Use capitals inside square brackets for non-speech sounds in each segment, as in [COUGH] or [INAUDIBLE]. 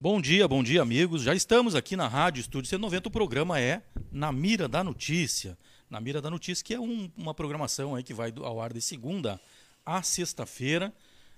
Bom dia, bom dia, amigos. Já estamos aqui na Rádio Estúdio C90. O programa é Na Mira da Notícia. Na Mira da Notícia, que é um, uma programação aí que vai ao ar de segunda a sexta-feira,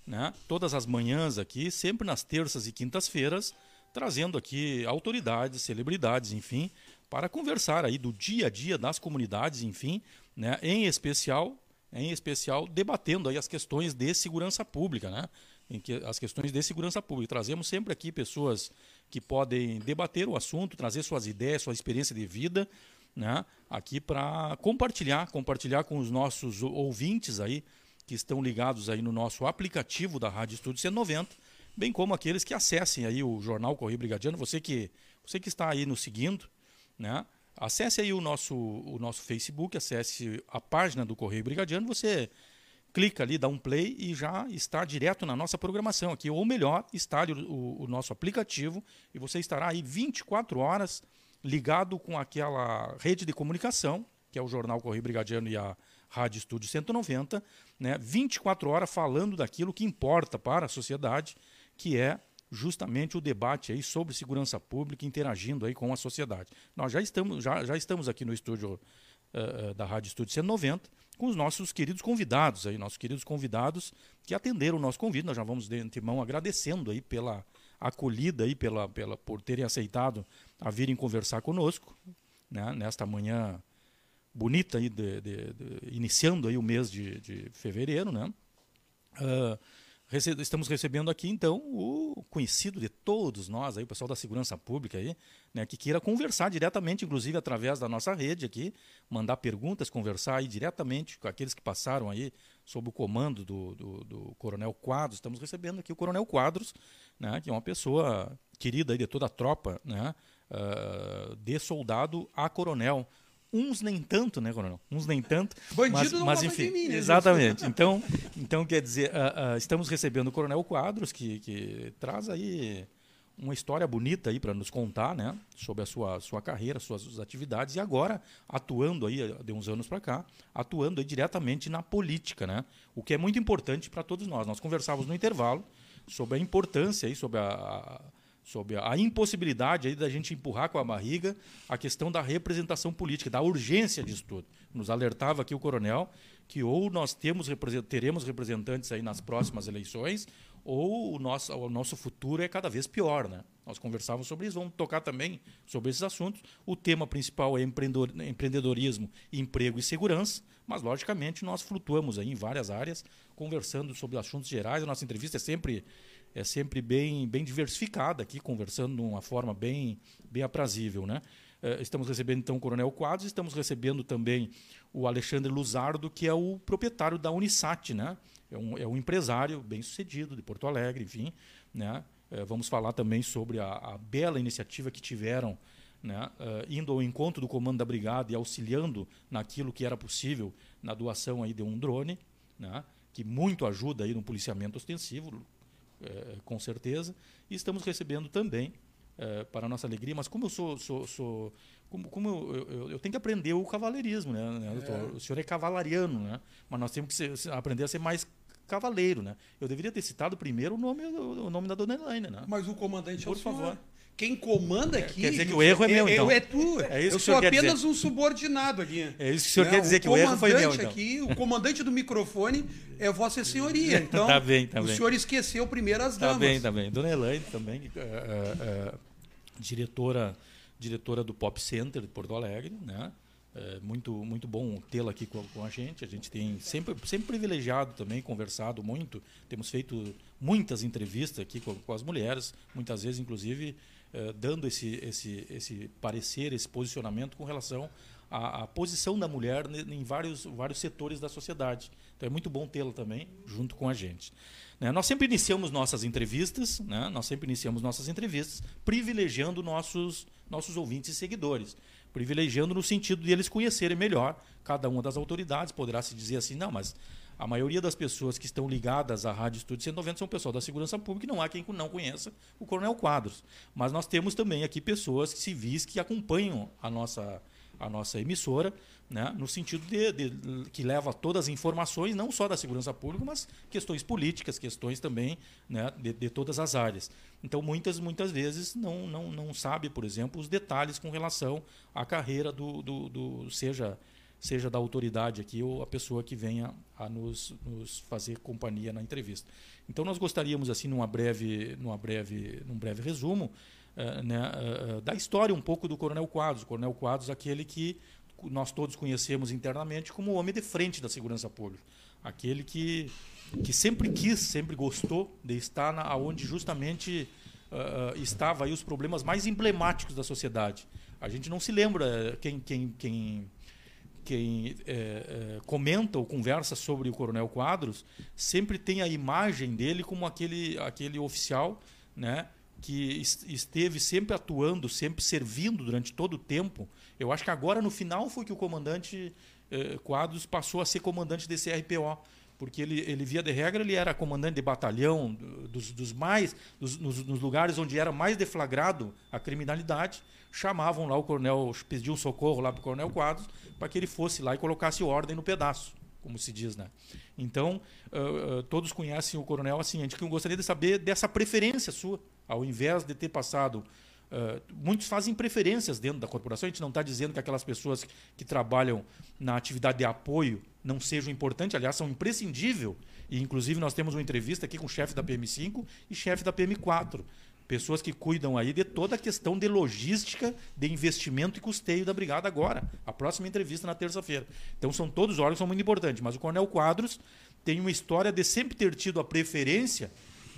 né? Todas as manhãs aqui, sempre nas terças e quintas-feiras, trazendo aqui autoridades, celebridades, enfim, para conversar aí do dia a dia das comunidades, enfim, né? Em especial, em especial debatendo aí as questões de segurança pública, né? Em que as questões de segurança pública. Trazemos sempre aqui pessoas que podem debater o assunto, trazer suas ideias, sua experiência de vida, né, aqui para compartilhar, compartilhar com os nossos ouvintes aí que estão ligados aí no nosso aplicativo da Rádio Estúdio C90, bem como aqueles que acessem aí o jornal Correio Brigadiano, você que você que está aí nos seguindo, né? Acesse aí o nosso o nosso Facebook, acesse a página do Correio Brigadiano, você clica ali, dá um play e já está direto na nossa programação aqui. Ou melhor, instale o, o, nosso aplicativo e você estará aí 24 horas ligado com aquela rede de comunicação, que é o Jornal Correio Brigadiano e a Rádio Estúdio 190, né? 24 horas falando daquilo que importa para a sociedade, que é justamente o debate aí sobre segurança pública, interagindo aí com a sociedade. Nós já estamos, já, já estamos aqui no estúdio uh, da Rádio Estúdio 190 com os nossos queridos convidados aí, nossos queridos convidados que atenderam o nosso convite. Nós já vamos de antemão agradecendo aí pela acolhida aí, pela, pela, por terem aceitado a virem conversar conosco, né, nesta manhã bonita aí, de, de, de, iniciando aí o mês de, fevereiro, né? Uh, Rece estamos recebendo aqui, então, o conhecido de todos nós, aí, o pessoal da segurança pública, aí, né, que queira conversar diretamente, inclusive através da nossa rede aqui, mandar perguntas, conversar aí diretamente com aqueles que passaram aí sob o comando do, do, do Coronel Quadros. Estamos recebendo aqui o Coronel Quadros, né, que é uma pessoa querida aí de toda a tropa, né, uh, de soldado a coronel. Uns nem tanto, né, Coronel? Uns nem tanto. [LAUGHS] Bandido mas, não mas enfim, mim, né, exatamente. [LAUGHS] Então, então quer dizer, uh, uh, estamos recebendo o Coronel Quadros, que, que traz aí uma história bonita aí para nos contar, né, sobre a sua, sua carreira, suas atividades e agora atuando aí de uns anos para cá, atuando aí diretamente na política, né? O que é muito importante para todos nós. Nós conversávamos no intervalo sobre a importância aí sobre a sobre a impossibilidade aí da gente empurrar com a barriga a questão da representação política, da urgência disso tudo. Nos alertava aqui o coronel que ou nós temos, teremos representantes aí nas próximas eleições, ou o nosso, o nosso futuro é cada vez pior. Né? Nós conversávamos sobre isso, vamos tocar também sobre esses assuntos. O tema principal é empreendedorismo, emprego e segurança, mas, logicamente, nós flutuamos aí em várias áreas, conversando sobre assuntos gerais. A nossa entrevista é sempre é sempre bem, bem diversificada aqui, conversando de uma forma bem, bem aprazível. Né? É, estamos recebendo então o Coronel Quadros, estamos recebendo também o Alexandre Luzardo, que é o proprietário da Unisat, né? é, um, é um empresário bem sucedido de Porto Alegre, enfim. Né? É, vamos falar também sobre a, a bela iniciativa que tiveram né, uh, indo ao encontro do comando da brigada e auxiliando naquilo que era possível na doação aí de um drone, né, que muito ajuda aí no policiamento ostensivo, é, com certeza. E estamos recebendo também, é, para nossa alegria, mas como eu sou. sou, sou como, como eu, eu, eu, tenho que aprender o cavaleirismo, né, né é. O senhor é cavalariano, né? Mas nós temos que ser, aprender a ser mais cavaleiro, né? Eu deveria ter citado primeiro o nome, o nome da dona Elaine, né? Mas o comandante Por é o favor. Quem comanda é, aqui. Quer dizer que o erro é meu, então. Eu é tu. É isso eu sou apenas um subordinado aqui. É isso que o senhor Não, quer dizer, o que o erro foi meu. Então. aqui, o comandante do microfone é Vossa Senhoria. [LAUGHS] Então, tá bem, tá o bem. senhor esqueceu primeiro as damas. Tá bem, tá bem. Dona Elaine também, é, é, diretora, diretora do Pop Center de Porto Alegre, né? É muito, muito bom tê-la aqui com, com, a gente. A gente tem sempre, sempre privilegiado também, conversado muito. Temos feito muitas entrevistas aqui com, com as mulheres, muitas vezes, inclusive, eh, dando esse, esse, esse parecer, esse posicionamento com relação à, à, posição da mulher em vários, vários setores da sociedade. Então é muito bom tê-la também junto com a gente. Né? Nós sempre iniciamos nossas entrevistas, né? nós sempre iniciamos nossas entrevistas privilegiando nossos, nossos ouvintes e seguidores. Privilegiando no sentido de eles conhecerem melhor cada uma das autoridades. Poderá se dizer assim, não, mas a maioria das pessoas que estão ligadas à Rádio Estúdio 190 são pessoal da segurança pública não há quem não conheça o Coronel Quadros. Mas nós temos também aqui pessoas civis que acompanham a nossa, a nossa emissora, né, no sentido de, de, que leva todas as informações, não só da segurança pública, mas questões políticas, questões também né, de, de, todas as áreas. Então, muitas, muitas vezes não, não, não sabe, por exemplo, os detalhes com relação à carreira do, do, do seja seja da autoridade aqui ou a pessoa que venha a nos, nos fazer companhia na entrevista. Então nós gostaríamos assim numa breve, numa breve, num breve resumo né, uh, da história um pouco do Coronel Quadros. O Coronel Quadros, aquele que nós todos conhecemos internamente como o homem de frente da segurança pública, aquele que que sempre quis, sempre gostou de estar na, onde justamente uh, estava aí os problemas mais emblemáticos da sociedade. A gente não se lembra quem quem quem quem é, é, comenta ou conversa sobre o Coronel Quadros sempre tem a imagem dele como aquele, aquele oficial né, que esteve sempre atuando, sempre servindo durante todo o tempo. Eu acho que agora, no final, foi que o comandante é, Quadros passou a ser comandante desse RPO porque ele, ele via de regra ele era comandante de batalhão dos, dos mais dos, nos, nos, lugares onde era mais deflagrado a criminalidade chamavam lá o coronel pediam socorro lá para o coronel Quadros para que ele fosse lá e colocasse ordem no pedaço como se diz né então uh, uh, todos conhecem o coronel assim a gente gostaria de saber dessa preferência sua ao invés de ter passado Uh, muitos fazem preferências dentro da corporação. A gente não está dizendo que aquelas pessoas que trabalham na atividade de apoio não sejam importantes, aliás, são imprescindíveis. E, inclusive, nós temos uma entrevista aqui com o chefe da PM5 e chefe da PM4. Pessoas que cuidam aí de toda a questão de logística, de investimento e custeio da brigada agora. A próxima entrevista na terça-feira. Então, são todos órgãos são muito importantes. Mas o Coronel Quadros tem uma história de sempre ter tido a preferência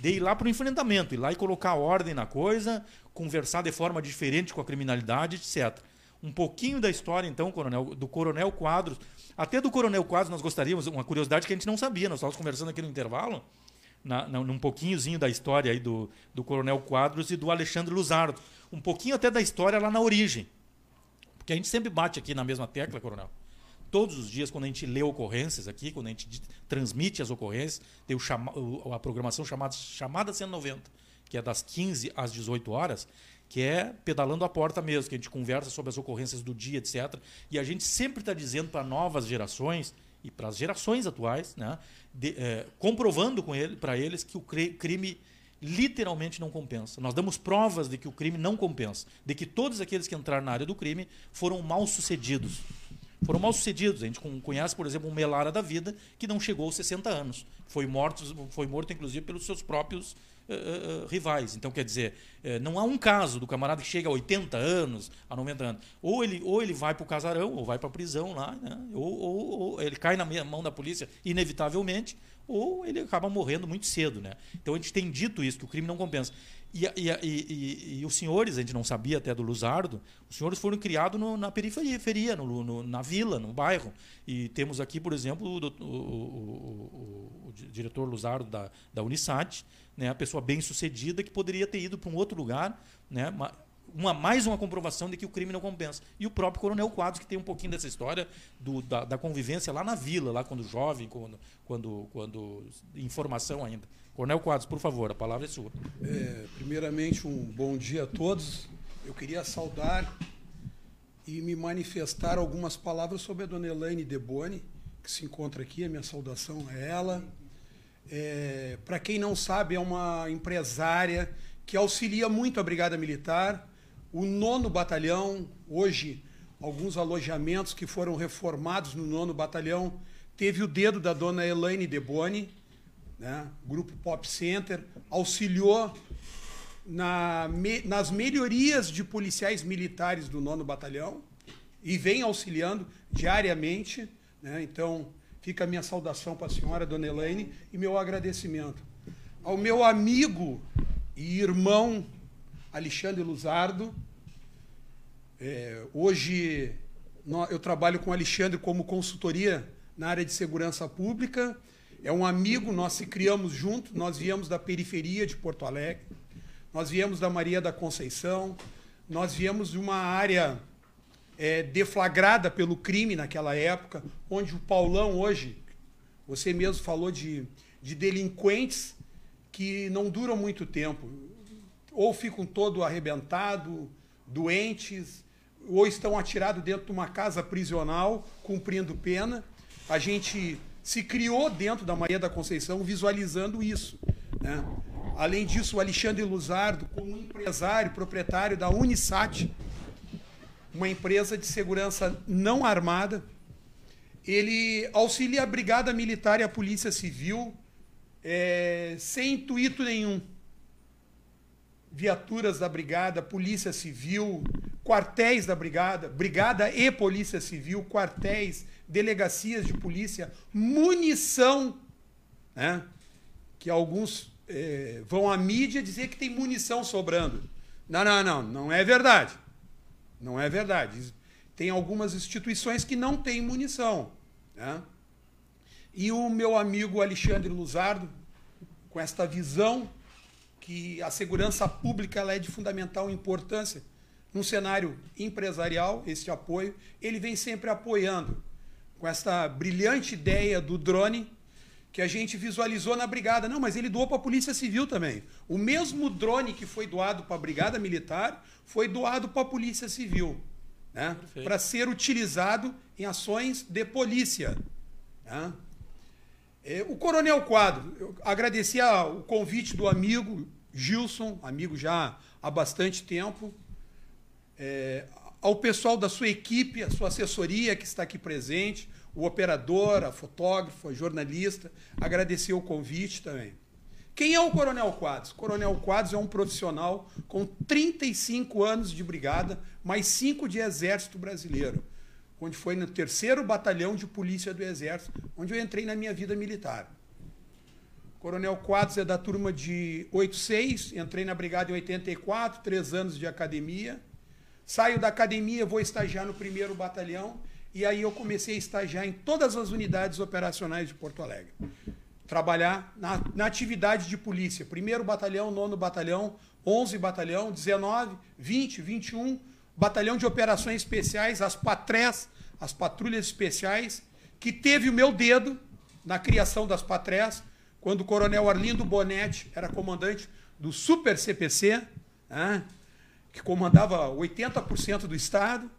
de ir lá para o enfrentamento, ir lá e colocar ordem na coisa, conversar de forma diferente com a criminalidade, etc. Um pouquinho da história, então, coronel, do Coronel Quadros. Até do Coronel Quadros nós gostaríamos, uma curiosidade que a gente não sabia, nós estávamos conversando aqui no intervalo, na, na, num pouquinhozinho da história aí do, do Coronel Quadros e do Alexandre Luzardo. Um pouquinho até da história lá na origem. Porque a gente sempre bate aqui na mesma tecla, Coronel. Todos os dias, quando a gente lê ocorrências aqui, quando a gente transmite as ocorrências, tem o chama, a programação chamada Chamada 190 que é das 15 às 18 horas, que é pedalando a porta mesmo, que a gente conversa sobre as ocorrências do dia, etc. E a gente sempre está dizendo para novas gerações e para as gerações atuais, né, de, é, comprovando ele, para eles que o crime literalmente não compensa. Nós damos provas de que o crime não compensa, de que todos aqueles que entraram na área do crime foram mal sucedidos. Foram mal sucedidos. A gente conhece, por exemplo, um Melara da vida que não chegou aos 60 anos. Foi morto, foi morto inclusive pelos seus próprios uh, rivais. Então, quer dizer, uh, não há um caso do camarada que chega a 80 anos, a 90 anos. Ou ele, ou ele vai para o casarão, ou vai para a prisão lá, né? ou, ou, ou, ele cai na mão da polícia inevitavelmente, ou ele acaba morrendo muito cedo. Né? Então, a gente tem dito isso, que o crime não compensa. E, e, e, e, os senhores, a gente não sabia até do Luzardo, os senhores foram criados no, na periferia, no, no, na vila, no bairro. E temos aqui, por exemplo, o, o, o, o diretor Luzardo da, da Unisat, né, a pessoa bem sucedida que poderia ter ido para um outro lugar, né, uma, mais uma comprovação de que o crime não compensa. E o próprio Coronel Quadros, que tem um pouquinho dessa história do, da, da, convivência lá na vila, lá quando jovem, quando, quando, quando informação ainda. Coronel Quadros, por favor, a palavra é sua. É, primeiramente, um bom dia a todos. Eu queria saudar e me manifestar algumas palavras sobre a dona Elaine Deboni, que se encontra aqui. A minha saudação a ela é, Para quem não sabe, é uma empresária que auxilia muito a Brigada Militar. O nono batalhão, hoje, alguns alojamentos que foram reformados no nono batalhão, teve o dedo da dona Elaine Deboni, né? Grupo Pop Center, auxiliou na, me, nas melhorias de policiais militares do nono batalhão e vem auxiliando diariamente. Né? Então, Fica a minha saudação para a senhora, dona Elaine, e meu agradecimento. Ao meu amigo e irmão Alexandre Luzardo. É, hoje eu trabalho com o Alexandre como consultoria na área de segurança pública. É um amigo, nós se criamos juntos, nós viemos da periferia de Porto Alegre, nós viemos da Maria da Conceição, nós viemos de uma área é, deflagrada pelo crime naquela época, onde o Paulão hoje, você mesmo falou de, de delinquentes que não duram muito tempo, ou ficam todo arrebentado, doentes, ou estão atirados dentro de uma casa prisional, cumprindo pena. A gente se criou dentro da Maria da Conceição visualizando isso. Né? Além disso, o Alexandre Luzardo, como empresário, proprietário da Unisat, uma empresa de segurança não armada, ele auxilia a Brigada Militar e a Polícia Civil é, sem intuito nenhum. Viaturas da Brigada, Polícia Civil, quartéis da Brigada, Brigada e Polícia Civil, quartéis, delegacias de polícia, munição, né? que alguns é, vão à mídia dizer que tem munição sobrando. Não, não, não, não é verdade. Não é verdade. Tem algumas instituições que não têm munição. Né? E o meu amigo Alexandre Luzardo, com esta visão que a segurança pública é de fundamental importância num cenário empresarial, esse apoio, ele vem sempre apoiando com esta brilhante ideia do drone que a gente visualizou na brigada. Não, mas ele doou para a Polícia Civil também. O mesmo drone que foi doado para a Brigada Militar foi doado para a Polícia Civil, né? para ser utilizado em ações de polícia. Né? É, o Coronel Quadro, eu agradeci o convite do amigo Gilson, amigo já há bastante tempo, é, ao pessoal da sua equipe, a sua assessoria que está aqui presente, o operador, a fotógrafa, a jornalista, agradecer o convite também. Quem é o Coronel Quadros? Coronel Quadros é um profissional com 35 anos de brigada, mais 5 de exército brasileiro, onde foi no terceiro batalhão de polícia do exército, onde eu entrei na minha vida militar. Coronel Quadros é da turma de 86, entrei na brigada em 84, três anos de academia. Saio da academia, vou estagiar no primeiro batalhão e aí eu comecei a estagiar em todas as unidades operacionais de Porto Alegre. Trabalhar na, na atividade de polícia. Primeiro batalhão, nono batalhão, 11 batalhão, 19, 20, 21, batalhão de operações especiais, as patrés, as patrulhas especiais, que teve o meu dedo na criação das patrés, quando o coronel Arlindo Bonetti era comandante do Super CPC, né, que comandava 80% do Estado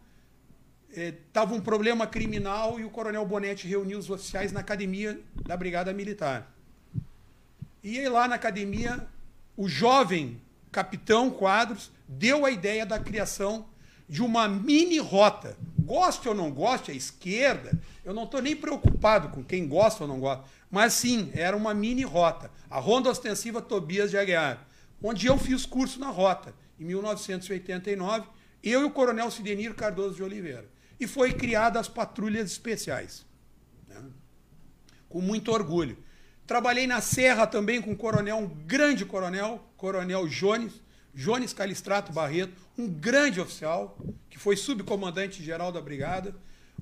estava é, um problema criminal e o coronel Bonetti reuniu os oficiais na academia da Brigada Militar. E aí, lá na academia, o jovem capitão Quadros deu a ideia da criação de uma mini rota. Goste ou não goste, a esquerda, eu não estou nem preocupado com quem gosta ou não gosta, mas sim, era uma mini rota, a Ronda Ostensiva Tobias de Aguiar, onde eu fiz curso na rota, em 1989, eu e o coronel Sidenir Cardoso de Oliveira e foi criada as patrulhas especiais. Né? Com muito orgulho. Trabalhei na Serra também com um coronel, um grande coronel, coronel Jones, Jones Calistrato Barreto, um grande oficial, que foi subcomandante geral da brigada,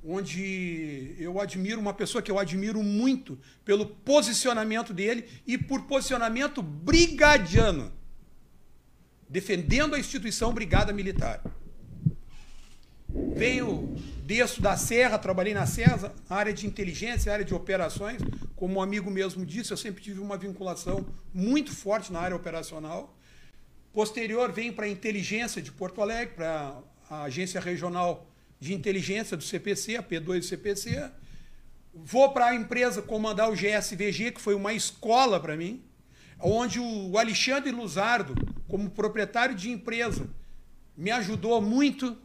onde eu admiro uma pessoa que eu admiro muito pelo posicionamento dele e por posicionamento brigadiano, defendendo a instituição Brigada Militar. Venho, desço da Serra, trabalhei na Serra, área de inteligência, área de operações. Como um amigo mesmo disse, eu sempre tive uma vinculação muito forte na área operacional. Posterior, venho para a inteligência de Porto Alegre, para a Agência Regional de Inteligência do CPC, a P2 do CPC. Vou para a empresa comandar o GSVG, que foi uma escola para mim, onde o Alexandre Luzardo, como proprietário de empresa, me ajudou muito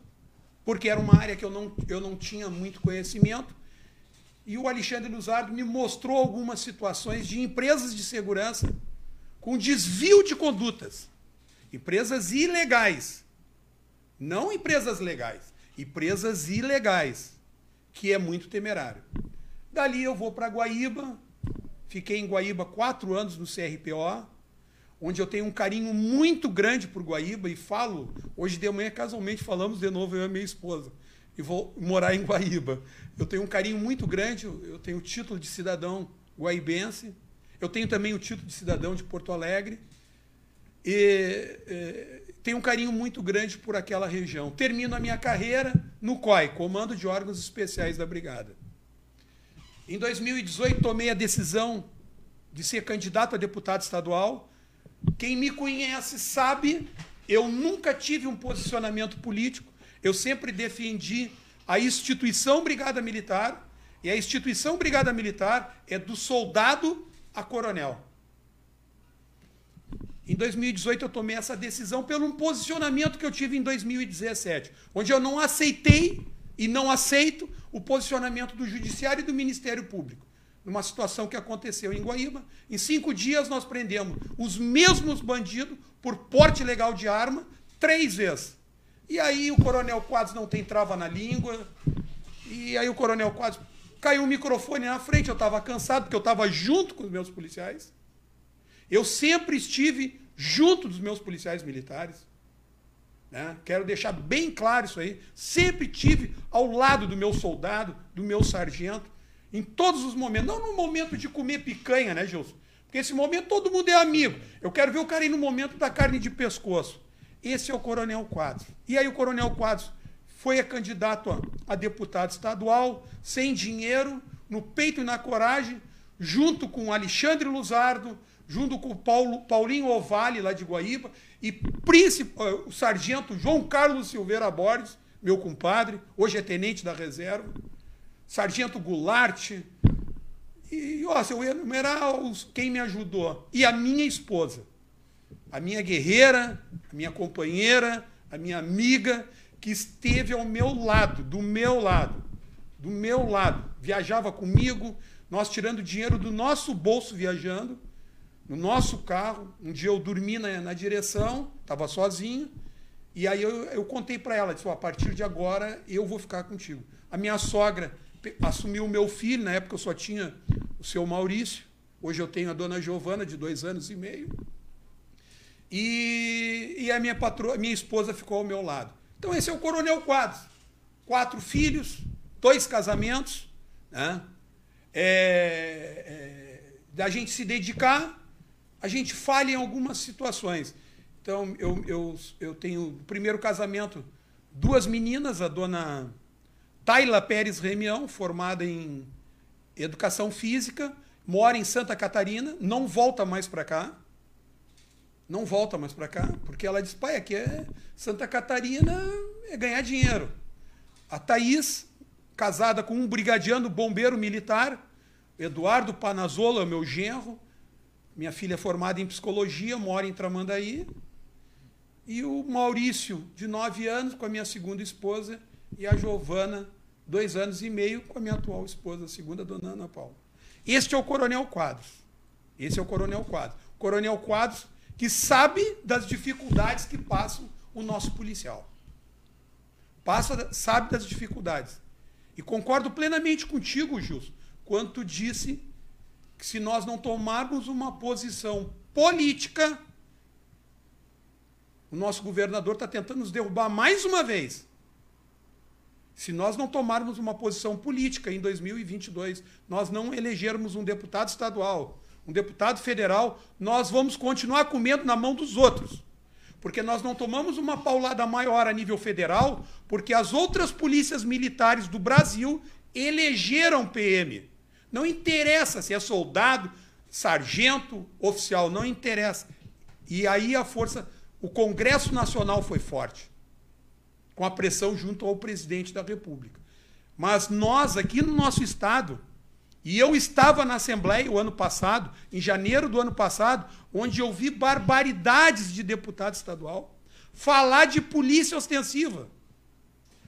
porque era uma área que eu não, eu não tinha muito conhecimento. E o Alexandre Luzardo me mostrou algumas situações de empresas de segurança com desvio de condutas. Empresas ilegais. Não empresas legais. Empresas ilegais. Que é muito temerário. Dali eu vou para Guaíba. Fiquei em Guaíba quatro anos no CRPO onde eu tenho um carinho muito grande por Guaíba e falo, hoje de manhã casualmente falamos de novo eu e minha esposa, e vou morar em Guaíba. Eu tenho um carinho muito grande, eu tenho o título de cidadão guaibense, eu tenho também o título de cidadão de Porto Alegre, e é, tenho um carinho muito grande por aquela região. Termino a minha carreira no COI, Comando de Órgãos Especiais da Brigada. Em 2018, tomei a decisão de ser candidato a deputado estadual, quem me conhece sabe, eu nunca tive um posicionamento político. Eu sempre defendi a instituição Brigada Militar, e a instituição Brigada Militar é do soldado a coronel. Em 2018 eu tomei essa decisão pelo um posicionamento que eu tive em 2017, onde eu não aceitei e não aceito o posicionamento do Judiciário e do Ministério Público. Numa situação que aconteceu em Guaíba, em cinco dias nós prendemos os mesmos bandidos por porte legal de arma três vezes. E aí o Coronel Quadros não tem trava na língua, e aí o Coronel Quadros caiu o microfone na frente, eu estava cansado, porque eu estava junto com os meus policiais. Eu sempre estive junto dos meus policiais militares. Né? Quero deixar bem claro isso aí. Sempre tive ao lado do meu soldado, do meu sargento, em todos os momentos. Não no momento de comer picanha, né, Gilson? Porque esse momento todo mundo é amigo. Eu quero ver o cara ir no momento da carne de pescoço. Esse é o Coronel Quadros. E aí o Coronel Quadros foi candidato a deputado estadual, sem dinheiro, no peito e na coragem, junto com Alexandre Luzardo, junto com o Paulo, Paulinho Ovale, lá de Guaíba, e eh, o sargento João Carlos Silveira Borges, meu compadre, hoje é tenente da reserva, sargento Goulart, e, ó, se eu enumerar quem me ajudou, e a minha esposa, a minha guerreira, a minha companheira, a minha amiga, que esteve ao meu lado, do meu lado, do meu lado, viajava comigo, nós tirando dinheiro do nosso bolso viajando, no nosso carro. Um dia eu dormi na, na direção, estava sozinho, e aí eu, eu contei para ela, disse, a partir de agora eu vou ficar contigo. A minha sogra assumiu o meu filho, na época eu só tinha o seu Maurício, hoje eu tenho a dona Giovana, de dois anos e meio, e, e a minha patroa, minha esposa ficou ao meu lado. Então esse é o Coronel Quadros. Quatro filhos, dois casamentos, né? É, é, da gente se dedicar a gente falha em algumas situações. Então, eu, eu, eu tenho o primeiro casamento, duas meninas, a dona Taila Pérez Remião, formada em educação física, mora em Santa Catarina, não volta mais para cá. Não volta mais para cá, porque ela diz, pai, aqui é Santa Catarina, é ganhar dinheiro. A Thaís, casada com um brigadiano bombeiro militar, Eduardo Panazola, meu genro, minha filha é formada em psicologia, mora em Tramandaí. E o Maurício, de nove anos, com a minha segunda esposa, e a Giovana, dois anos e meio, com a minha atual esposa, a segunda, dona Ana Paula. Este é o Coronel Quadros. Esse é o Coronel Quadros. Coronel Quadros que sabe das dificuldades que passam o nosso policial. Passa, sabe das dificuldades. E concordo plenamente contigo, Gilson, quando tu disse que se nós não tomarmos uma posição política, o nosso governador está tentando nos derrubar mais uma vez. Se nós não tomarmos uma posição política em 2022, nós não elegermos um deputado estadual, um deputado federal, nós vamos continuar comendo na mão dos outros. Porque nós não tomamos uma paulada maior a nível federal, porque as outras polícias militares do Brasil elegeram PM. Não interessa se é soldado, sargento, oficial, não interessa. E aí a força, o Congresso Nacional foi forte, com a pressão junto ao presidente da República. Mas nós, aqui no nosso estado, e eu estava na Assembleia o ano passado, em janeiro do ano passado, onde eu vi barbaridades de deputado estadual falar de polícia ostensiva,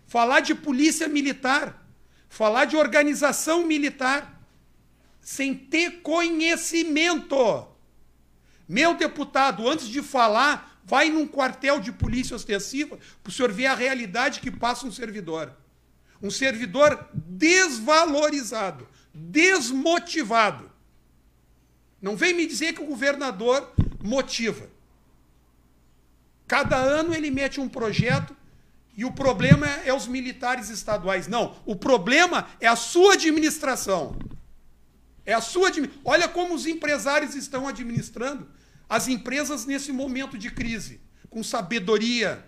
falar de polícia militar, falar de organização militar sem ter conhecimento. Meu deputado, antes de falar, vai num quartel de polícia ostensiva para o senhor ver a realidade que passa um servidor. Um servidor desvalorizado, desmotivado. Não vem me dizer que o governador motiva. Cada ano ele mete um projeto e o problema é os militares estaduais. Não, o problema é a sua administração. É a sua Olha como os empresários estão administrando as empresas nesse momento de crise, com sabedoria,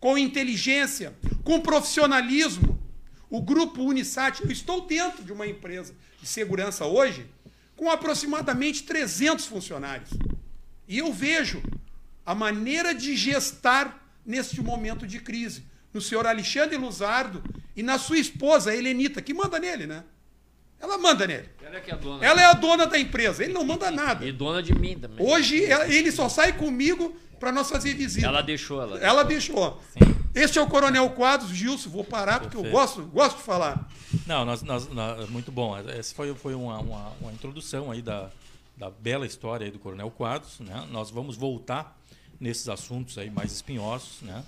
com inteligência, com profissionalismo. O grupo Unisat, eu estou dentro de uma empresa de segurança hoje com aproximadamente 300 funcionários. E eu vejo a maneira de gestar neste momento de crise. no senhor Alexandre Luzardo e na sua esposa, Helenita, que manda nele, né? Ela manda nele. Ela é, que é a dona. Ela é a dona da empresa, ele não manda nada. E dona de mim também. Hoje ele só sai comigo para nós fazer visita. Ela deixou ela. Ela deixou. Este é o Coronel Quadros, Gilson, vou parar porque eu Perfeito. gosto, gosto de falar. Não, nós, nós- nós- muito bom. Essa foi, foi uma, uma, uma introdução aí da, da bela história aí do Coronel Quadros. Né? Nós vamos voltar nesses assuntos aí mais espinhosos. Né?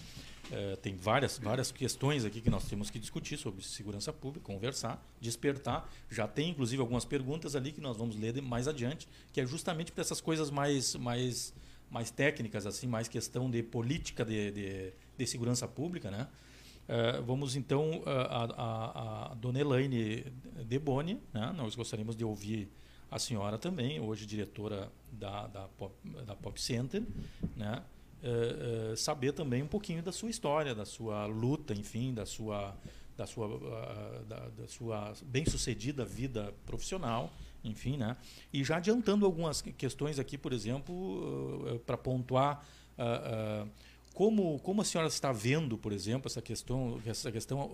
Eh, tem várias, várias questões aqui que nós temos que discutir sobre segurança pública, conversar, despertar. Já tem, inclusive, algumas perguntas ali que nós vamos ler de- mais adiante, que é justamente para essas coisas mais, mais, mais técnicas, assim, mais questão de política de, de, de segurança pública, né? Eh, vamos então a, a, a dona Elaine Deboni, né? nós gostaríamos de ouvir a senhora também, hoje diretora da, da, Pop, da Pop Center, né? Eh, eh, saber também um pouquinho da sua história, da sua luta, enfim, da sua, da sua, ah, da, da sua bem-sucedida vida profissional, enfim, né? E já adiantando algumas questões aqui, por exemplo, para pontuar ah, ah, como, como a senhora está vendo, por exemplo, essa questão, essa questão,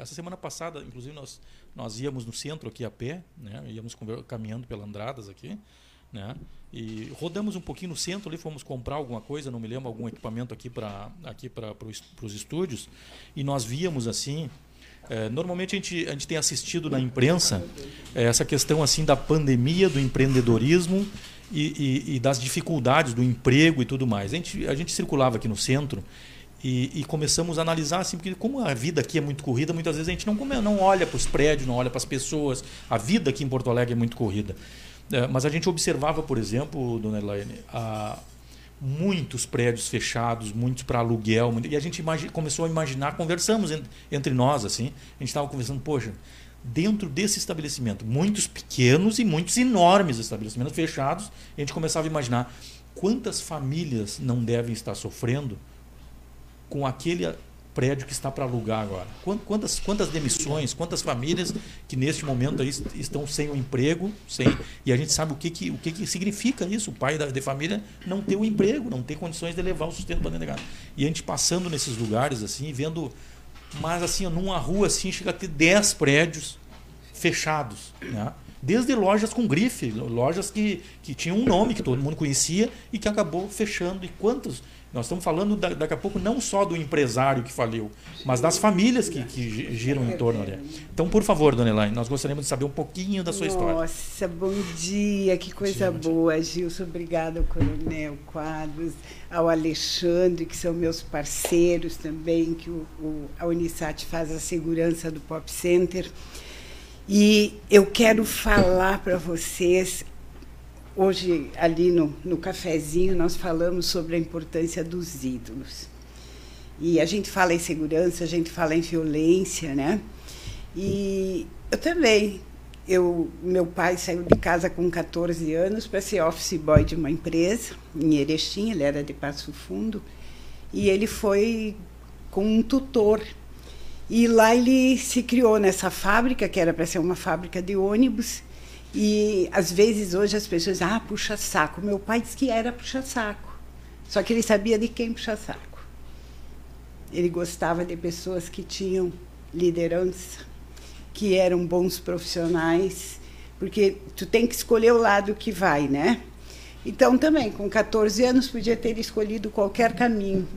essa semana passada, inclusive nós nós íamos no centro aqui a pé, né? Íamos caminhando pela Andradas aqui, né? E rodamos um pouquinho no centro ali, fomos comprar alguma coisa, não me lembro, algum equipamento aqui para aqui para os estúdios, e nós víamos assim, eh, normalmente a gente, a gente tem assistido na imprensa eh, essa questão assim da pandemia, do empreendedorismo e, e- e das dificuldades do emprego e tudo mais. A gente, a gente circulava aqui no centro e, e começamos a analisar assim, porque como a vida aqui é muito corrida, muitas vezes a gente não, não olha para os prédios, não olha para as pessoas. A vida aqui em Porto Alegre é muito corrida. Eh, mas a gente observava, por exemplo, dona Elaine, a, muitos prédios fechados, muitos para aluguel, muito- e a gente começou a imaginar, conversamos en- entre nós assim, a gente estava conversando, poxa, dentro desse estabelecimento, muitos pequenos e muitos enormes estabelecimentos fechados, a gente começava a imaginar quantas famílias não devem estar sofrendo com aquele prédio que está para alugar agora. Quan- Quantas, quantas demissões, quantas famílias que neste momento aí est- estão sem o emprego, sem e a gente sabe o que, que, o que, que significa isso, o pai da, de família não ter o emprego, não ter condições de levar o sustento para dentro de casa. E a gente passando nesses lugares assim, vendo, mas assim, numa rua assim, chega a ter 10 prédios fechados, né? Desde lojas com grife, lojas que, que tinham um nome que todo mundo conhecia e que acabou fechando. E quantos? Nós estamos falando da- daqui a pouco não só do empresário que faliu, mas das famílias que, que gi- giram em torno ali. Então, por favor, dona Elaine, nós gostaríamos de saber um pouquinho da sua história. Nossa, bom dia, que coisa dia. boa, Gilson. Obrigada ao Coronel Quadros, ao Alexandre, que são meus parceiros também, que o, o- a Unisat faz a segurança do Pop Center. E eu quero falar para vocês, hoje ali no, no cafezinho, nós falamos sobre a importância dos ídolos. E a gente fala em segurança, a gente fala em violência, né? E eu também. Eu, meu pai saiu de casa com 14 anos para ser office boy de uma empresa em Erechim, ele era de Passo Fundo, e ele foi com um tutor. E lá ele se criou nessa fábrica, que era para ser uma fábrica de ônibus, e às vezes hoje as pessoas dizem, ah, puxa saco. Meu pai disse que era puxa saco, só que ele sabia de quem puxa saco. Ele gostava de pessoas que tinham liderança, que eram bons profissionais, porque tu tem que escolher o lado que vai, né? Então também, com 14 anos, podia ter escolhido qualquer caminho.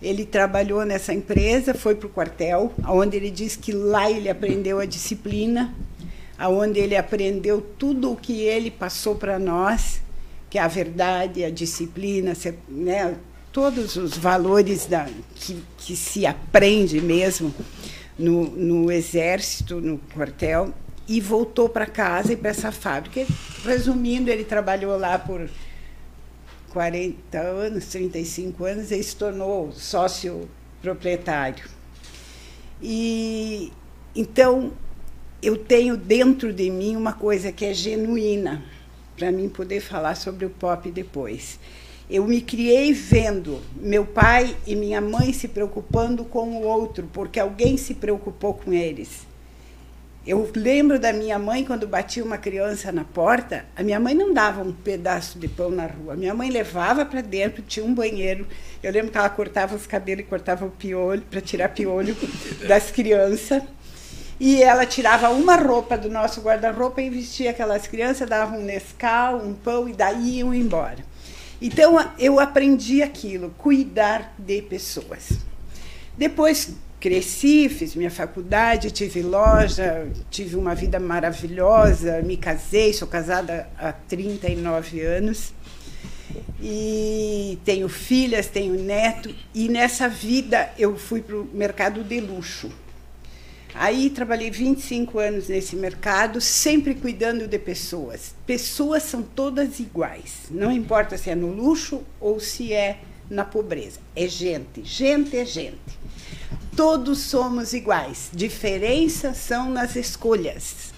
Ele trabalhou nessa empresa, foi para o quartel, onde ele diz que lá ele aprendeu a disciplina, aonde ele aprendeu tudo o que ele passou para nós, que é a verdade, a disciplina, né, todos os valores da, que, que se aprende mesmo no, no exército, no quartel, e voltou para casa e para essa fábrica. Resumindo, ele trabalhou lá por 40 anos, 35 anos, e se tornou sócio proprietário. E então eu tenho dentro de mim uma coisa que é genuína, para mim poder falar sobre o pop depois. Eu me criei vendo meu pai e minha mãe se preocupando com o outro, porque alguém se preocupou com eles. Eu lembro da minha mãe quando batia uma criança na porta, a minha mãe não dava um pedaço de pão na rua. Minha mãe levava para dentro, tinha um banheiro. Eu lembro que ela cortava os cabelos e cortava o piolho para tirar piolho [LAUGHS] das crianças. E ela tirava uma roupa do nosso guarda-roupa e vestia aquelas crianças, dava um Nescau, um pão e daí iam embora. Então eu aprendi aquilo, cuidar de pessoas. Depois cresci, fiz minha faculdade, tive loja, tive uma vida maravilhosa, me casei, sou casada há 39 anos. E tenho filhas, tenho neto, e nessa vida eu fui para o mercado de luxo. Aí trabalhei 25 anos nesse mercado, sempre cuidando de pessoas. Pessoas são todas iguais, não importa se é no luxo ou se é na pobreza. É gente, gente é gente. Todos somos iguais. Diferenças são nas escolhas.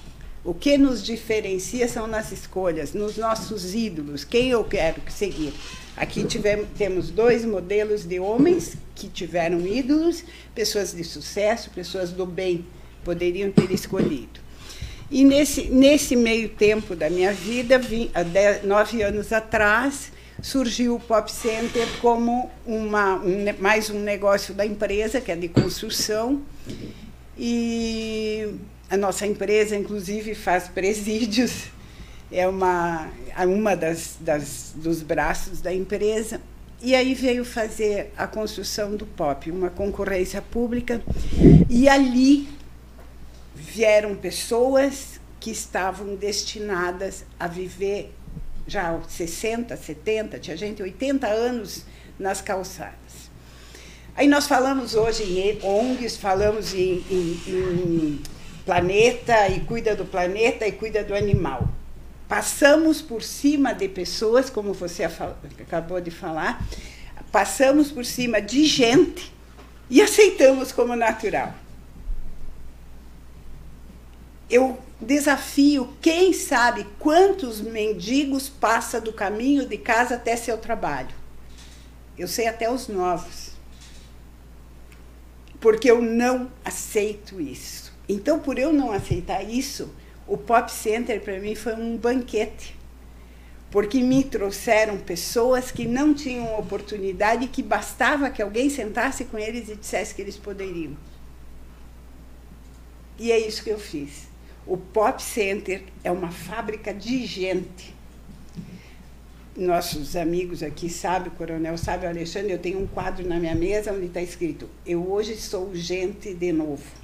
O que nos diferencia são nas escolhas, nos nossos ídolos, quem eu quero seguir. Aqui tivemos, temos dois modelos de homens que tiveram ídolos, pessoas de sucesso, pessoas do bem, poderiam ter escolhido. E nesse, nesse meio tempo da minha vida, há dez, nove anos atrás, surgiu o Pop Center como uma, um, mais um negócio da empresa, que é de construção. E a nossa empresa, inclusive, faz presídios, é uma, uma das, das, dos braços da empresa. E aí veio fazer a construção do POP, uma concorrência pública, e ali vieram pessoas que estavam destinadas a viver já 60, 70, tinha gente 80 anos nas calçadas. Aí nós falamos hoje em ONGs, falamos em, em, em planeta e cuida do planeta e cuida do animal. Passamos por cima de pessoas, como você acabou de falar, passamos por cima de gente e aceitamos como natural. Eu desafio quem sabe quantos mendigos passa do caminho de casa até seu trabalho. Eu sei até os novos. Porque eu não aceito isso. Então, por eu não aceitar isso, o Pop Center para mim foi um banquete. Porque me trouxeram pessoas que não tinham oportunidade que bastava que alguém sentasse com eles e dissesse que eles poderiam. E é isso que eu fiz. O Pop Center é uma fábrica de gente. Nossos amigos aqui sabem, o coronel sabe, o Alexandre, eu tenho um quadro na minha mesa onde está escrito: Eu hoje sou gente de novo.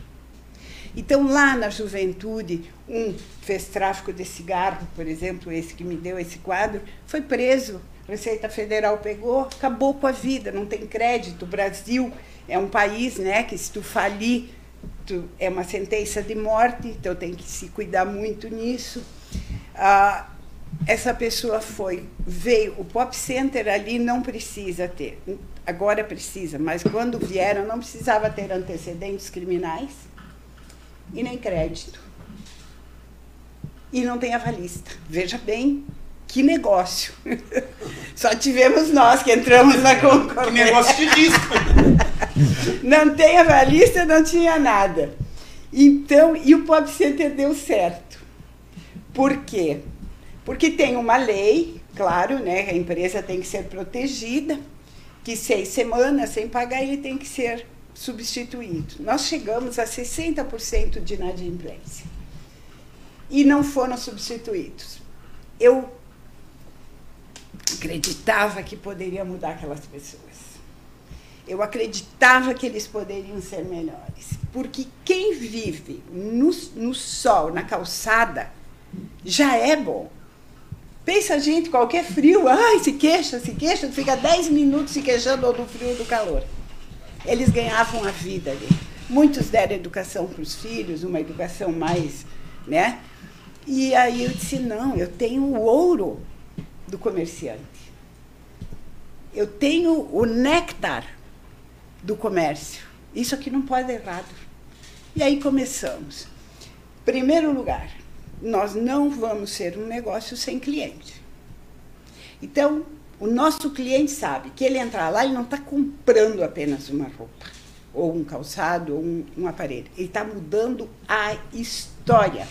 Então, lá na juventude, um fez tráfico de cigarro, por exemplo, esse que me deu esse quadro, foi preso. Receita Federal pegou, acabou com a vida, não tem crédito. O Brasil é um país né, que, se tu falir, é uma sentença de morte, então tem que se cuidar muito nisso. Ah, essa pessoa foi, veio, o Pop Center ali não precisa ter, agora precisa, mas quando vieram não precisava ter antecedentes criminais e nem crédito. E não tem avalista. Veja bem que negócio. [LAUGHS] Só tivemos nós que entramos na concorrência. Que negócio de disco. [LAUGHS] não tem avalista, não tinha nada. Então, e o Pop Center deu certo. Por quê? Porque tem uma lei, claro, né? A empresa tem que ser protegida, que seis semanas sem pagar ele tem que ser substituído. Nós chegamos a 60% de inadimplência. E não foram substituídos. Eu acreditava que poderia mudar aquelas pessoas. Eu acreditava que eles poderiam ser melhores. Porque quem vive no, no sol, na calçada, já é bom. Pensa a gente, qualquer frio, ai, se queixa, se queixa, fica 10 minutos se queixando do frio ou do calor. Eles ganhavam a vida ali. Muitos deram educação para os filhos, uma educação mais, né? E aí eu disse, não, eu tenho o ouro do comerciante. Eu tenho o néctar do comércio. Isso aqui não pode dar errado. E aí começamos. Primeiro lugar, nós não vamos ser um negócio sem cliente. Então, o nosso cliente sabe que ele entrar lá e não está comprando apenas uma roupa ou um calçado, ou um, um aparelho. Ele está mudando a história.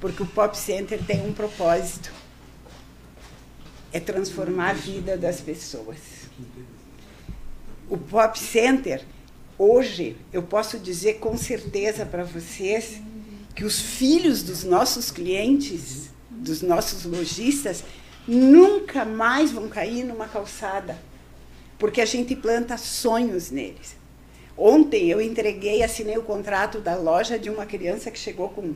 Porque o Pop Center tem um propósito: é transformar a vida das pessoas. O Pop Center, hoje, eu posso dizer com certeza para vocês que os filhos dos nossos clientes, dos nossos lojistas, nunca mais vão cair numa calçada, porque a gente planta sonhos neles. Ontem eu entreguei, assinei o contrato da loja de uma criança que chegou com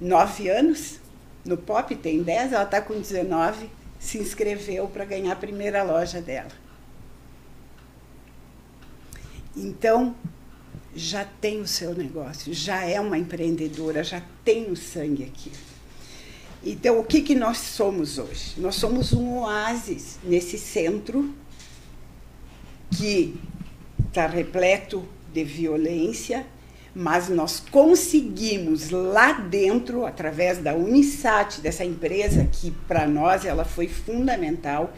9 anos, no POP tem 10, ela está com 19, se inscreveu para ganhar a primeira loja dela. Então, já tem o seu negócio, já é uma empreendedora, já tem o sangue aqui. Então, o que, que nós somos hoje? Nós somos um oásis nesse centro que está repleto de violência, mas nós conseguimos lá dentro, através da Unisat, dessa empresa que para nós ela foi fundamental,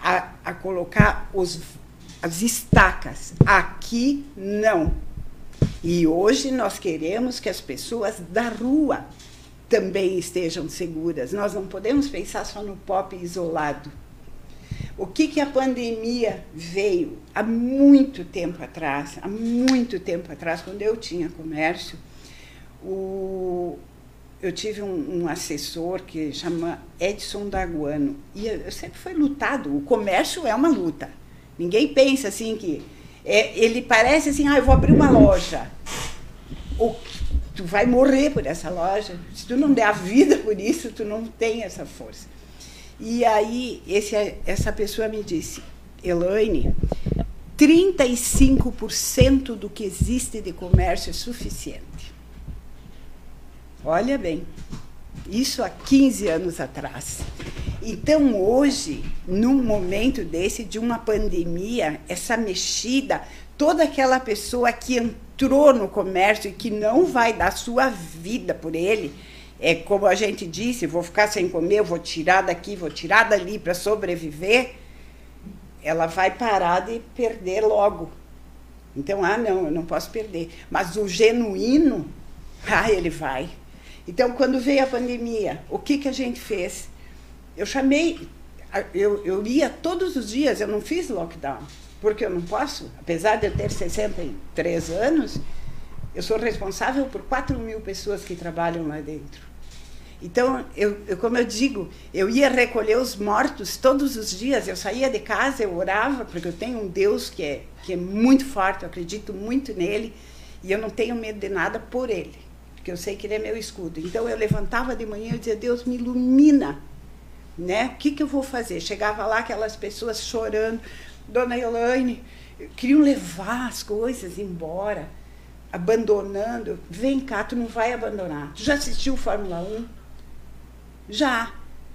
a, a colocar os, as estacas. Aqui não. E hoje nós queremos que as pessoas da rua também estejam seguras. Nós não podemos pensar só no pop isolado. O que, que a pandemia veio há muito tempo atrás, há muito tempo atrás, quando eu tinha comércio, o, eu tive um, um, assessor que chama Edson Daguano, e eu, eu sempre foi lutado, o comércio é uma luta. Ninguém pensa assim que. É, ele parece assim, ah, eu vou abrir uma loja. O, tu vai morrer por essa loja. Se tu não der a vida por isso, tu não tem essa força. E aí esse, essa pessoa me disse, Elaine, 35% do que existe de comércio é suficiente. Olha bem, isso há 15 anos atrás. Então, hoje, num momento desse, de uma pandemia, essa mexida, toda aquela pessoa que entrou no comércio e que não vai dar sua vida por ele, é como a gente disse, vou ficar sem comer, vou tirar daqui, vou tirar dali para sobreviver, ela vai parar de perder logo. Então, ah, não, eu não posso perder. Mas o genuíno, ah, ele vai. Então, quando veio a pandemia, o que, que a gente fez? Eu chamei, eu, eu ia todos os dias, eu não fiz lockdown, porque eu não posso, apesar de eu ter 63 anos, eu sou responsável por 4 mil pessoas que trabalham lá dentro. Então, eu, eu, como eu digo, eu ia recolher os mortos todos os dias. Eu saía de casa, eu orava, porque eu tenho um Deus que é, que é muito forte, eu acredito muito nele, e eu não tenho medo de nada por ele, porque eu sei que ele é meu escudo. Então, eu levantava de manhã e dizia: Deus, me ilumina. Né? O que, que eu vou fazer? Chegava lá, aquelas pessoas chorando, Dona Elaine, queriam levar as coisas embora, abandonando. Vem cá, tu não vai abandonar. Tu já assistiu Fórmula 1? Já.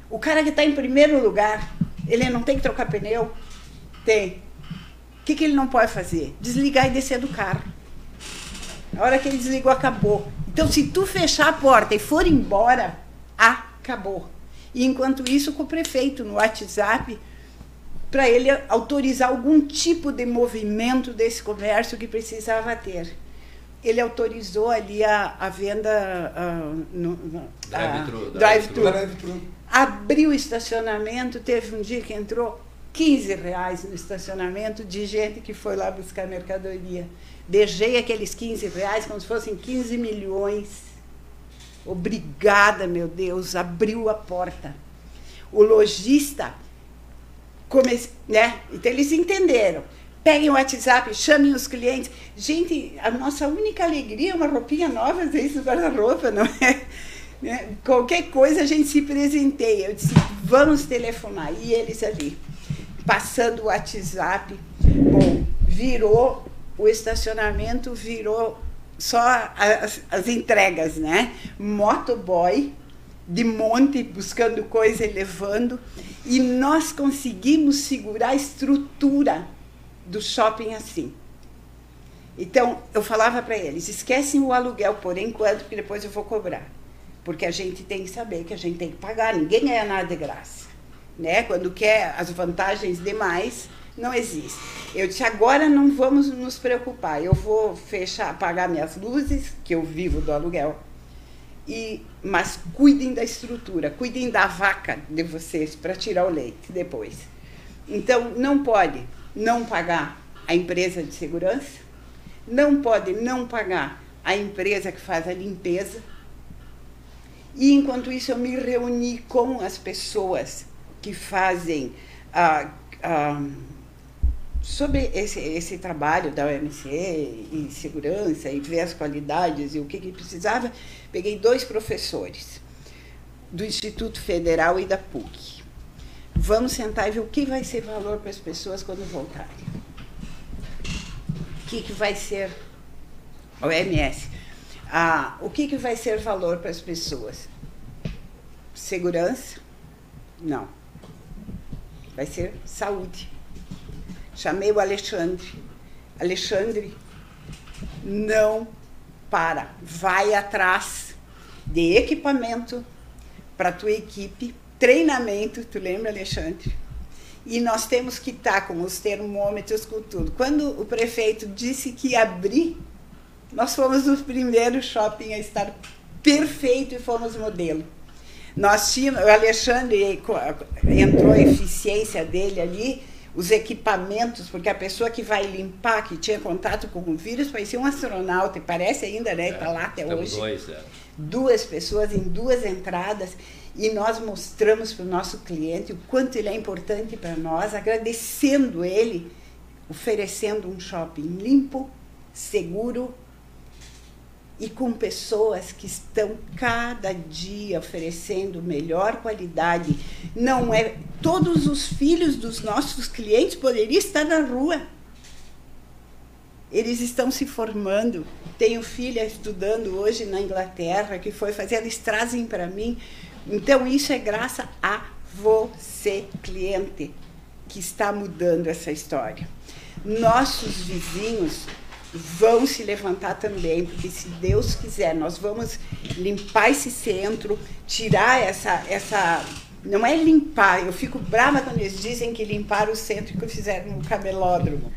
O cara que está em primeiro lugar, ele não tem que trocar pneu? Tem. O que, que ele não pode fazer? Desligar e descer do carro. A hora que ele desligou, acabou. Então, se tu fechar a porta e for embora, acabou. E enquanto isso, com o prefeito no WhatsApp, para ele autorizar algum tipo de movimento desse comércio que precisava ter ele autorizou ali a, a venda no, drive-thru. Drive drive Abriu o estacionamento, teve um dia que entrou 15 reais no estacionamento de gente que foi lá buscar mercadoria. Beijei aqueles 15 reais como se fossem 15 milhões. Obrigada, meu Deus, abriu a porta. O lojista, come, né? Então eles entenderam peguem o WhatsApp, chamem os clientes. Gente, a nossa única alegria é uma roupinha nova, às vezes, no guarda-roupa, não é? [LAUGHS] Né? Qualquer coisa a gente se presenteia. Eu disse, vamos telefonar. E eles ali, passando o WhatsApp. Bom, virou, o estacionamento virou só as, as entregas, né? Motoboy, de monte, buscando coisa e levando. E nós conseguimos segurar a estrutura do shopping assim. Então, eu falava para eles: esquecem o aluguel por enquanto, que depois eu vou cobrar. Porque a gente tem que saber que a gente tem que pagar, ninguém ganha nada de graça. Né? Quando quer as vantagens demais, Não existe. Eu disse, agora não vamos nos preocupar. Eu vou fechar, apagar minhas luzes, que eu vivo do aluguel. E, mas cuidem da estrutura, cuidem da vaca de vocês para tirar o leite depois. Então, não pode não pagar a empresa de segurança, não pode não pagar a empresa que faz a limpeza. E enquanto isso, eu me reuni com as pessoas que fazem ah, ah, sobre esse, esse trabalho da OMC e segurança e ver as qualidades e o que, que precisava. Peguei dois professores do Instituto Federal e da PUC. Vamos sentar e ver o que vai ser valor para as pessoas quando voltarem. O que, que vai ser OMS. Ah, o que, que vai ser valor para as pessoas? Segurança? Não. Vai ser saúde. Chamei o Alexandre. Alexandre, não para. Vai atrás de equipamento para tua equipe, treinamento, tu lembra, Alexandre? E nós temos que estar tá com os termômetros, com tudo. Quando o prefeito disse que abrir nós fomos o primeiro shopping a estar perfeito e fomos modelo. Nós tínhamos, o Alexandre entrou a eficiência dele ali, os equipamentos, porque a pessoa que vai limpar, que tinha contato com o vírus, parecia um astronauta, e parece ainda, né? Está é, lá até hoje. Dois, é. Duas pessoas em duas entradas. E nós mostramos para o nosso cliente o quanto ele é importante para nós, agradecendo ele, oferecendo um shopping limpo, seguro e com pessoas que estão cada dia oferecendo melhor qualidade. Não é todos os filhos dos nossos clientes poderiam estar na rua. Eles estão se formando. Tenho filha estudando hoje na Inglaterra que foi fazer, eles trazem para mim. Então isso é graças a você, cliente, que está mudando essa história. Nossos vizinhos vão se levantar também, porque se Deus quiser, nós vamos limpar esse centro, tirar essa essa não é limpar, eu fico brava quando eles dizem que limparam o centro que fizeram no camelódromo.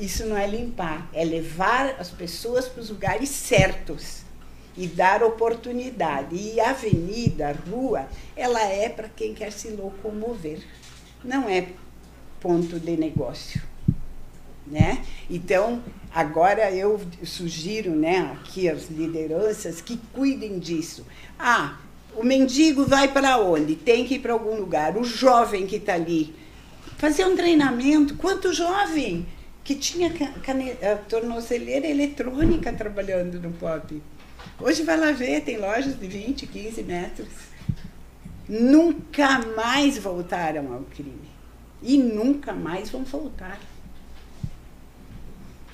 Isso não é limpar, é levar as pessoas para os lugares certos e dar oportunidade. E a avenida, a rua, ela é para quem quer se locomover, não é ponto de negócio. Né? Então, Agora eu sugiro né, aqui as lideranças que cuidem disso. Ah, o mendigo vai para onde? Tem que ir para algum lugar. O jovem que está ali. Fazer um treinamento. Quanto jovem que tinha cane... tornozeleira eletrônica trabalhando no POP? Hoje vai lá ver, tem lojas de 20, 15 metros. Nunca mais voltaram ao crime. E nunca mais vão voltar.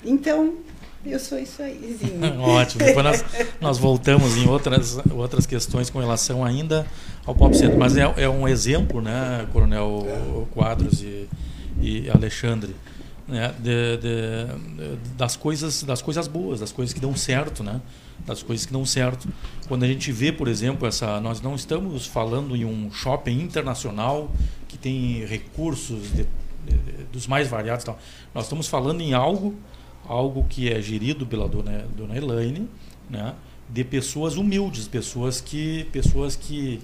Então, eu sou isso aí, [LAUGHS] Ótimo. Depois nós, nós voltamos em outras, outras questões com relação ainda ao Pop Center. Mas é, é um exemplo, né, Coronel Quadros e, e Alexandre, né, de, de, das, coisas, das coisas boas, das coisas que dão certo, né? Das coisas que dão certo. Quando a gente vê, por exemplo, essa, nós não estamos falando em um shopping internacional que tem recursos de, dos mais variados. Tal. Nós estamos falando em algo algo que é gerido pela dona, dona Elaine, né? de pessoas humildes, pessoas que, pessoas que,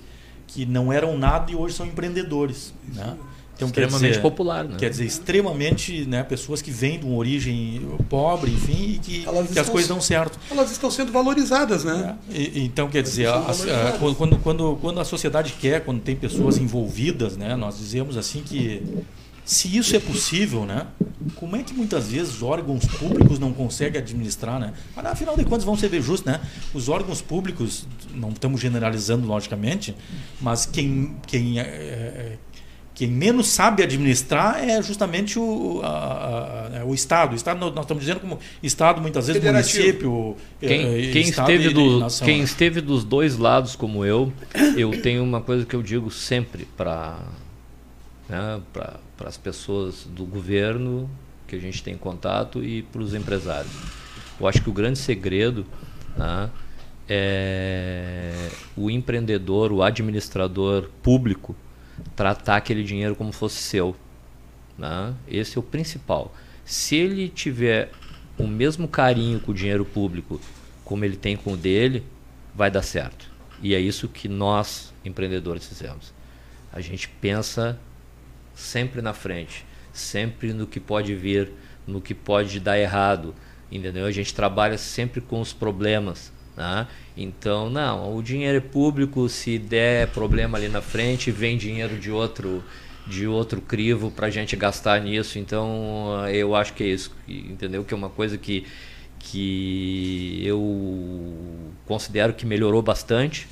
que não eram nada e hoje são empreendedores. Né? Então, extremamente dizer, popular, né? Quer dizer, extremamente, né, pessoas que vêm de uma origem pobre, enfim, e que, que as coisas dão certo. Elas estão sendo valorizadas, né? É, e, então, quer dizer, a, a, quando, quando, quando a sociedade quer, quando tem pessoas envolvidas, né, nós dizemos assim que se isso é possível, né? Como é que muitas vezes órgãos públicos não conseguem administrar, né? Mas afinal de contas, vamos ser justos, né? Os órgãos públicos, não estamos generalizando logicamente, mas quem, quem, é, é quem menos sabe administrar é justamente o, a, a, é o Estado. O Estado, nós estamos dizendo como Estado, muitas vezes município. Quem, é, quem esteve do, nação, quem né? esteve dos dois lados, como eu, eu tenho uma coisa que eu digo sempre para né, para as pessoas do governo que a gente tem contato e para os empresários. Eu acho que o grande segredo né, é o empreendedor, o administrador público tratar aquele dinheiro como fosse seu. Né? Esse é o principal. Se ele tiver o mesmo carinho com o dinheiro público como ele tem com o dele, vai dar certo. E é isso que nós, empreendedores, fizemos. A gente pensa sempre na frente, sempre no que pode vir, no que pode dar errado, entendeu? A gente trabalha sempre com os problemas, né? Então, não, o dinheiro é público, se der problema ali na frente, vem dinheiro de outro de outro crivo para a gente gastar nisso. Então, eu acho que é isso, entendeu? Que é uma coisa que, que eu considero que melhorou bastante.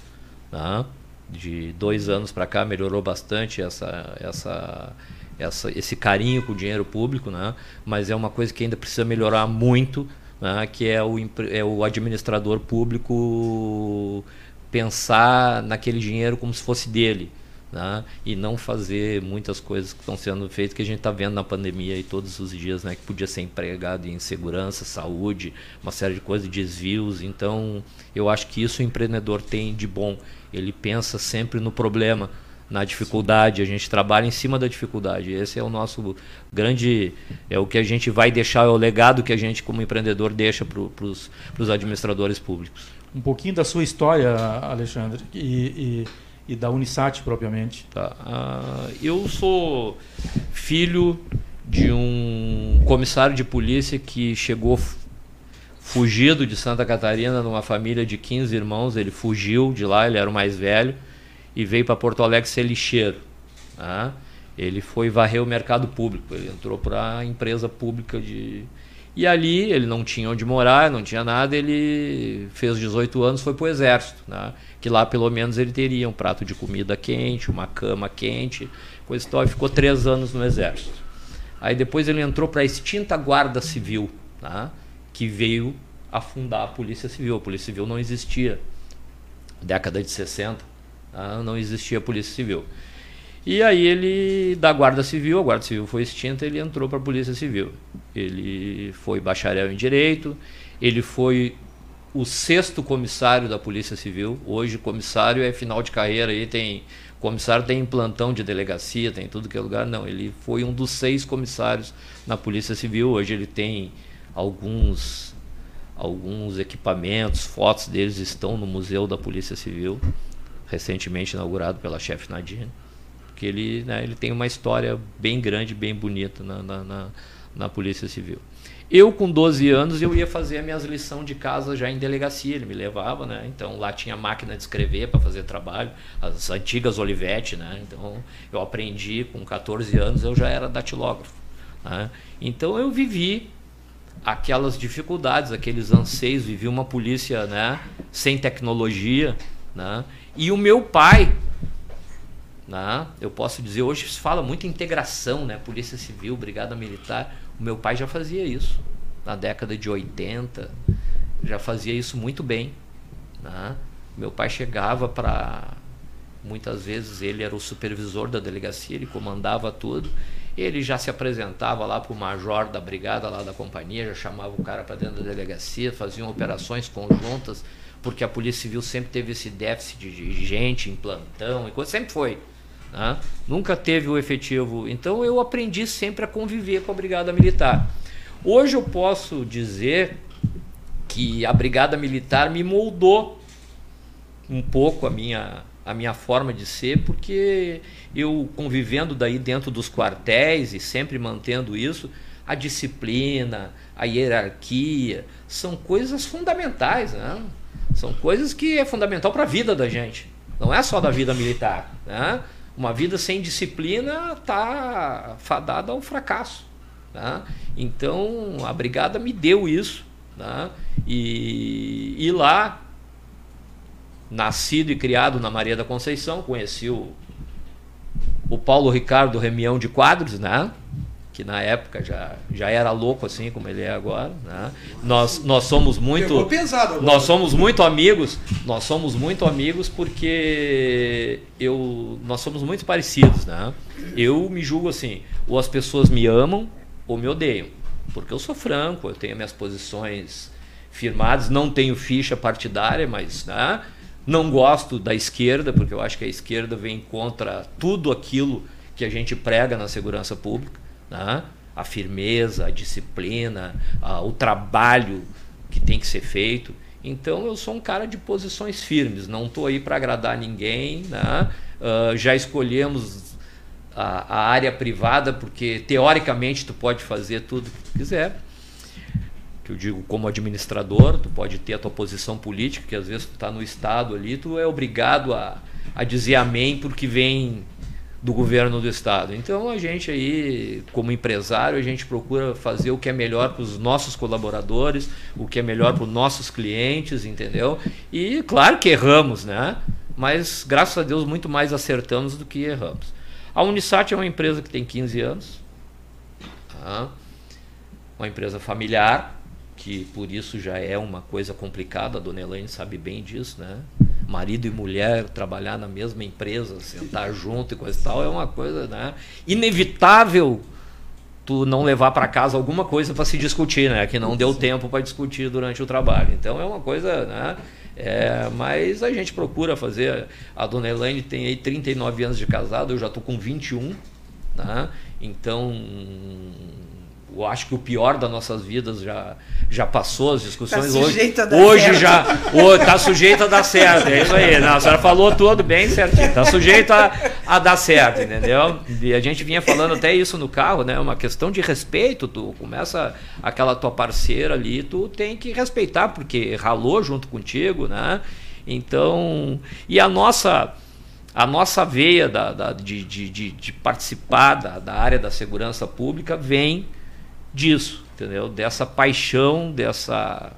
Né? De dois anos para cá, melhorou bastante essa, essa, essa, esse carinho com o dinheiro público, né? mas é uma coisa que ainda precisa melhorar muito, né? que é o, é o administrador público pensar naquele dinheiro como se fosse dele né? e não fazer muitas coisas que estão sendo feitas que a gente está vendo na pandemia e todos os dias, né? que podia ser empregado em segurança, saúde, uma série de coisas, desvios. Então, eu acho que isso o empreendedor tem de bom. Ele pensa sempre no problema, na dificuldade, a gente trabalha em cima da dificuldade. Esse é o nosso grande, é o que a gente vai deixar, é o legado que a gente como empreendedor deixa para os administradores públicos. Um pouquinho da sua história, Alexandre, e, e e da Unisat propriamente? Tá. Uh, eu sou filho de um comissário de polícia que chegou fugido de Santa Catarina numa família de 15 irmãos. Ele fugiu de lá, ele era o mais velho e veio para Porto Alegre ser lixeiro. Tá? Ele foi varrer o mercado público, ele entrou para a empresa pública de. E ali ele não tinha onde morar, não tinha nada, ele fez 18 anos, foi para o exército. Né? que lá pelo menos ele teria um prato de comida quente, uma cama quente, coisa tal, e ficou três anos no exército. Aí depois ele entrou para a extinta Guarda Civil, tá? que veio afundar a Polícia Civil. A Polícia Civil não existia. Década de 60, tá? não existia a Polícia Civil. E aí ele, da Guarda Civil, a Guarda Civil foi extinta, ele entrou para a Polícia Civil. Ele foi bacharel em Direito, ele foi o sexto comissário da Polícia Civil. Hoje, comissário é final de carreira, aí tem comissário tem plantão de delegacia, tem tudo que é lugar. Não, ele foi um dos seis comissários na Polícia Civil. Hoje ele tem alguns alguns equipamentos, fotos deles estão no Museu da Polícia Civil, recentemente inaugurado pela chefe Nadine. Porque ele, né, ele tem uma história bem grande, bem bonita na, na, na, na Polícia Civil. Eu, com 12 anos, eu ia fazer as minhas lições de casa já em delegacia, ele me levava, né? Então lá tinha máquina de escrever para fazer trabalho, as antigas Olivetti, né? Então eu aprendi com 14 anos, eu já era datilógrafo. Né? Então eu vivi aquelas dificuldades, aqueles anseios, vivi uma polícia, né? Sem tecnologia, né? E o meu pai, né? Eu posso dizer hoje se fala muito integração, né? Polícia Civil, Brigada Militar o meu pai já fazia isso. Na década de 80, já fazia isso muito bem. Né? Meu pai chegava para. Muitas vezes ele era o supervisor da delegacia, ele comandava tudo. Ele já se apresentava lá para o major da brigada, lá da companhia, já chamava o cara para dentro da delegacia, faziam operações conjuntas, porque a Polícia Civil sempre teve esse déficit de gente em plantão e coisa, sempre foi. Né? Nunca teve o efetivo. Então eu aprendi sempre a conviver com a Brigada Militar. Hoje eu posso dizer que a Brigada Militar me moldou um pouco a minha, a minha forma de ser, porque eu convivendo daí dentro dos quartéis e sempre mantendo isso, a disciplina, a hierarquia, são coisas fundamentais, né? São coisas que é fundamental para a vida da gente. Não é só da vida militar, né? Uma vida sem disciplina está fadada ao fracasso. Tá? Então a brigada me deu isso. Tá? E, e lá, nascido e criado na Maria da Conceição, conheci o, o Paulo Ricardo Remião de Quadros, né? Que na época já, já era louco assim como ele é agora. Né? Nós, nós somos muito nós somos muito amigos, nós somos muito amigos porque eu nós somos muito parecidos, né? Eu me julgo assim, ou as pessoas me amam ou me odeiam, porque eu sou franco, eu tenho minhas posições firmadas, não tenho ficha partidária, mas né? não gosto da esquerda porque eu acho que a esquerda vem contra tudo aquilo que a gente prega na segurança pública né? a firmeza, a disciplina, a, o trabalho que tem que ser feito. Então eu sou um cara de posições firmes, não estou aí para agradar ninguém. Né? Uh, já escolhemos a, a, área privada porque teoricamente tu pode fazer tudo que quiser. Que eu digo como administrador, tu pode ter a tua posição política, que às vezes tu está no estado ali, tu é obrigado a, a dizer amém porque vem do governo do estado. Então a gente aí, como empresário, a gente procura fazer o que é melhor para os nossos colaboradores, o que é melhor para os nossos clientes, entendeu? E claro que erramos, né? Mas graças a Deus muito mais acertamos do que erramos. A Unisat é uma empresa que tem 15 anos, tá? uma empresa familiar, que por isso já é uma coisa complicada, a dona Elaine sabe bem disso, né? Marido e mulher trabalhar na mesma empresa, sentar [LAUGHS] junto e coisa e tal, é uma coisa né, inevitável tu não levar para casa alguma coisa para se discutir, né? Que não deu tempo para discutir durante o trabalho. Então é uma coisa, né? É, mas a gente procura fazer. A dona Elaine tem aí 39 anos de casado, eu já estou com 21, né? Então eu acho que o pior das nossas vidas já, já passou, as discussões tá hoje. A dar hoje certo. já está sujeito a dar certo. É isso aí. Não, a senhora falou tudo bem certinho. Está sujeito a, a dar certo, entendeu? E a gente vinha falando até isso no carro, né? Uma questão de respeito. Tu começa aquela tua parceira ali, tu tem que respeitar, porque ralou junto contigo, né? Então, e a nossa a nossa veia da, da de, de, de, de, participar da, da área da segurança pública vem disso, entendeu? Dessa paixão, dessa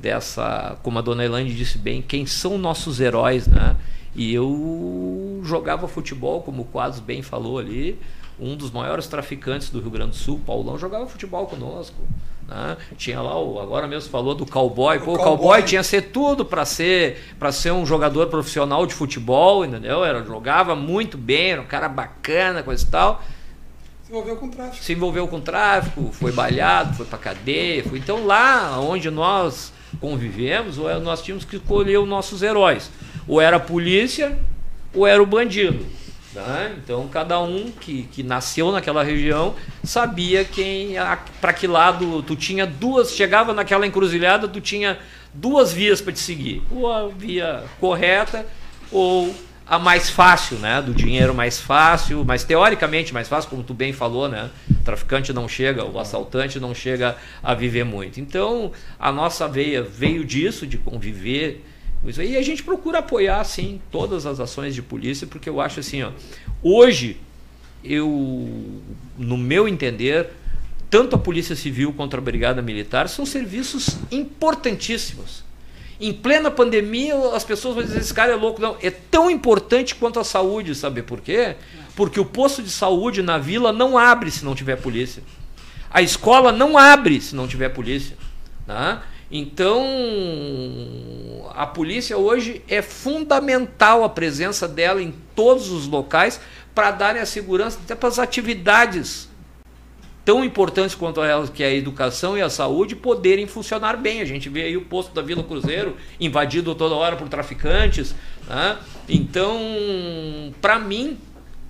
dessa, como a dona Elaine disse bem, quem são nossos heróis, né? E eu jogava futebol, como o Quadros bem falou ali, um dos maiores traficantes do Rio Grande do Sul, Paulão, jogava futebol conosco. Né? Tinha lá, o, agora mesmo falou do cowboy. Pô, o cowboy, cowboy tinha ser tudo para ser para ser um jogador profissional de futebol, entendeu? Era, jogava muito bem, era um cara bacana, coisa e tal envolveu com tráfico. Se envolveu com tráfico, foi balhado, foi para cadeia. Foi... Então lá onde nós convivemos, nós tínhamos que escolher os nossos heróis. Ou era a polícia, ou era o bandido. Né? Então cada um que, que nasceu naquela região sabia quem para que lado tu tinha duas, chegava naquela encruzilhada, tu tinha duas vias para te seguir. Ou a via correta ou a mais fácil, né? Do dinheiro mais fácil, mas teoricamente mais fácil, como tu bem falou, né? O traficante não chega, o assaltante não chega a viver muito. Então, a nossa veia veio disso, de conviver. E a gente procura apoiar, sim, todas as ações de polícia, porque eu acho assim, ó, hoje, eu, no meu entender, tanto a Polícia Civil quanto a Brigada Militar são serviços importantíssimos em plena pandemia, as pessoas vão dizer: esse cara é louco. Não, é tão importante quanto a saúde, sabe por quê? Porque o posto de saúde na vila não abre se não tiver polícia. A escola não abre se não tiver polícia. Tá? Então, a polícia hoje é fundamental a presença dela em todos os locais para darem a segurança até para as atividades tão importantes quanto elas, que é a educação e a saúde, poderem funcionar bem. A gente vê aí o posto da Vila Cruzeiro invadido toda hora por traficantes. Né? Então, para mim,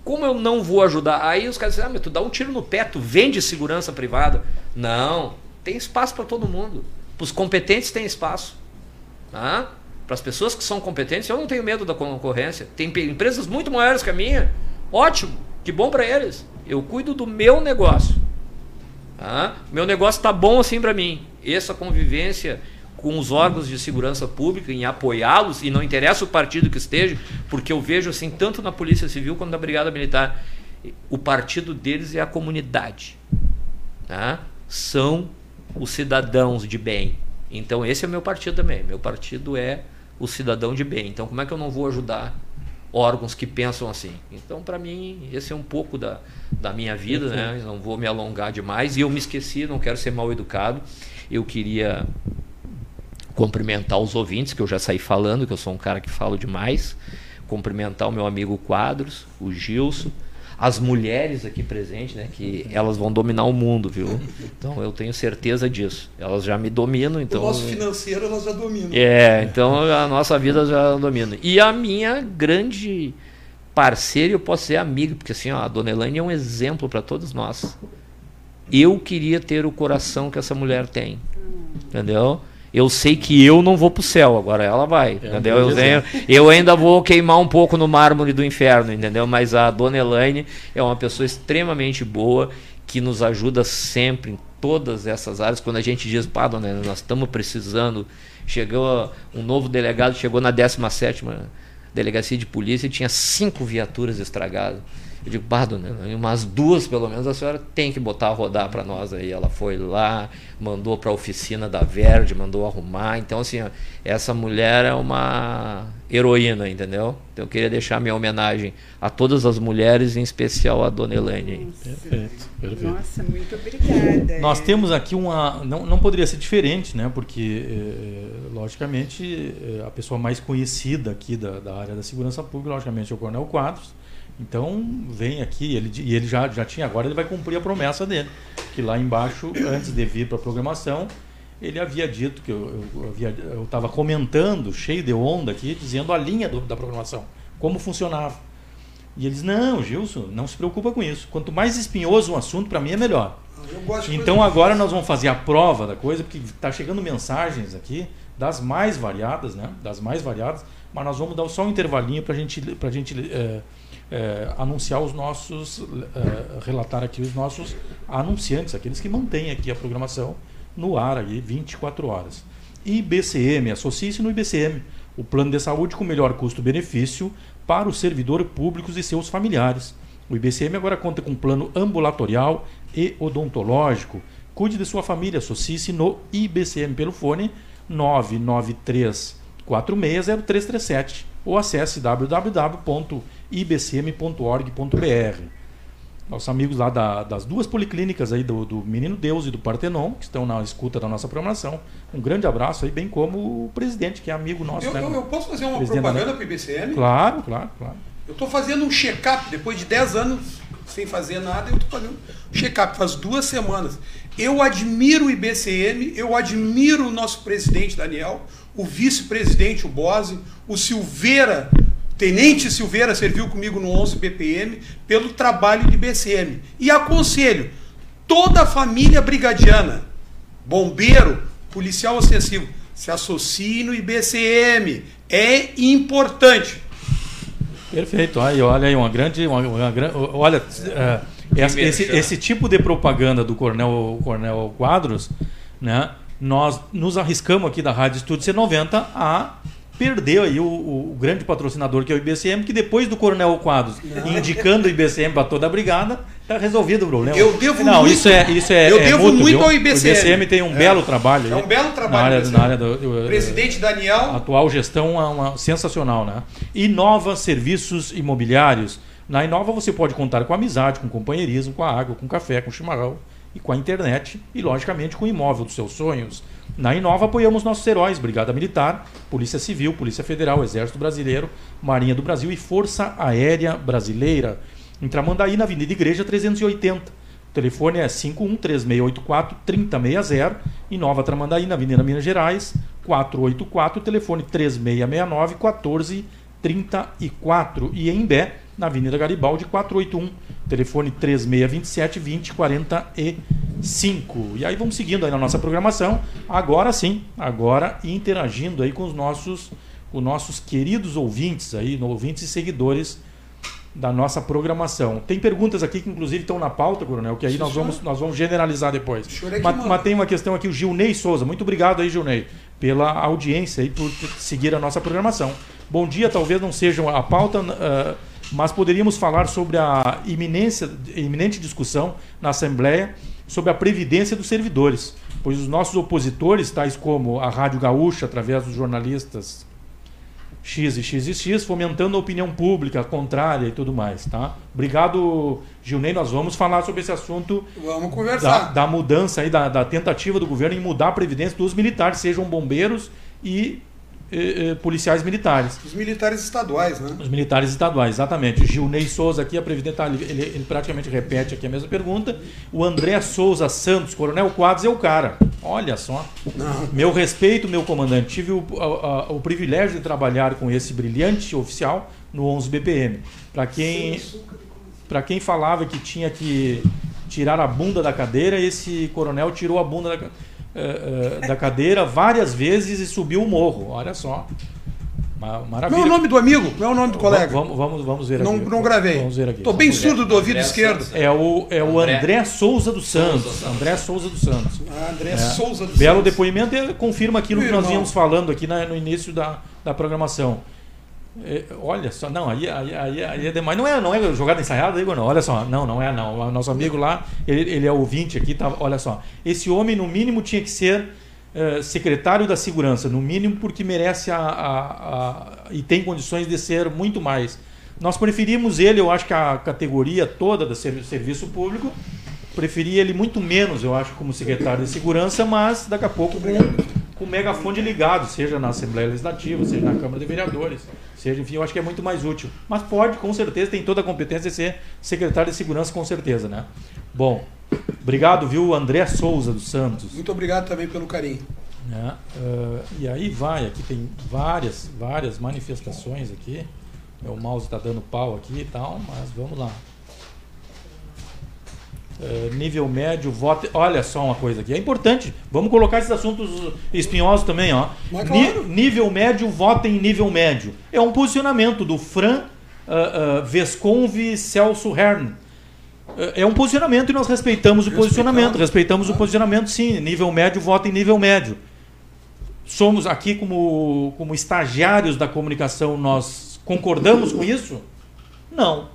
como eu não vou ajudar? Aí os caras dizem, ah, mas tu dá um tiro no pé, tu vende segurança privada. Não, tem espaço para todo mundo. Para os competentes tem espaço. Tá? Para as pessoas que são competentes, eu não tenho medo da concorrência. Tem empresas muito maiores que a minha. Ótimo, que bom para eles. Eu cuido do meu negócio. Ah, meu negócio está bom assim para mim. Essa convivência com os órgãos de segurança pública em apoiá-los e não interessa o partido que esteja, porque eu vejo assim tanto na Polícia Civil quanto na Brigada Militar, o partido deles é a comunidade. Tá? São os cidadãos de bem. Então esse é o meu partido também. Meu partido é o cidadão de bem. Então como é que eu não vou ajudar órgãos que pensam assim. Então, para mim, esse é um pouco da, da minha vida, né? Não vou me alongar demais. E eu me esqueci, não quero ser mal educado. Eu queria cumprimentar os ouvintes, que eu já saí falando, que eu sou um cara que falo demais. Cumprimentar o meu amigo Quadros, o Gilson as mulheres aqui presentes, né, que elas vão dominar o mundo, viu? Então eu tenho certeza disso. Elas já me dominam, então. O nosso financeiro elas já dominam. É, então a nossa vida já domina. E a minha grande parceira e eu posso ser amigo, porque assim, ó, a dona Elaine é um exemplo para todos nós. Eu queria ter o coração que essa mulher tem. Entendeu? Eu sei que eu não vou para o céu, agora ela vai, é, entendeu? Eu, tenho, eu, ainda vou queimar um pouco no mármore do inferno, entendeu? Mas a dona Elaine é uma pessoa extremamente boa que nos ajuda sempre em todas essas áreas. Quando a gente diz, pá, dona Elaine, nós estamos precisando. Chegou um novo delegado, chegou na 17 delegacia de polícia e tinha cinco viaturas estragadas. Eu digo, Bardo, né? umas duas pelo menos a senhora tem que botar a rodar para nós aí. Ela foi lá, mandou para a oficina da Verde, mandou arrumar. Então, assim, ó, essa mulher é uma heroína, entendeu? Então, eu queria deixar minha homenagem a todas as mulheres, em especial a Dona Elaine. Perfeito, perfeito. Nossa, muito obrigada. Nós temos aqui uma. Não, não poderia ser diferente, né? Porque, é, logicamente, a pessoa mais conhecida aqui da, da área da segurança pública, logicamente, é o Coronel Quadros então vem aqui, ele, e ele já, já tinha, agora ele vai cumprir a promessa dele. Que lá embaixo, antes de vir para a programação, ele havia dito que eu estava comentando, cheio de onda aqui, dizendo a linha do, da programação, como funcionava. E eles, não, Gilson, não se preocupa com isso. Quanto mais espinhoso um assunto, para mim é melhor. Então agora nós vamos fazer a prova da coisa, porque está chegando mensagens aqui das mais variadas, né? Das mais variadas, mas nós vamos dar só um intervalinho para gente, a gente é, é, anunciar os nossos, é, relatar aqui os nossos anunciantes, aqueles que mantêm aqui a programação no ar aí 24 horas. IBCM, associe-se no IBCM, o plano de saúde com melhor custo-benefício para os servidores públicos e seus familiares. O IBCM agora conta com plano ambulatorial e odontológico. Cuide de sua família, associe-se no IBCM pelo fone 993 460337 ou acesse www ibcm.org.br. Nossos amigos lá da, das duas policlínicas aí do, do, Menino Deus e do Partenon, que estão na escuta da nossa programação. Um grande abraço aí, bem como o presidente, que é amigo nosso. Eu, né? eu, eu posso fazer uma propaganda para o IBCM? Claro, claro, claro. Eu estou fazendo um check-up, depois de 10 anos sem fazer nada, eu estou fazendo um check-up, faz duas semanas. Eu admiro o IBCM, eu admiro o nosso presidente Daniel, o vice-presidente, o Bose, o Silveira, Tenente Silveira serviu comigo no 11 BPM pelo trabalho de BCM. E aconselho toda a família brigadiana, bombeiro, policial ostensivo, se associe no IBCM. É importante. Perfeito. Aí, olha aí, uma grande. Uma, uma, olha, uh, esse, esse, esse, tipo de propaganda do Coronel, Coronel Quadros, né, nós nos arriscamos aqui da Rádio Estúdio C90 a perdeu aí o, o, grande patrocinador que é o IBCM, que depois do Coronel Quadros não. indicando o IBCM para toda a brigada, está resolvido o problema. Eu devo não, muito, isso é isso é Eu é devo muito, muito ao IBCM. O IBCM tem um é. belo trabalho. É um belo trabalho. Na área, na área do, do, Presidente Daniel. Atual gestão é uma, sensacional, né? Inova Serviços Imobiliários. Na Inova você pode contar com amizade, com companheirismo, com a água, com café, com chimarrão e com a internet e, logicamente, com o imóvel dos seus sonhos. Na Inova apoiamos nossos heróis, Brigada Militar, Polícia Civil, Polícia Federal, Exército Brasileiro, Marinha do Brasil e Força Aérea Brasileira. Em Tramandaí, na Avenida Igreja 380. O telefone é 513684 3060 e Nova Tramandaí, na Avenida Minas Gerais, 484, telefone 3669 1434 e em Bé, na Avenida Garibaldi 481, telefone 3627 2045. E aí vamos seguindo aí na nossa programação. Agora sim, agora interagindo aí com os nossos, os nossos queridos ouvintes aí, ouvintes e seguidores da nossa programação. Tem perguntas aqui que inclusive estão na pauta, Coronel, que aí nós vamos, nós vamos generalizar depois. Mas, mas, tem uma questão aqui, o Gilney Souza. Muito obrigado aí, Gilney, pela audiência e por seguir a nossa programação. Bom dia, talvez não seja a pauta. Uh, mas poderíamos falar sobre a iminência, iminente discussão na Assembleia sobre a previdência dos servidores, pois os nossos opositores, tais como a Rádio Gaúcha, através dos jornalistas X e X e X, fomentando a opinião pública contrária e tudo mais. Tá? Obrigado, Gilney. Nós vamos falar sobre esse assunto. Vamos conversar. Da, da mudança aí, da, da, tentativa do governo em mudar a previdência dos militares, sejam bombeiros e eh, policiais militares. Os militares estaduais, né? Os militares estaduais, exatamente. O Gilney Souza aqui, a Previdente, ele, ele, praticamente repete aqui a mesma pergunta. O André Souza Santos, Coronel Quadros, é o cara. Olha só. Não. Meu respeito, meu comandante. Tive o, a, a, o privilégio de trabalhar com esse brilhante oficial no 11 BPM. Para quem, quem falava que tinha que tirar a bunda da cadeira, esse coronel tirou a bunda da cadeira uh, da cadeira várias vezes e subiu o morro. Olha só. Maravilha. Não é o nome do amigo, não é o nome do colega. Vamos, vamos, vamos ver não, aqui. Não gravei. Vamos ver aqui. Estou bem surdo do ouvido André esquerdo. É o, é o André, André Souza dos Santos. Souza. André Souza dos Santos. Ah, André é. Souza dos Belo Santos. depoimento e confirma aquilo Meu que nós íamos falando aqui na, no início da, da programação. É, olha só, não, aí, aí, aí, aí, é demais. Não é, não é jogada ensaiada, Igor, não. Olha só, não, não é, não. O nosso amigo lá, ele, ele é ouvinte aqui, tá, olha só. Esse homem, no mínimo, tinha que ser uh, secretário da Segurança, no mínimo, porque merece a, a, a, e tem condições de ser muito mais. Nós preferimos ele, eu acho que a categoria toda do serviço público, preferia ele muito menos, eu acho, como secretário de Segurança, mas daqui a pouco com com o megafone ligado, seja na Assembleia Legislativa, seja na Câmara de Vereadores, seja, enfim, eu acho que é muito mais útil. Mas pode, com certeza, tem toda a competência de ser secretário de Segurança, com certeza, né? Bom, obrigado, viu, André Souza dos Santos. Muito obrigado também pelo carinho. É, uh, e aí vai, aqui tem várias, várias manifestações aqui. Meu mouse está dando pau aqui e tal, mas vamos lá. Eh, nível médio, voto. Olha só uma coisa aqui. É importante. Vamos colocar esses assuntos espinhosos também, ó. Claro. nível médio, vota em nível médio. É um posicionamento do Fran uh, uh, Vesconve Celso Hern. é um posicionamento e nós respeitamos o posicionamento. Respeitamos o posicionamento, sim. Nível médio, vota em nível médio. Somos aqui, como, como estagiários da comunicação, nós concordamos com isso? Não.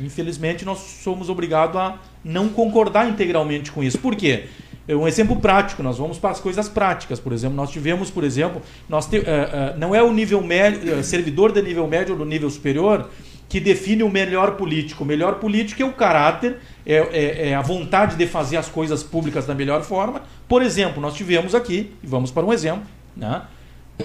Infelizmente, nós somos obrigados a não concordar integralmente com isso. Por quê? É um exemplo prático, nós vamos para as coisas práticas. Por exemplo, nós tivemos, por exemplo, nós te, uh, uh, não é o nível médio, uh, servidor de nível médio ou do nível superior que define o melhor político. O melhor político é o caráter, é, é, é, a vontade de fazer as coisas públicas da melhor forma. Por exemplo, nós tivemos aqui, e vamos para um exemplo, né?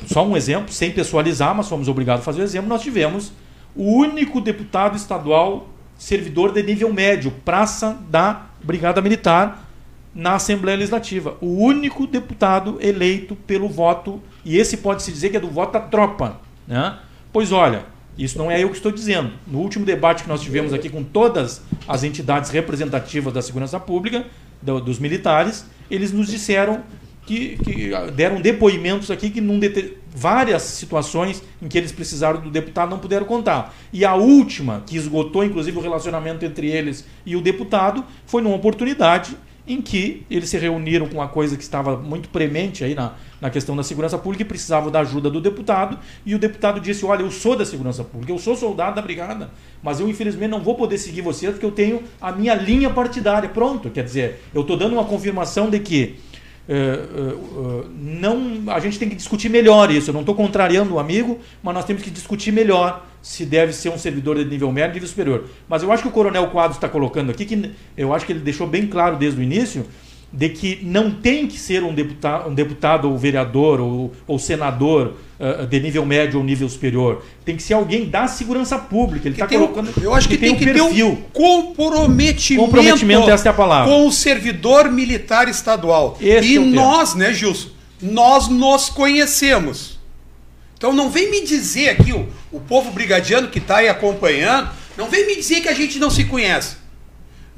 só um exemplo, sem pessoalizar, mas fomos obrigados a fazer o exemplo, nós tivemos o único deputado estadual servidor de nível médio, praça da Brigada Militar na Assembleia Legislativa. O único deputado eleito pelo voto, e esse pode-se dizer que é do voto da tropa. Né? Pois olha, isso não é eu que estou dizendo. No último debate que nós tivemos aqui com todas as entidades representativas da segurança pública, do, dos militares, eles nos disseram que, que deram depoimentos aqui que num várias situações em que eles precisaram do deputado não puderam contar. E a última, que esgotou inclusive o relacionamento entre eles e o deputado, foi numa oportunidade em que eles se reuniram com uma coisa que estava muito premente aí na, na questão da segurança pública e precisavam da ajuda do deputado. E o deputado disse: Olha, eu sou da segurança pública, eu sou soldado da brigada, mas eu infelizmente não vou poder seguir vocês porque eu tenho a minha linha partidária. Pronto, quer dizer, eu estou dando uma confirmação de que não, a gente tem que discutir melhor isso. Eu não estou contrariando o amigo, mas nós temos que discutir melhor se deve ser um servidor de nível médio nível superior. Mas eu acho que o Coronel Quadros está colocando aqui, que eu acho que ele deixou bem claro desde o início, de que não tem que ser um deputado, um deputado ou vereador ou, ou senador uh, de nível médio ou nível superior. Tem que ser alguém da segurança pública. Ele está colocando. Eu acho que, que tem, tem, que perfil. ter um comprometimento. Comprometimento, essa é a palavra. Com o servidor militar estadual. Esse e é nós, né, Gilson? Nós nos conhecemos. Então não vem me dizer aqui, o, o povo brigadiano que está aí acompanhando, não vem me dizer que a gente não se conhece.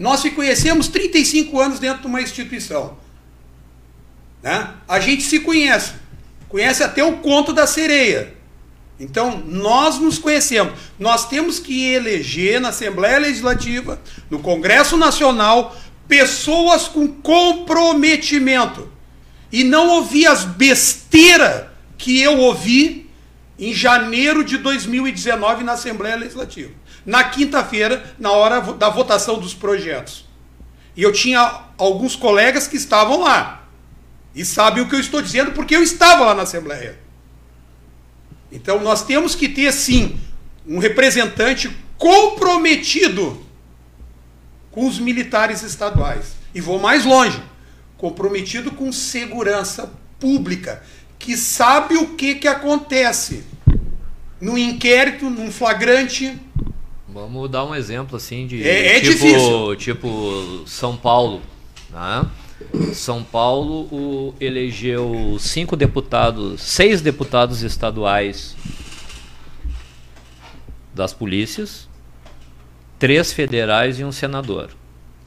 Nós se conhecemos 35 anos dentro de uma instituição. Né? A gente se conhece. Conhece até o conto da sereia. Então, nós nos conhecemos. Nós temos que eleger na Assembleia Legislativa, no Congresso Nacional, pessoas com comprometimento. E não ouvir as besteiras que eu ouvi em janeiro de 2019 na Assembleia Legislativa na quinta-feira, na hora da votação dos projetos. E eu tinha alguns colegas que estavam lá. E sabem o que eu estou dizendo porque eu estava lá na Assembleia. Então nós temos que ter, sim, um representante comprometido com os militares estaduais. E vou mais longe comprometido com segurança pública que sabe o que, que acontece no inquérito, num flagrante. Vamos dar um exemplo assim de é, é tipo, difícil. tipo São Paulo, né? São Paulo o, elegeu cinco deputados, seis deputados estaduais das polícias, três federais e um senador.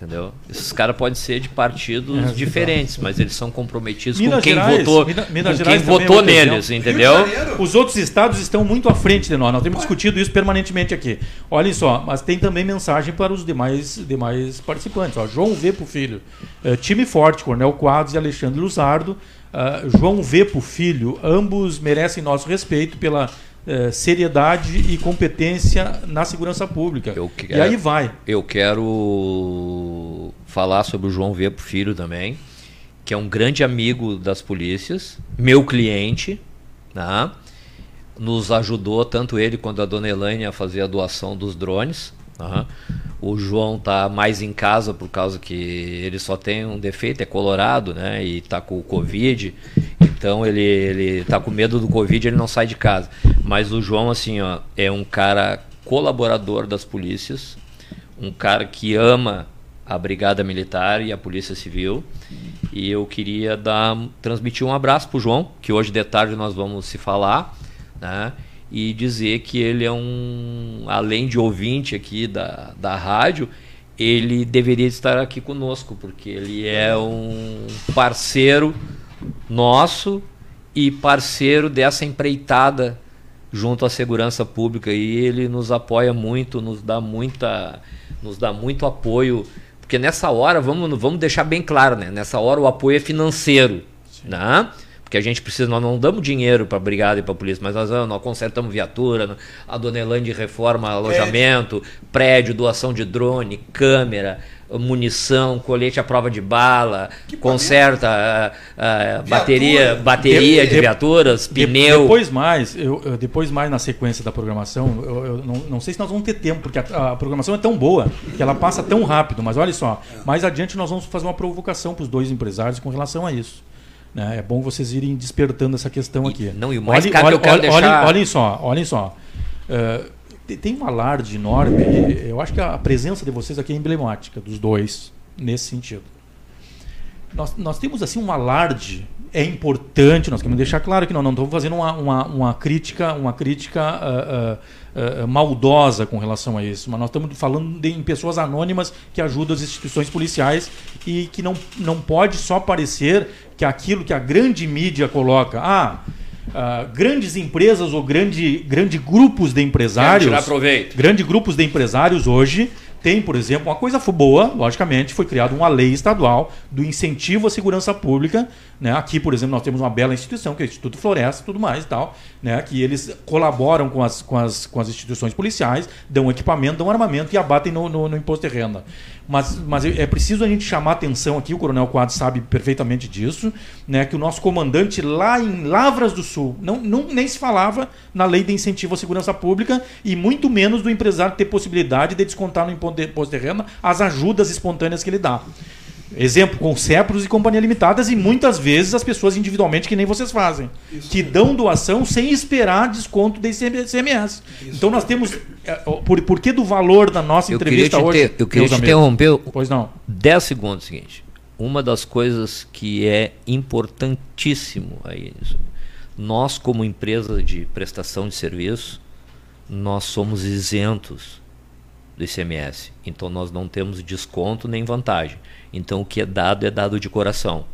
Entendeu? Esses caras podem ser de partidos é, diferentes, mas eles são comprometidos Minas com quem Gerais, votou, Minas, Minas com quem votou é neles, entendeu? Os outros estados estão muito à frente de nós. Nós temos discutido isso permanentemente aqui. Olhem só, mas tem também mensagem para os demais, demais participantes. Ó, João V. pro filho, uh, time forte, Cornel Quadros e Alexandre Luzardo. Uh, João V. pro filho, ambos merecem nosso respeito pela é, seriedade e competência na segurança pública. Quero, e aí vai. Eu quero falar sobre o João Vepo Filho também, que é um grande amigo das polícias, meu cliente, né? nos ajudou, tanto ele quanto a dona Elaine, a fazer a doação dos drones. Né? O João tá mais em casa por causa que ele só tem um defeito, é colorado, né? E tá com o Covid. Então ele, ele tá com medo do Covid, ele não sai de casa. Mas o João, assim, ó, é um cara colaborador das polícias, um cara que ama a Brigada Militar e a Polícia Civil. E eu queria dar, transmitir um abraço pro João, que hoje de tarde nós vamos se falar, né? E dizer que ele é um, além de ouvinte aqui da, da rádio, ele deveria estar aqui conosco, porque ele é um parceiro nosso e parceiro dessa empreitada junto à segurança pública e ele nos apoia muito, nos dá muita nos dá muito apoio, porque nessa hora, vamos, vamos deixar bem claro, né? Nessa hora o apoio é financeiro, Sim. né? Porque a gente precisa, nós não damos dinheiro para a brigada e para a polícia, mas nós, nós consertamos viatura, a Dona reforma alojamento, prédio. prédio, doação de drone, câmera, munição, colete à prova de bala, que conserta a, a bateria, bateria de, de, de viaturas, de, pneu. Depois mais, eu, depois mais na sequência da programação, eu, eu não, não, sei se nós vamos ter tempo, porque a, a, programação é tão boa que ela passa tão rápido. Mas olha só, mais adiante nós vamos fazer uma provocação para os dois empresários com relação a isso. Né? É bom vocês irem despertando essa questão aqui. Não, e o mais olhem, caro olhem, que eu quero olhem, deixar... olhem só, olhem só. Uh, tem um alarde enorme. Eu acho que a presença de vocês aqui é emblemática dos dois nesse sentido. Nós, nós temos assim um alarde é importante, nós queremos deixar claro que nós não estamos fazendo uma, uma, uma crítica, uma crítica uh, uh, uh, maldosa com relação a isso, mas nós estamos falando de, em pessoas anônimas que ajudam as instituições policiais e que não, não pode só parecer que aquilo que a grande mídia coloca, ah, grandes empresas ou grande, grande grupos de empresários, grandes grupos de empresários hoje tem, por exemplo, uma coisa boa, logicamente, foi criada uma lei estadual do incentivo à segurança pública. Né? Aqui, por exemplo, nós temos uma bela instituição, que é o Instituto Floresta e tudo mais e tal, né? que eles colaboram com as, com, as, com as instituições policiais, dão equipamento, dão armamento e abatem no, no, no imposto de renda. Mas, mas é preciso a gente chamar atenção aqui, o Coronel Quadros sabe perfeitamente disso, né, que o nosso comandante lá em Lavras do Sul, não, não, nem se falava na lei de incentivo à segurança pública e muito menos do empresário ter possibilidade de descontar no imposto de renda as ajudas espontâneas que ele dá. Exemplo, com CEPROS e companhia limitadas e muitas vezes as pessoas individualmente, que nem vocês fazem, Isso que dão doação sem esperar desconto de ICMS. Então nós temos. É, por, por que do valor da nossa eu entrevista hoje? Ter, eu queria te interromper. Pois não. 10 segundos, seguinte. Uma das coisas que é importantíssimo aí, nós como empresa de prestação de serviço, nós somos isentos do ICMS. Então nós não temos desconto nem vantagem. Então o que é dado é dado de coração.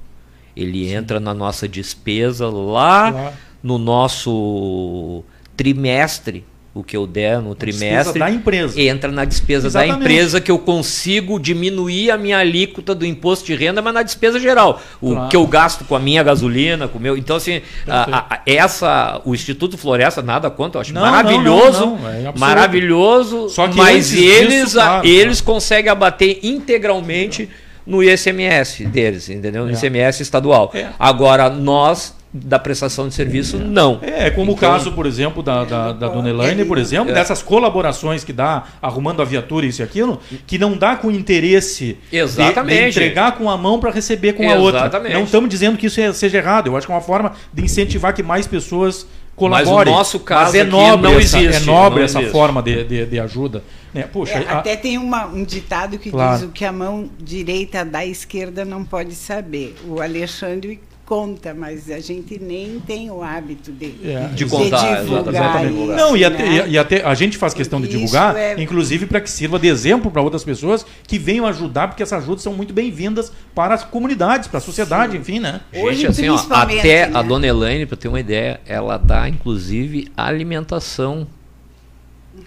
Ele Sim. entra na nossa despesa lá no nosso trimestre o que eu der no trimestre da empresa. entra na despesa Exatamente. da empresa que eu consigo diminuir a minha alíquota do imposto de renda, mas na despesa geral. O claro. que eu gasto com a minha gasolina, com o meu. Então, assim, a, a, essa, o Instituto Floresta, nada contra, eu acho não, maravilhoso. Não, não, é maravilhoso. Só que mas eles, claro, eles conseguem abater integralmente no ICMS deles, entendeu? No é. ICMS estadual. É. Agora, nós da prestação de serviço, não. É, como então, o caso, por exemplo, da, da, da Dona Elaine, por exemplo, é. dessas colaborações que dá arrumando a viatura, isso e aquilo, que não dá com interesse Exatamente. De, de entregar com a mão para receber com a Exatamente. outra. Não estamos dizendo que isso é, seja errado, eu acho que é uma forma de incentivar que mais pessoas colaborem. Mas o nosso caso é nobre não essa, é existe. É nobre essa existe. forma de, de, de ajuda. É, puxa, é, a... Até tem uma, um ditado que claro. diz o que a mão direita da esquerda não pode saber. O Alexandre conta, mas a gente nem tem o hábito de, é. de, de contar. Divulgar Isso, Não, e, até, né? e, até, a gente faz questão de divulgar, é... inclusive para que sirva de exemplo para outras pessoas que venham ajudar, porque essas ajudas são muito bem-vindas para as comunidades, para a sociedade, Sim. enfim, né? Gente, assim, ó, até né? a dona Elaine, para ter uma ideia, ela dá inclusive alimentação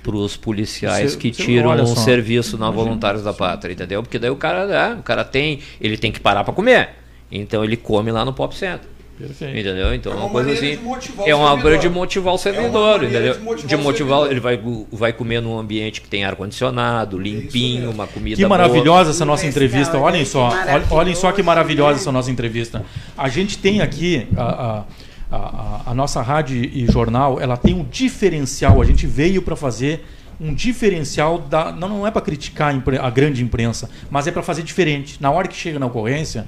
para os policiais você, que tiram um serviço na Voluntários da Pátria, entendeu? Porque daí o cara, né, o cara tem, ele tem que parar para comer. Então ele come lá no Pop Center. Perfeito. Entendeu? Então é uma, uma coisa assim. É uma maneira de motivar o servidor, é entendeu? De motivar, de motivar ele vai, vai comer num ambiente que tem ar-condicionado, limpinho, uma comida. Que maravilhosa boa. essa nossa entrevista. Olhem só, olhem só que maravilhosa essa nossa entrevista. A gente tem aqui a, a, a, a nossa rádio e jornal, ela tem um diferencial. A gente veio para fazer um diferencial da não, não é para criticar a grande imprensa, mas é para fazer diferente. Na hora que chega na ocorrência,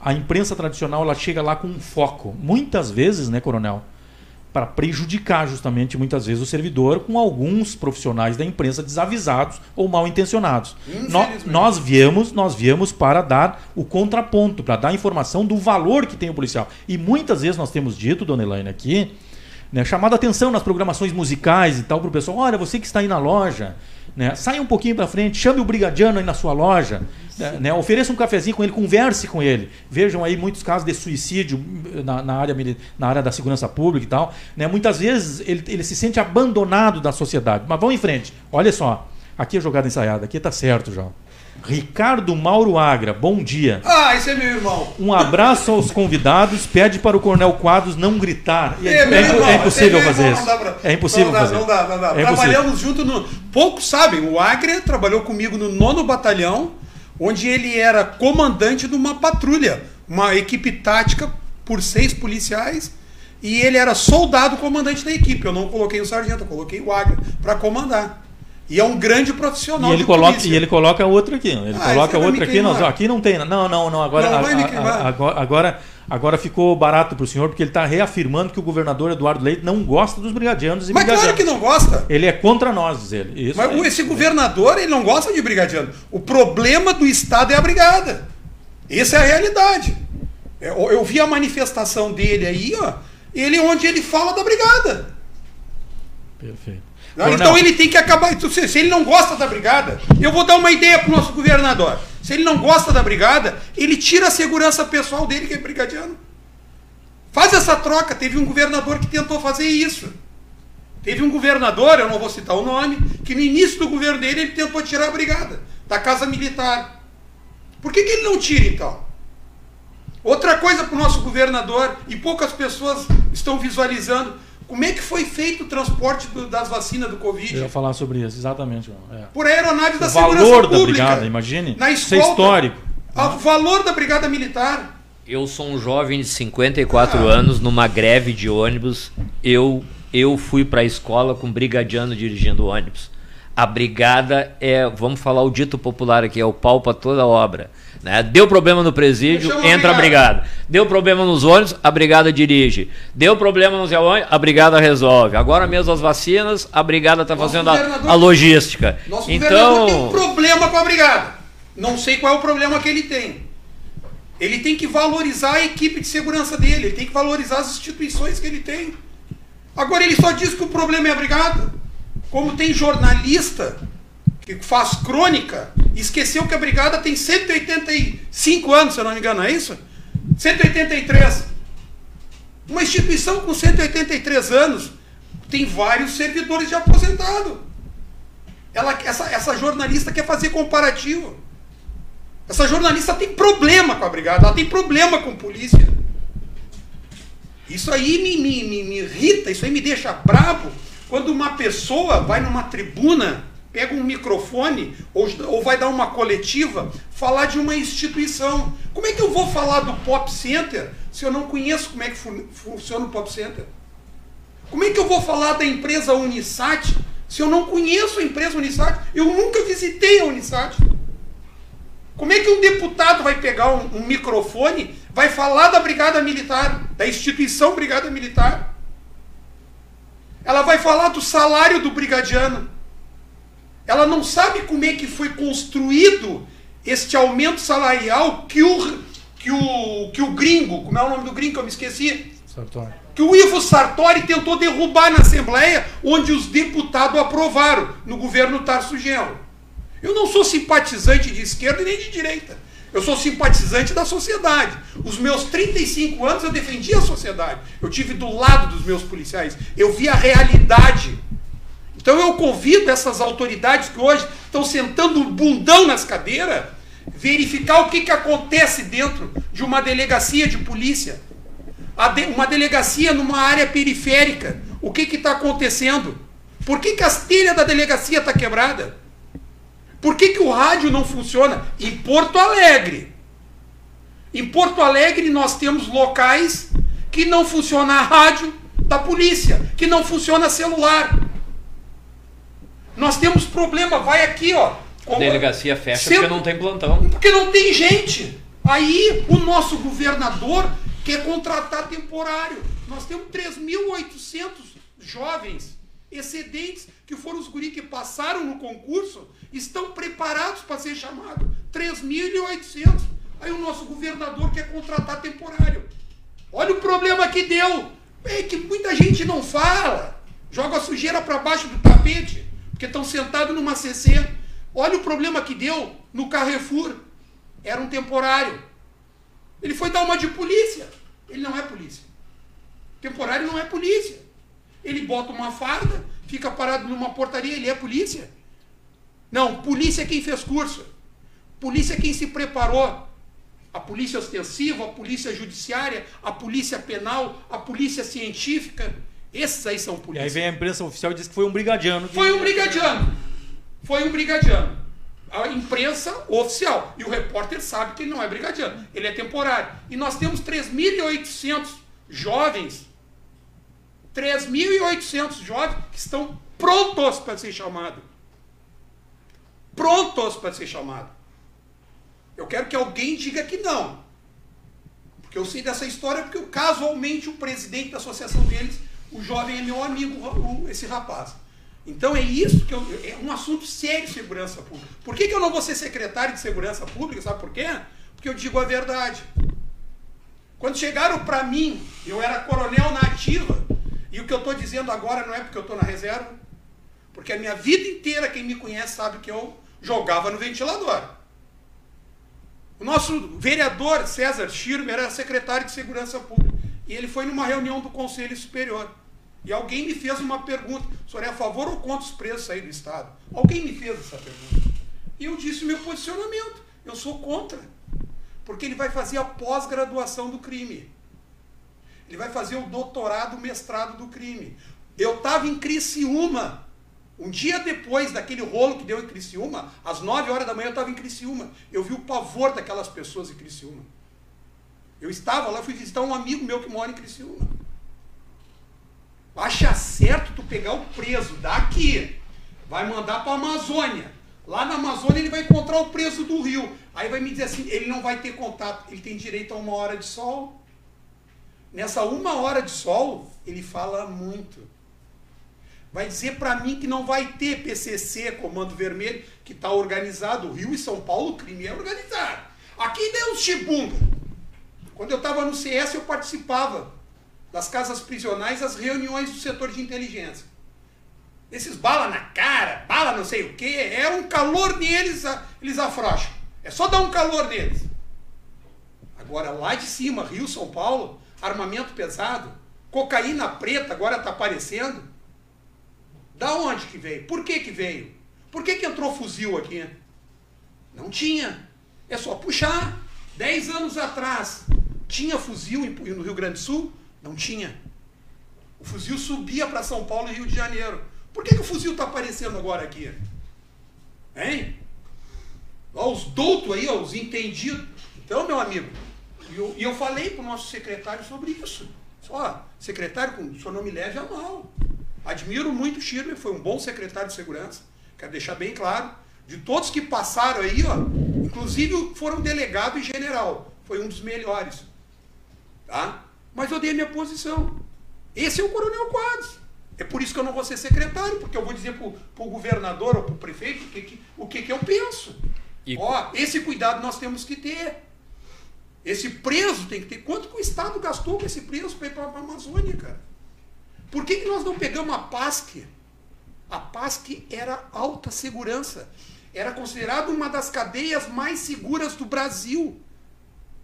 a imprensa tradicional ela chega lá com um foco, muitas vezes, né, coronel, para prejudicar justamente muitas vezes o servidor com alguns profissionais da imprensa desavisados ou mal intencionados. Nós, nós viemos, nós viemos para dar o contraponto, para dar informação do valor que tem o policial. E muitas vezes nós temos dito, dona Elaine, aqui, né, chamado a atenção nas programações musicais e tal para o pessoal, olha, você que está aí na loja, né? Saia um pouquinho para frente, chame o brigadiano aí na sua loja, né? ofereça um cafezinho com ele, converse com ele. Vejam aí muitos casos de suicídio na, na área, na área da segurança pública e tal. Né? Muitas vezes ele, ele se sente abandonado da sociedade. Mas vamos em frente. Olha só, aqui é jogada ensaiada, aqui está certo já. Ricardo Mauro Agra, bom dia. Ah, esse é meu irmão. Um abraço aos convidados. Pede para o Coronel Quadros não gritar. É, é, é, é impossível fazer isso. Pra... É impossível não fazer. Não dá, não dá. É Trabalhamos junto no. Poucos sabem, o Agra trabalhou comigo no nono batalhão, onde ele era comandante de uma patrulha, uma equipe tática por seis policiais. E ele era soldado comandante da equipe. Eu não coloquei o sargento, eu coloquei o Agra para comandar. E é um grande profissional. E ele, coloca, polícia. e ele coloca outro aqui. Ele ah, coloca outro aqui. Não, aqui não tem. Não, não, não. Agora, não, a, a, agora, agora, ficou barato para o senhor, porque ele está reafirmando que o governador Eduardo Leite não gosta dos brigadianos e Mas brigadianos. claro que não gosta. Ele é contra nós, diz ele. Isso Mas é. esse governador, ele não gosta de brigadiano. O problema do Estado é a brigada. Essa é a realidade. Eu, eu vi a manifestação dele aí, ó. Ele onde ele fala da brigada. Perfeito. Então ele tem que acabar. Então, se ele não gosta da brigada, eu vou dar uma ideia para o nosso governador. Se ele não gosta da brigada, ele tira a segurança pessoal dele, que é brigadiano. Faz essa troca. Teve um governador que tentou fazer isso. Teve um governador, eu não vou citar o nome, que no início do governo dele ele tentou tirar a brigada da Casa Militar. Por que, que ele não tira então? Outra coisa para o nosso governador, e poucas pessoas estão visualizando, como é que foi feito o transporte do, das vacinas do Covid? Eu ia falar sobre isso, exatamente. É. Por aeronave da o segurança valor pública. da brigada, imagine. Na escolta, isso é histórico. O valor da brigada militar. Eu sou um jovem de 54 ah. anos, numa greve de ônibus. Eu, eu fui para a escola com brigadiano dirigindo ônibus. A brigada é, vamos falar o dito popular aqui, é o pau para toda obra. Né? Deu problema no presídio, entra a brigada. Deu problema nos ônibus, a brigada dirige. Deu problema no Zé a brigada resolve. Agora mesmo as vacinas, a brigada está fazendo a, a, logística. Nosso então tem um problema com a brigada. Não sei qual é o problema que ele tem. Ele tem que valorizar a equipe de segurança dele, ele tem que valorizar as instituições que ele tem. Agora ele só diz que o problema é a brigada. Como tem jornalista que faz crônica, esqueceu que a brigada tem 185 anos, se eu não me engano, é isso? 183. Uma instituição com 183 anos tem vários servidores de aposentado. Ela, essa, essa jornalista quer fazer comparativo. Essa jornalista tem problema com a brigada, ela tem problema com polícia. Isso aí me, me, me, me irrita, isso aí me deixa bravo quando uma pessoa vai numa tribuna pega um microfone ou, ou vai dar uma coletiva, falar de uma instituição. Como é que eu vou falar do Pop Center se eu não conheço como é que fun funciona o Pop Center? Como é que eu vou falar da empresa Unisat se eu não conheço a empresa Unisat? Eu nunca visitei a Unisat. Como é que um deputado vai pegar um, um microfone, vai falar da Brigada Militar, da instituição Brigada Militar? Ela vai falar do salário do brigadiano. Ela não sabe como é que foi construído este aumento salarial que o, que o, que o gringo, como é o nome do gringo que eu me esqueci? Sartori. Que o Ivo Sartori tentou derrubar na Assembleia, onde os deputados aprovaram, no governo Tarso Genro. Eu não sou simpatizante de esquerda nem de direita. Eu sou simpatizante da sociedade. Os meus 35 anos eu defendi a sociedade. Eu tive do lado dos meus policiais. Eu vi a realidade então eu convido essas autoridades que hoje estão sentando um bundão nas cadeiras, verificar o que, que acontece dentro de uma delegacia de polícia. Uma delegacia numa área periférica. O que está acontecendo? Por que, que as telhas da delegacia estão tá quebrada? Por que, que o rádio não funciona? Em Porto Alegre. Em Porto Alegre nós temos locais que não funciona a rádio da polícia, que não funciona celular. Nós temos problema, vai aqui, ó. A delegacia fecha porque não tem plantão. Porque não tem gente. Aí o nosso governador quer contratar temporário. Nós temos 3.800 jovens excedentes que foram os guri que passaram no concurso, estão preparados para ser chamados. 3.800. Aí o nosso governador quer contratar temporário. Olha o problema que deu. É que muita gente não fala. Joga a sujeira para baixo do tapete porque estão sentados numa CC. Olha o problema que deu no Carrefour. Era um temporário. Ele foi dar uma de polícia. Ele não é polícia. Temporário não é polícia. Ele bota uma farda, fica parado numa portaria, ele é polícia. Não, polícia é quem fez curso. Polícia é quem se preparou. A polícia ostensiva, a polícia judiciária, a polícia penal, a polícia científica. Esses aí são polícia. E aí vem a imprensa oficial e diz que foi um brigadiano. Que... Foi um brigadiano. Foi um brigadiano. A imprensa oficial. E o repórter sabe que ele não é brigadiano. Ele é temporário. E nós temos 3.800 jovens. 3.800 jovens que estão prontos para ser chamados. Prontos para ser chamados. Eu quero que alguém diga que não. Porque eu sei dessa história porque casualmente o presidente da associação deles o jovem é meu amigo, esse rapaz. Então é isso que eu, é um assunto sério segurança pública. Por que, que eu não vou ser secretário de segurança pública? Sabe por quê? Porque eu digo a verdade. Quando chegaram para mim, eu era coronel na ativa, e o que eu estou dizendo agora não é porque eu estou na reserva, porque a minha vida inteira, quem me conhece sabe que eu jogava no ventilador. O nosso vereador César Schirmer era secretário de Segurança Pública. E ele foi numa reunião do Conselho Superior. E alguém me fez uma pergunta: o senhor é a favor ou contra os preços aí do Estado? Alguém me fez essa pergunta. E eu disse meu posicionamento: eu sou contra. Porque ele vai fazer a pós-graduação do crime. Ele vai fazer o doutorado, o mestrado do crime. Eu estava em Criciúma. Um dia depois daquele rolo que deu em Criciúma, às 9 horas da manhã eu estava em Criciúma. Eu vi o pavor daquelas pessoas em Criciúma. Eu estava lá, fui visitar um amigo meu que mora em Criciúma. Acha certo tu pegar o preso daqui, vai mandar para a Amazônia. Lá na Amazônia ele vai encontrar o preso do Rio. Aí vai me dizer assim, ele não vai ter contato, ele tem direito a uma hora de sol. Nessa uma hora de sol, ele fala muito. Vai dizer para mim que não vai ter PCC, Comando Vermelho, que está organizado. O Rio e São Paulo, o crime é organizado. Aqui deu um chibunga. Quando eu estava no CS, eu participava das casas prisionais, as reuniões do setor de inteligência. Esses bala na cara, bala não sei o que, é um calor neles, eles afrouxam. É só dar um calor neles. Agora, lá de cima, Rio, São Paulo, armamento pesado, cocaína preta agora está aparecendo. Da onde que veio? Por que que veio? Por que que entrou fuzil aqui? Não tinha. É só puxar. Dez anos atrás, tinha fuzil no Rio Grande do Sul? Não tinha. O fuzil subia para São Paulo e Rio de Janeiro. Por que, que o fuzil está aparecendo agora aqui? Hein? Ó, os doutos aí, ó, os entendidos. Então, meu amigo, e eu, eu, falei para o nosso secretário sobre isso. Ó, secretário, o senhor não me leve a mal. Admiro muito o Schirmer, foi um bom secretário de segurança. Quero deixar bem claro. De todos que passaram aí, ó, inclusive foram delegado e general. Foi um dos melhores. Tá? Mas eu dei a minha posição. Esse é o Coronel Quadros. É por isso que eu não vou ser secretário, porque eu vou dizer para o governador ou para o prefeito o que, que, o que, que eu penso. E... Ó, esse cuidado nós temos que ter. Esse preso tem que ter. Quanto que o Estado gastou com esse preso para ir para a Amazônia, cara? Por que, que nós não pegamos a PASC? A PASC era alta segurança. Era considerada uma das cadeias mais seguras do Brasil.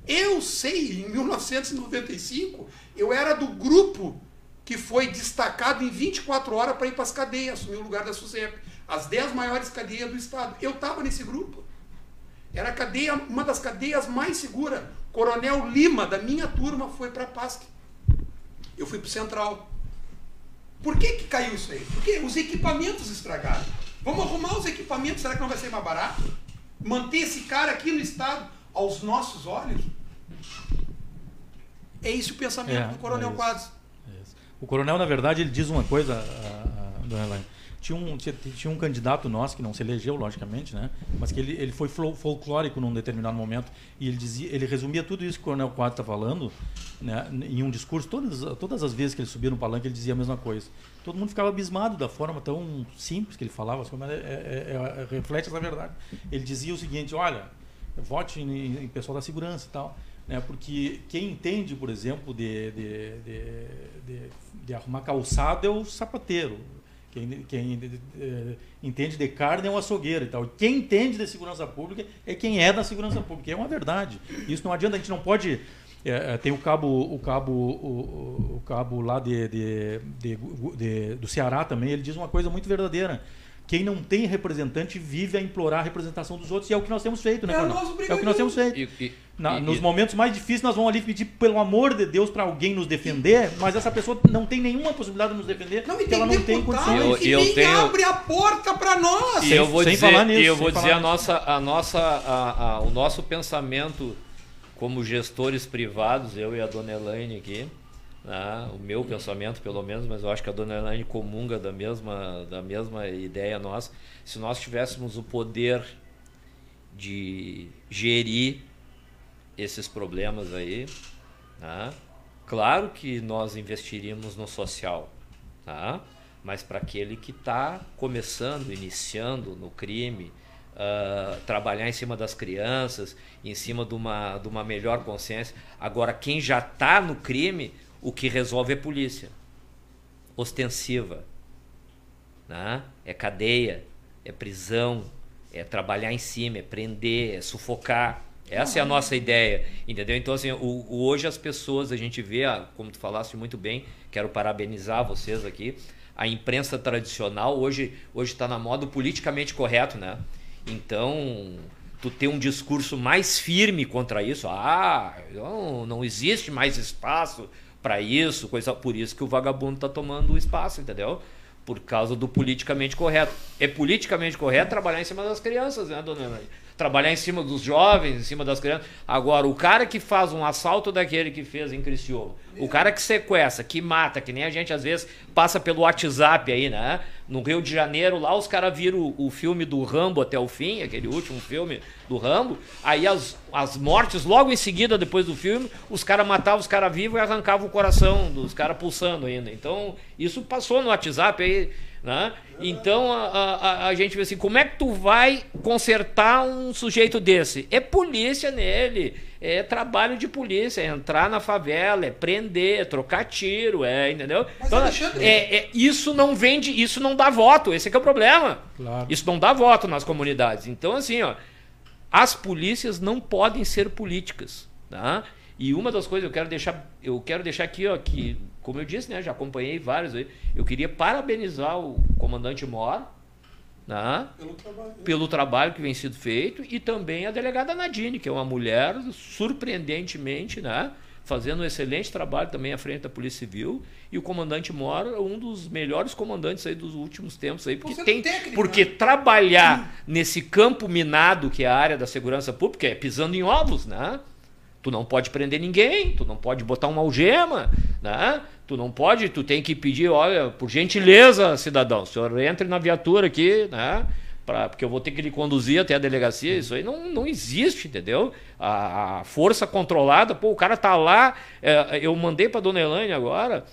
Eu sei, em 1995, eu era do grupo que foi destacado em 24 horas para ir para as cadeias, assumir o lugar da SUSEP. As 10 maiores cadeias do Estado. Eu estava nesse grupo. Era a cadeia, uma das cadeias mais seguras. Coronel Lima, da minha turma, foi para a PASC. Eu fui para o Central. Por que, que caiu isso aí? Porque os equipamentos estragaram. Vamos arrumar os equipamentos, será que não vai ser mais barato? Manter esse cara aqui no estado aos nossos olhos? É esse o pensamento é, do Coronel é Quadros. É o Coronel, na verdade, ele diz uma coisa, a, a, dona Elaine. Tinha um, tinha, tinha, um candidato nosso, que não se elegeu, logicamente, né? mas que ele, ele foi folclórico num determinado momento e ele, dizia, ele resumia tudo isso que o Coronel Quadros está falando né? em um discurso. Todas, todas as vezes que ele subia no palanque, ele dizia a mesma coisa. Todo mundo ficava abismado da forma tão simples que ele falava, mas é, é, é, reflete essa verdade. Ele dizia o seguinte: olha, vote em, em pessoal da segurança e tal. Né? Porque quem entende, por exemplo, de, de, de, de arrumar calçado é o sapateiro. Quem, quem é, entende de carne é um açougueiro e tal. Quem entende de segurança pública é quem é da segurança pública. É uma verdade. Isso não adianta, a gente não pode. É, tem o cabo, o cabo, o, o cabo lá de, de, de, do Ceará também. Ele diz uma coisa muito verdadeira. Quem não tem representante vive a implorar a representação dos outros e é o que nós temos feito, né, é, é o que nós temos feito. E, e, Na, e, nos momentos mais difíceis nós vamos ali pedir pelo amor de Deus para alguém nos defender, mas essa pessoa não tem nenhuma possibilidade de nos defender, não, porque ela não tem condições. Eu, eu tenho... abre a porta para nós. E eu vou sem dizer, falar nisso, eu vou dizer a nossa, a nossa, a, a, o nosso pensamento como gestores privados, eu e a dona Elaine aqui né? o meu pensamento pelo menos, mas eu acho que a dona Elaine comunga da mesma, da mesma ideia nossa. Se nós tivéssemos o poder de gerir esses problemas aí, né? claro que nós investiríamos no social, tá? mas para aquele que está começando, iniciando no crime, uh, trabalhar em cima das crianças, em cima de uma, de uma melhor consciência. Agora, quem já está no crime, o que resolve é polícia. Ostensiva. Né? É cadeia, é prisão, é trabalhar em cima, é prender, é sufocar. Essa é a nossa ideia, entendeu? Então, assim, o, o, hoje as pessoas, a gente vê, ah, como tu falaste muito bem, quero parabenizar vocês aqui, a imprensa tradicional hoje hoje está na moda politicamente correto, né? Então, tu ter um discurso mais firme contra isso, ah, não, não existe mais espaço para isso, coisa por isso que o vagabundo está tomando o espaço, entendeu? Por causa do politicamente correto. É politicamente correto trabalhar em cima das crianças, né, dona Elaine? Trabalhar em cima dos jovens, em cima das crianças. Agora, o cara que faz um assalto daquele que fez em Criciúma, o cara que sequestra, que mata, que nem a gente às vezes passa pelo WhatsApp aí, né? No Rio de Janeiro, lá os caras viram o, filme do Rambo até o fim, aquele último filme do Rambo. Aí as, as mortes, logo em seguida, depois do filme, os caras matavam os caras vivos e arrancavam o coração dos caras pulsando ainda. Então, isso passou no WhatsApp aí. Né? Então a, a, a, gente vê assim, como é que tu vai consertar um sujeito desse? É polícia nele, é trabalho de polícia, é entrar na favela, é prender, é trocar tiro, é, entendeu? Mas então, é, é, isso não vende, isso não dá voto, esse é, é o problema. Claro. Isso não dá voto nas comunidades. Então, assim, ó, as polícias não podem ser políticas. Tá? E uma das coisas eu quero deixar, eu quero deixar aqui, ó, que, como eu disse, né, já acompanhei vários aí, eu queria parabenizar o comandante Mor, né, pelo, trabalho. pelo trabalho que vem sendo feito, e também a delegada Nadine, que é uma mulher surpreendentemente, né, fazendo um excelente trabalho também à frente da Polícia Civil, e o comandante Mora, um dos melhores comandantes aí dos últimos tempos aí, porque tem técnico, porque né? trabalhar nesse campo minado que é a área da segurança pública é pisando em ovos, né? Tu não pode prender ninguém, tu não pode botar uma algema, né? Tu não pode, tu tem que pedir, olha, por gentileza, cidadão, o senhor entre na viatura aqui, né? Pra, porque eu vou ter que lhe conduzir até a delegacia, isso aí não, não existe, entendeu? A, a força controlada, pô, o cara tá lá, é, eu mandei para dona Elaine agora,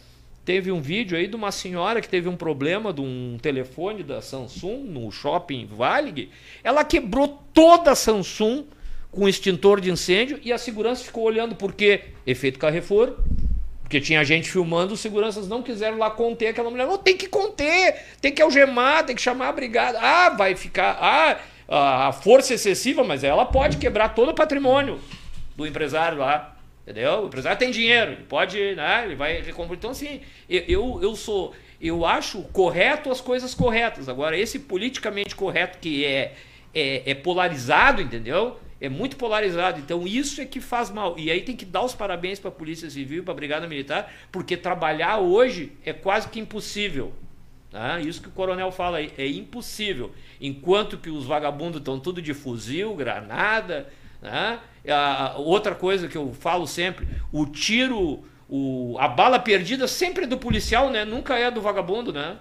teve um vídeo aí de uma senhora que teve um problema de um telefone da Samsung no shopping Valig, ela quebrou toda a Samsung com extintor de incêndio e a segurança ficou olhando porque efeito Carrefour, porque tinha gente filmando, os seguranças não quiseram lá conter aquela mulher. Não, tem que conter, tem que algemar, tem que chamar a brigada. Ah, vai ficar. Ah, a força excessiva, mas ela pode quebrar todo o patrimônio do empresário lá. Entendeu? O empresário tem dinheiro, ele pode, né? Ele vai recompor. Então, assim, eu, eu sou. Eu acho correto as coisas corretas. Agora, esse politicamente correto que é, é, é polarizado, entendeu? É muito polarizado. Então isso é que faz mal. E aí tem que dar os parabéns para a Polícia Civil, para a Brigada Militar, porque trabalhar hoje é quase que impossível. Tá? Isso que o coronel fala aí, é impossível. Enquanto que os vagabundos estão tudo de fuzil, granada. Né? A, outra coisa que eu falo sempre, o tiro, o, a bala perdida sempre é do policial, né? nunca é do vagabundo. Né?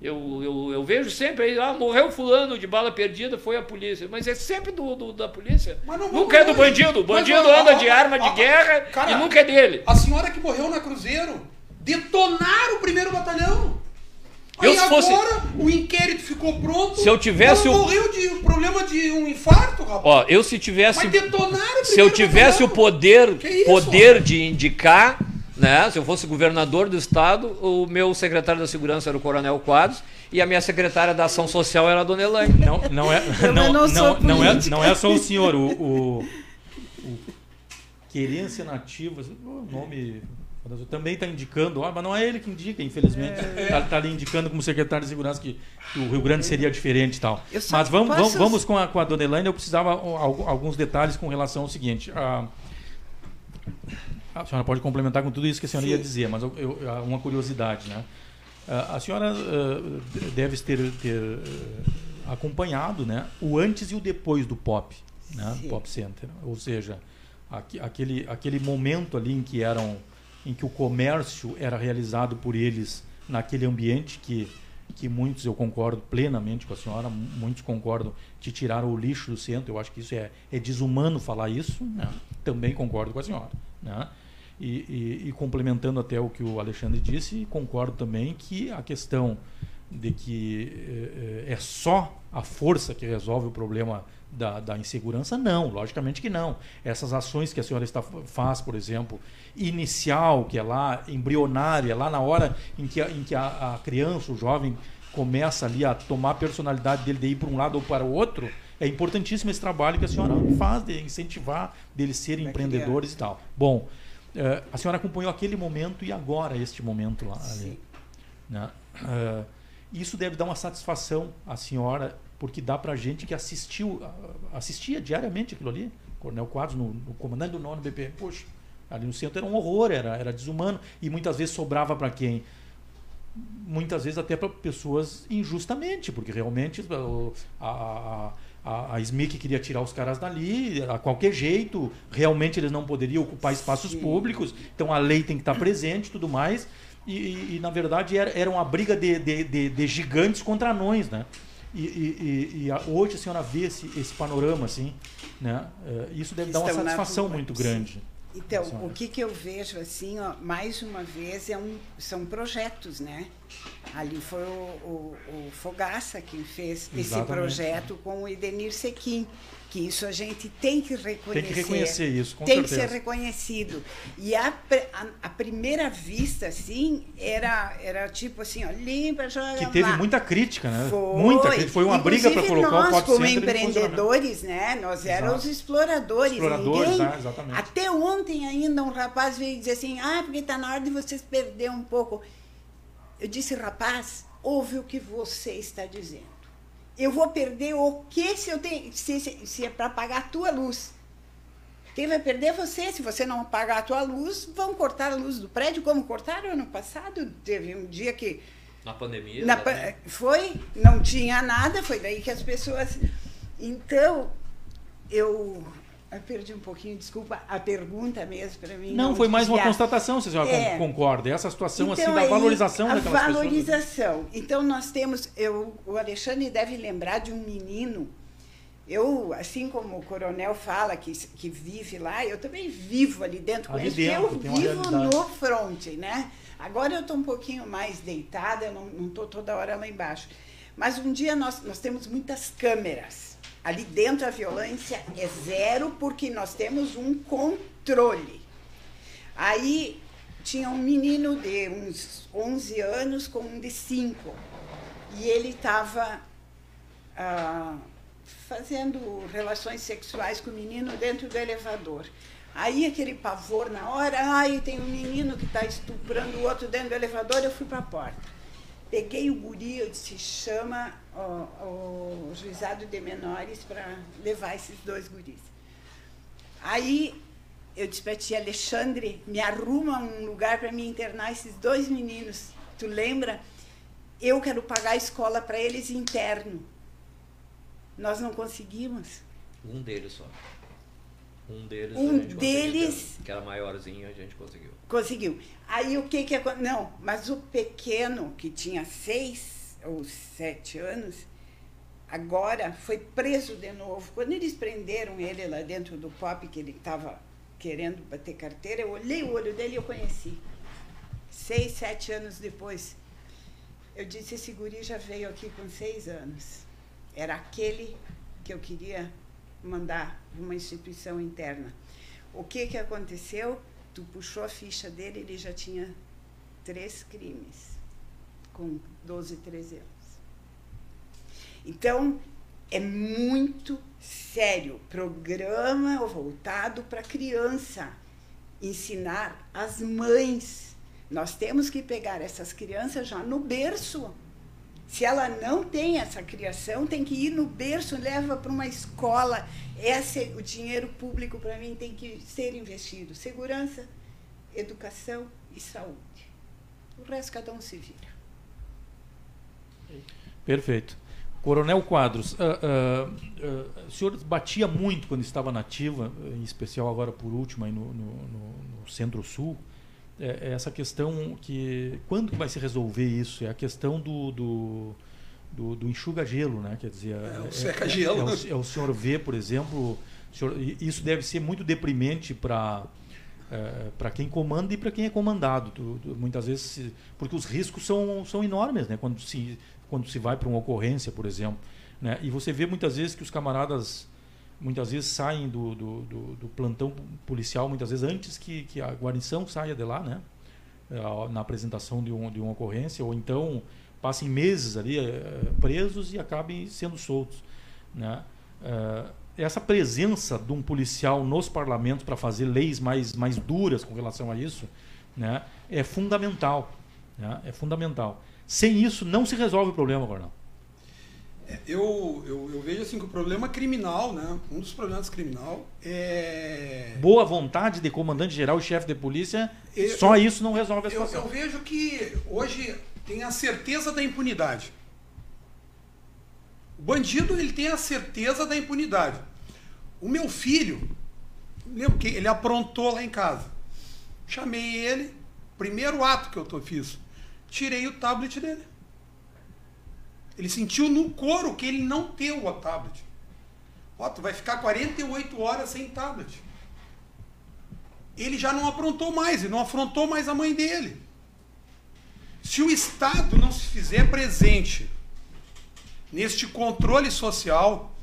Eu, eu, eu, vejo sempre aí, ah, morreu fulano de bala perdida, foi a polícia. Mas é sempre do, do da polícia. nunca é do bandido. O bandido mas, anda de arma de guerra cara, e nunca é dele. A senhora que morreu na Cruzeiro detonaram o primeiro batalhão. Aí eu, agora fosse... o inquérito ficou pronto. Se eu tivesse o morreu de um problema de um infarto, rapaz. Ó, eu se tivesse Mas detonaram o Se eu tivesse batalhão. o poder, poder de indicar né? Se eu fosse governador do estado, o meu secretário da segurança era o Coronel Quadros e a minha secretária da ação social era a Dona Elaine. Não, não é, não, não, não, não, é, não é só o senhor, o, o, o Querência Nativa, o nome também está indicando, ah, mas não é ele que indica, infelizmente. Está é. Tá, tá ali indicando como secretário de segurança que, que o Rio Grande seria diferente e tal. Mas vamos, vamos, vamos com, a, com a dona Elaine, eu precisava alguns detalhes com relação ao seguinte. A, a senhora pode complementar com tudo isso que a senhora Sim. ia dizer, mas eu, eu, uma curiosidade, né? A senhora uh, deve ter, ter uh, acompanhado né, o antes e o depois do Pop, né, Pop Center. Ou seja, aqu aquele, aquele momento ali em que, eram, em que o comércio era realizado por eles naquele ambiente que, que muitos, eu concordo plenamente com a senhora, muitos concordam que tiraram o lixo do centro. Eu acho que isso é, é desumano falar isso. Né? Também concordo com a senhora. Né? E, e, e, complementando até o que o Alexandre disse, concordo também que a questão de que é, é só a força que resolve o problema da, da, insegurança, não, logicamente que não. Essas ações que a senhora está, faz, por exemplo, inicial, que é lá embrionária, lá na hora em que, a, em que a, a criança, o jovem, começa ali a tomar a personalidade dele de ir para um lado ou para o outro, é importantíssimo esse trabalho que a senhora faz de incentivar deles serem é empreendedores e tal. Bom, Uh, a senhora acompanhou aquele momento e agora este momento lá. Ali, né? uh, isso deve dar uma satisfação à senhora, porque dá para gente que assistiu, assistia diariamente aquilo ali. Coronel Quadros, no, no comandante do nono BP. Poxa, ali no centro era um horror, era, era desumano. E muitas vezes sobrava para quem? Muitas vezes até para pessoas injustamente, porque realmente a, a a, a SMIC queria tirar os caras dali, a qualquer jeito, realmente eles não poderiam ocupar espaços Sim. públicos, então a lei tem que estar presente e tudo mais. E, e, e, na verdade era, era uma briga de, de, de, de gigantes contra anões, né? E, e, e, hoje a senhora vê esse, esse panorama assim, né? É, isso deve dar uma satisfação muito grande. Então, o que, que eu vejo assim, ó, mais uma vez, é um, são projetos, né? Ali foi o, o, o Fogaça quem fez Exatamente. esse projeto com o Idenir Sequim que isso a gente tem que reconhecer. Tem que reconhecer isso, com Tem certeza. que ser reconhecido. E a, a, a, primeira vista, assim, era, era tipo assim, ó, limpa, joga Que teve lá. muita crítica, né? Foi. Muita crítica. Foi uma Inclusive, briga para colocar nós, o Pop como empreendedores, né? Nós éramos exploradores. Exploradores, Ninguém, né? exatamente. Até ontem ainda um rapaz veio dizer assim, ah, porque está na hora de vocês perder um pouco. Eu disse, rapaz, ouve o que você está dizendo eu vou perder o que se eu tenho se, se, se é para pagar a tua luz? Quem vai perder é você. Se você não pagar a tua luz, vão cortar a luz do prédio, como cortaram ano passado. Teve um dia que. Na pandemia? Na, foi, não tinha nada, foi daí que as pessoas. Então, eu eu perdi um pouquinho, desculpa, a pergunta mesmo para mim. Não, não foi mais uma constatação, se a senhora é. concorda. Essa situação assim, então, assim, da valorização daquelas pessoas. A valorização. Então, nós temos. Eu, o Alexandre deve lembrar de um menino. Eu, assim como o coronel fala que, que vive lá, eu também vivo ali dentro com ele, eu vivo no fronte, né? Agora eu estou um pouquinho mais deitada, eu não estou toda hora lá embaixo. Mas um dia nós, nós temos muitas câmeras Ali dentro a violência é zero porque nós temos um controle. Aí tinha um menino de uns 11 anos com um de 5 e ele estava ah, fazendo relações sexuais com o menino dentro do elevador. Aí aquele pavor na hora, ai, tem um menino que está estuprando o outro dentro do elevador, eu fui para a porta. Peguei o guri, eu disse, chama o, o juizado de menores para levar esses dois guris. Aí eu disse para ti, Alexandre, me arruma um lugar para me internar esses dois meninos. Tu lembra? Eu quero pagar a escola para eles interno. Nós não conseguimos. Um deles só. Um deles. Um deles. Que era maiorzinho, a gente conseguiu. Conseguiu. Aí o que que aconteceu? Não, mas o pequeno, que tinha seis ou sete anos, agora foi preso de novo. Quando eles prenderam ele lá dentro do pop, que ele estava querendo bater carteira, eu olhei o olho dele e eu conheci. Seis, sete anos depois. Eu disse, esse guri já veio aqui com seis anos. Era aquele que eu queria mandar uma instituição interna. O que, que aconteceu? Tu puxou a ficha dele, ele já tinha três crimes, com 12, 13 anos. Então, é muito sério. Programa voltado para criança. Ensinar as mães. Nós temos que pegar essas crianças já no berço se ela não tem essa criação, tem que ir no berço, leva para uma escola. Esse, o dinheiro público, para mim, tem que ser investido. Segurança, educação e saúde. O resto, cada um se vira. Perfeito. Coronel Quadros, uh, uh, uh, o senhor batia muito quando estava nativa, em especial agora por último aí no, no, no Centro-Sul, é, é essa questão que quando vai se resolver isso é a questão do, do, do, do enxuga-gelo, né? Quer dizer, é, o seca-gelo. É, é, é, o senhor vê, por exemplo, senhor, isso deve ser muito deprimente para é, para quem comanda e para quem é comandado. Tu, tu, muitas vezes, porque os riscos são, são enormes, né? Quando se quando se vai para uma ocorrência, por exemplo, né? E você vê muitas vezes que os camaradas muitas vezes saem do, do, do, do, plantão policial, muitas vezes antes que, que a guarnição saia de lá, né? É, na apresentação de, um, de uma ocorrência, ou então passem meses ali é, presos e acabem sendo soltos. Né? É, essa presença de um policial nos parlamentos para fazer leis mais, mais duras com relação a isso né, é fundamental. Né? É fundamental. Sem isso, não se resolve o problema, Coronel. É, eu, eu, eu, vejo assim que o problema criminal, né? Um dos problemas criminal é. Boa vontade de comandante geral e chefe de polícia, eu, só isso não resolve a situação. Eu, eu vejo que hoje tem a certeza da impunidade. O bandido ele tem a certeza da impunidade. O meu filho, lembro que ele aprontou lá em casa. Chamei ele, primeiro ato que eu fiz, tirei o tablet dele. Ele sentiu no couro que ele não teve o tablet. Ó, tu vai ficar 48 horas sem tablet. Ele já não aprontou mais, ele não afrontou mais a mãe dele. Se o Estado não se fizer presente neste controle social,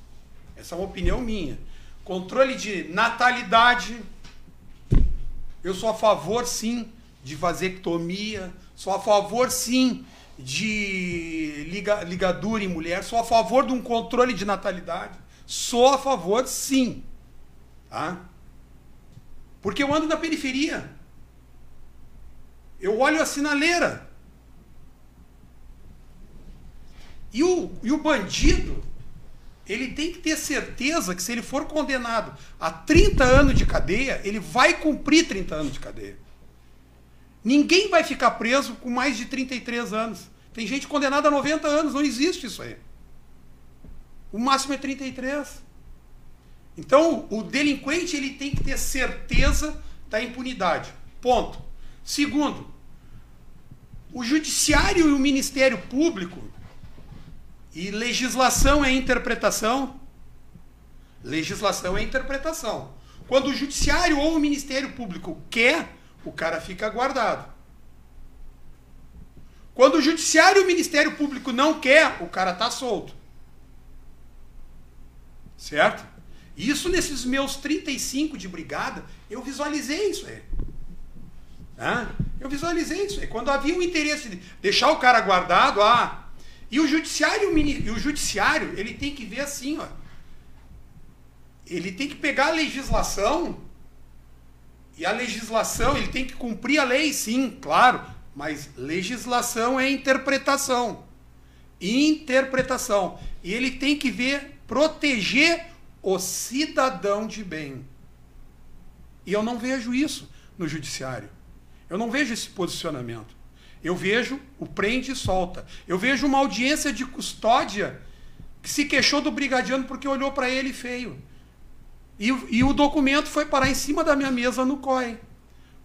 essa é uma opinião minha, controle de natalidade, eu sou a favor sim de vasectomia, sou a favor sim de liga, ligadura em mulher, sou a favor de um controle de natalidade. Sou a favor, sim. Tá? Porque eu ando na periferia. Eu olho a sinaleira. E o, e o bandido, ele tem que ter certeza que se ele for condenado a 30 anos de cadeia, ele vai cumprir 30 anos de cadeia. Ninguém vai ficar preso com mais de 33 anos. Tem gente condenada a 90 anos, não existe isso aí. O máximo é 33. Então, o delinquente ele tem que ter certeza da impunidade. Ponto. Segundo, o judiciário e o Ministério Público e legislação é interpretação. Legislação é interpretação. Quando o judiciário ou o Ministério Público quer, o cara fica guardado. Quando o judiciário e o Ministério Público não quer, o cara está solto. Certo? Isso nesses meus 35 de brigada, eu visualizei isso aí. Eu visualizei isso aí. Quando havia o interesse de deixar o cara guardado, ah, e o judiciário, e o judiciário, ele tem que ver assim, ó. Ele tem que pegar a legislação e a legislação, ele tem que cumprir a lei, sim, claro, mas legislação é interpretação. Interpretação. E ele tem que ver proteger o cidadão de bem. E eu não vejo isso no judiciário. Eu não vejo esse posicionamento. Eu vejo o prende e solta. Eu vejo uma audiência de custódia que se queixou do brigadiano porque olhou para ele feio. E, e, o documento foi parar em cima da minha mesa no COI,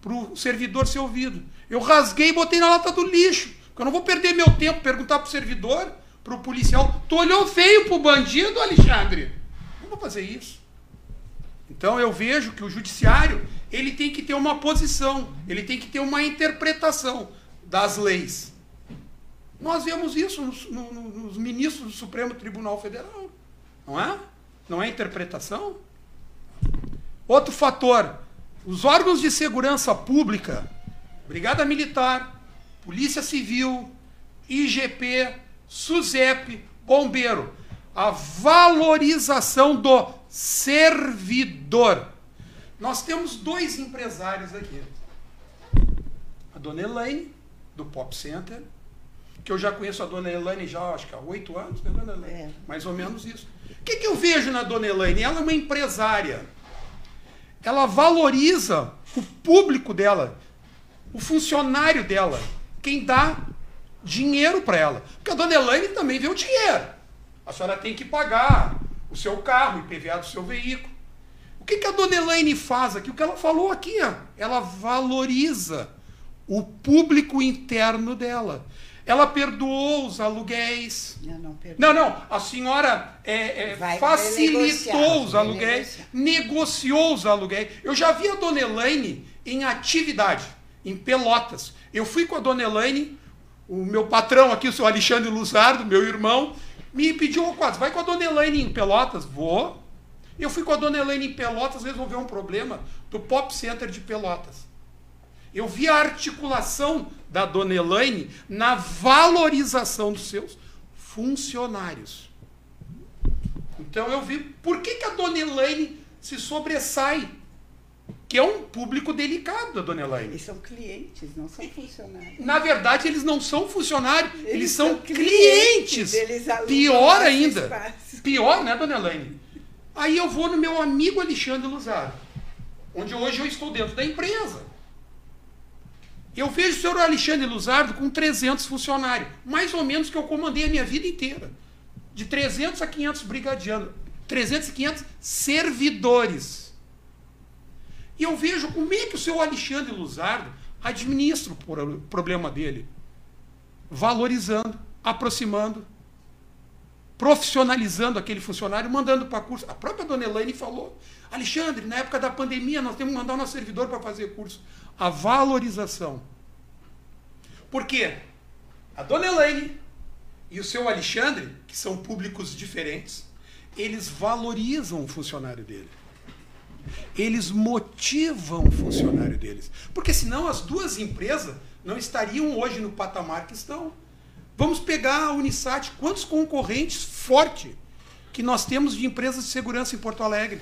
para o servidor ser ouvido. Eu rasguei e botei na lata do lixo, porque eu não vou perder meu tempo perguntar para o servidor, para o policial. Tu olhou feio para o bandido, Alexandre? Não vou fazer isso. Então eu vejo que o judiciário ele tem que ter uma posição, ele tem que ter uma interpretação das leis. Nós vemos isso nos, no, nos ministros do Supremo Tribunal Federal. Não é? Não é interpretação? Outro fator: os órgãos de segurança pública, Brigada Militar, Polícia Civil, IGP, SUSEP, Bombeiro, a valorização do servidor. Nós temos dois empresários aqui. A dona Elaine do Pop Center, que eu já conheço a dona Elaine já acho que há oito anos, né, dona Elaine? É. Mais ou menos isso. O que, que eu vejo na dona Elaine? Ela é uma empresária. Ela valoriza o público dela, o funcionário dela, quem dá dinheiro para ela. Porque a dona Elaine também vê o dinheiro. A senhora tem que pagar o seu carro, o IPVA do seu veículo. O que, que a dona Elaine faz aqui? O que ela falou aqui, ó. ela valoriza o público interno dela. Ela perdoou os aluguéis. Não, não, não, não, A senhora é, é, facilitou os aluguéis, negociou os aluguéis. Eu já vi a dona Elaine em atividade, em Pelotas. Eu fui com a dona Elaine, o meu patrão aqui, o seu Alexandre Luzardo, meu irmão, me pediu quase, vai com a dona Elaine em Pelotas? Vou. Eu fui com a dona Elaine em Pelotas resolver um problema do Pop Center de Pelotas. Eu vi a articulação da dona Elaine na valorização dos seus funcionários. Então eu vi por que, que a dona Elaine se sobressai. Que é um público delicado da dona Elaine. Eles são clientes, não são funcionários. Na verdade, eles não são funcionários, eles, eles são, clientes. clientes. Pior ainda. Espaço. Pior, né, dona Elaine? Aí eu vou no meu amigo Alexandre Luzaro, onde hoje eu estou dentro da empresa. Eu vejo o senhor Alexandre Luzardo com 300 funcionários, mais ou menos que eu comandei a minha vida inteira. De 300 a 500 brigadianos, 300 a 500 servidores. E eu vejo como é que o senhor Alexandre Luzardo administra o problema dele. Valorizando, aproximando, profissionalizando aquele funcionário, mandando para curso. A própria dona Elaine falou: Alexandre, na época da pandemia, nós temos que mandar o nosso servidor para fazer curso a valorização. Por quê? A dona Elaine e o seu Alexandre, que são públicos diferentes, eles valorizam o funcionário dele. Eles motivam o funcionário deles. Porque senão as duas empresas não estariam hoje no patamar que estão. Vamos pegar a Unisat, quantos concorrentes fortes que nós temos de empresas de segurança em Porto Alegre.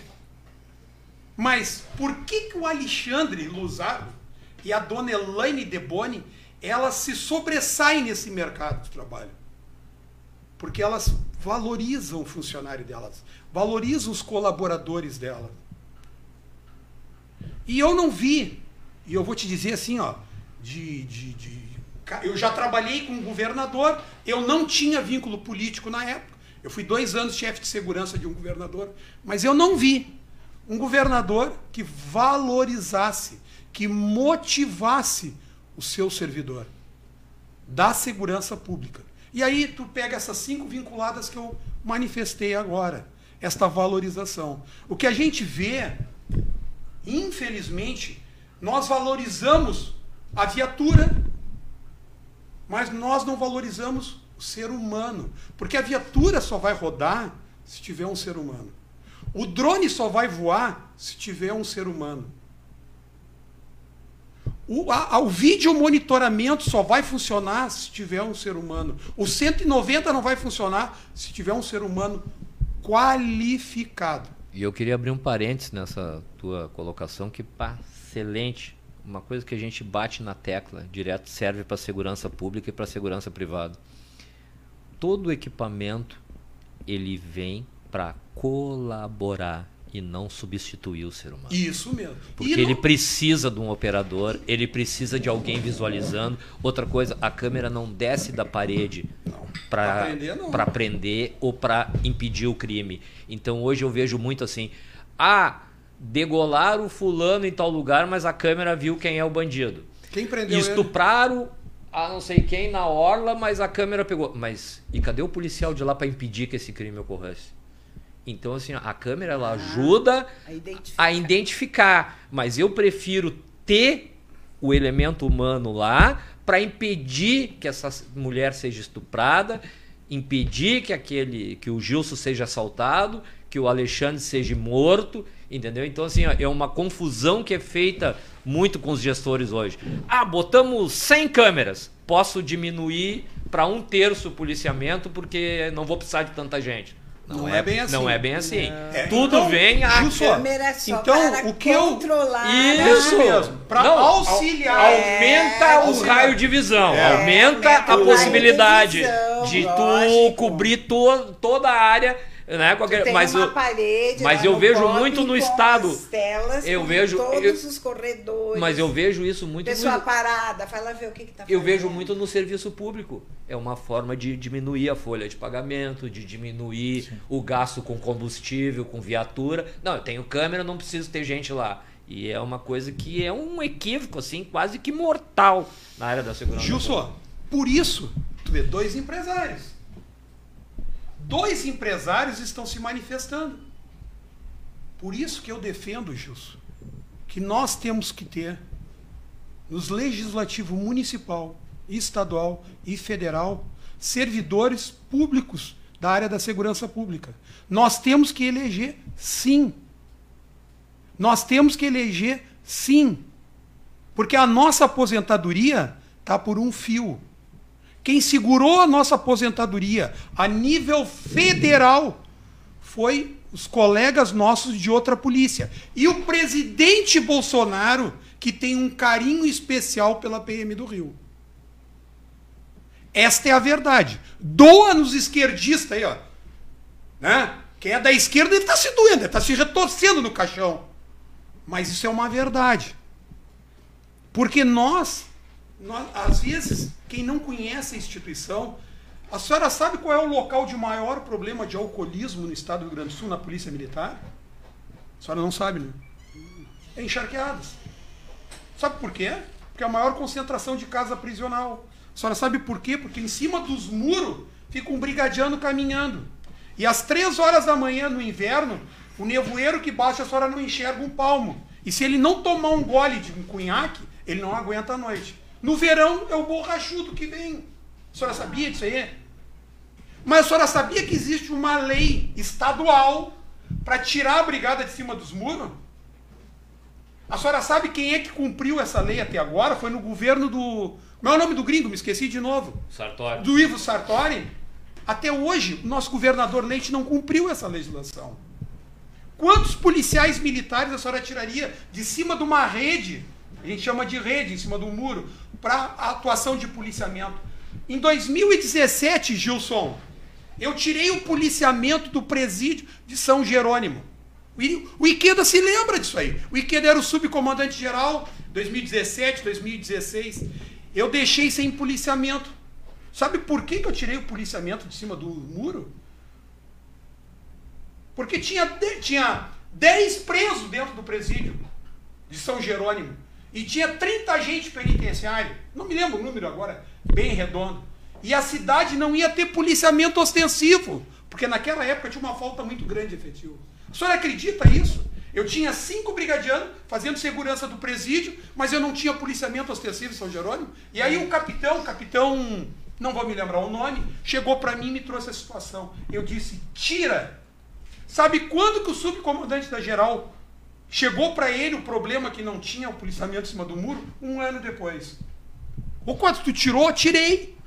Mas por que, que o Alexandre Luzardo e a dona Elaine Deboni, ela se sobressai nesse mercado de trabalho. porque elas valorizam o funcionário delas, valorizam os colaboradores delas. E eu não vi, e eu vou te dizer assim, ó, de, de, de eu já trabalhei com um governador, eu não tinha vínculo político na época. Eu fui dois anos chefe de segurança de um governador, mas eu não vi um governador que valorizasse, que motivasse o seu servidor da segurança pública. E aí tu pega essas cinco vinculadas que eu manifestei agora, esta valorização. O que a gente vê, infelizmente, nós valorizamos a viatura, mas nós não valorizamos o ser humano, porque a viatura só vai rodar se tiver um ser humano. O drone só vai voar se tiver um ser humano. O, a, vídeo monitoramento só vai funcionar se tiver um ser humano. O 190 não vai funcionar se tiver um ser humano qualificado. E eu queria abrir um parênteses nessa tua colocação, que pá, excelente. Uma coisa que a gente bate na tecla direto serve para segurança pública e para segurança privada. Todo equipamento ele vem para colaborar e não substituir o ser humano. Isso mesmo. Porque não... ele precisa de um operador, ele precisa de alguém visualizando. Outra coisa, a câmera não desce da parede para prender, prender ou para impedir o crime. Então hoje eu vejo muito assim: ah, degolaram o fulano em tal lugar, mas a câmera viu quem é o bandido. Quem prendeu Estupraram ele? a não sei quem na orla, mas a câmera pegou. Mas e cadê o policial de lá para impedir que esse crime ocorresse? Então, assim, a câmera ela ah, ajuda a identificar. a identificar. Mas eu prefiro ter o elemento humano lá para impedir que essa mulher seja estuprada, impedir que aquele que o Gilson seja assaltado, que o Alexandre seja morto, entendeu? Então assim, ó, é uma confusão que é feita muito com os gestores hoje. Ah, botamos 100 câmeras, posso diminuir para um terço o policiamento porque não vou precisar de tanta gente. Não, não é, é, bem assim. Não é bem assim. É, Tudo então, vem a câmera só então, para o que controlar. Eu... Isso mesmo. Para auxiliar. Aumenta é, o raio de visão. É. Aumenta a possibilidade de, visão, de tu cobrir to, toda a área né? Qualquer, mas eu, parede, mas eu vejo muito no estado. Telas, eu vejo todos eu, os corredores. Mas eu vejo isso muito. Pessoa no, parada, vai lá ver o que, está Eu vejo muito no serviço público. É uma forma de diminuir a folha de pagamento, de diminuir Sim. o gasto com combustível, com viatura. Não, eu tenho câmera, não preciso ter gente lá. E é uma coisa que é um equívoco, assim, quase que mortal na área da segurança. Gilson, por isso, tu vê dois empresários dois empresários estão se manifestando. Por isso que eu defendo, Gilson, que nós temos que ter nos legislativo municipal, estadual e federal servidores públicos da área da segurança pública. Nós temos que eleger sim. Nós temos que eleger sim. Porque a nossa aposentadoria está por um fio. Quem segurou a nossa aposentadoria a nível federal foi os colegas nossos de outra polícia. E o presidente Bolsonaro, que tem um carinho especial pela PM do Rio. Esta é a verdade. Doa nos esquerdistas aí, ó. Né? Quem é da esquerda ele está se doendo, ele está se retorcendo no caixão. Mas isso é uma verdade. Porque nós nós, às vezes, quem não conhece a instituição, a senhora sabe qual é o local de maior problema de alcoolismo no estado do Rio Grande do Sul, na Polícia Militar? A senhora não sabe, né? É encharqueadas. Sabe por quê? Porque é a maior concentração de casa prisional. A senhora sabe por quê? Porque em cima dos muros fica um brigadiano caminhando. E às três horas da manhã no inverno, o nevoeiro que bate, a senhora não enxerga um palmo. E se ele não tomar um gole de um cunhaque, ele não aguenta a noite. No verão é o borrachudo que vem. A senhora sabia disso aí? Mas a senhora sabia que existe uma lei estadual para tirar a brigada de cima dos muros? A senhora sabe quem é que cumpriu essa lei até agora? Foi no governo do. Como é o nome do gringo? Me esqueci de novo. Sartori. Do Ivo Sartori. Até hoje, o nosso governador Leite não cumpriu essa legislação. Quantos policiais militares a senhora tiraria de cima de uma rede? A gente chama de rede, em cima do muro, para a atuação de policiamento. Em 2017, Gilson, Eu tirei o policiamento do presídio de São Jerônimo. O Iqueda se lembra disso aí. O Iqueda era o subcomandante geral 2017, 2016. Eu deixei sem policiamento. Sabe por que, que eu tirei o policiamento de cima do muro? Porque tinha, tinha 10 presos dentro do presídio de São Jerônimo. E tinha 30 agentes penitenciários. Não me lembro o número agora, bem redondo. E a cidade não ia ter policiamento ostensivo. Porque naquela época tinha uma falta muito grande de efetivo. O senhor acredita isso? Eu tinha cinco brigadianos fazendo segurança do presídio, mas eu não tinha policiamento ostensivo em São Jerônimo. E aí o capitão, capitão, não vou me lembrar o nome, chegou para mim e me trouxe a situação. Eu disse: tira. Sabe quando que o subcomandante da geral chegou para ele o problema que não tinha o policiamento em cima do muro? Um ano depois. O quanto tu tirou? Tirei.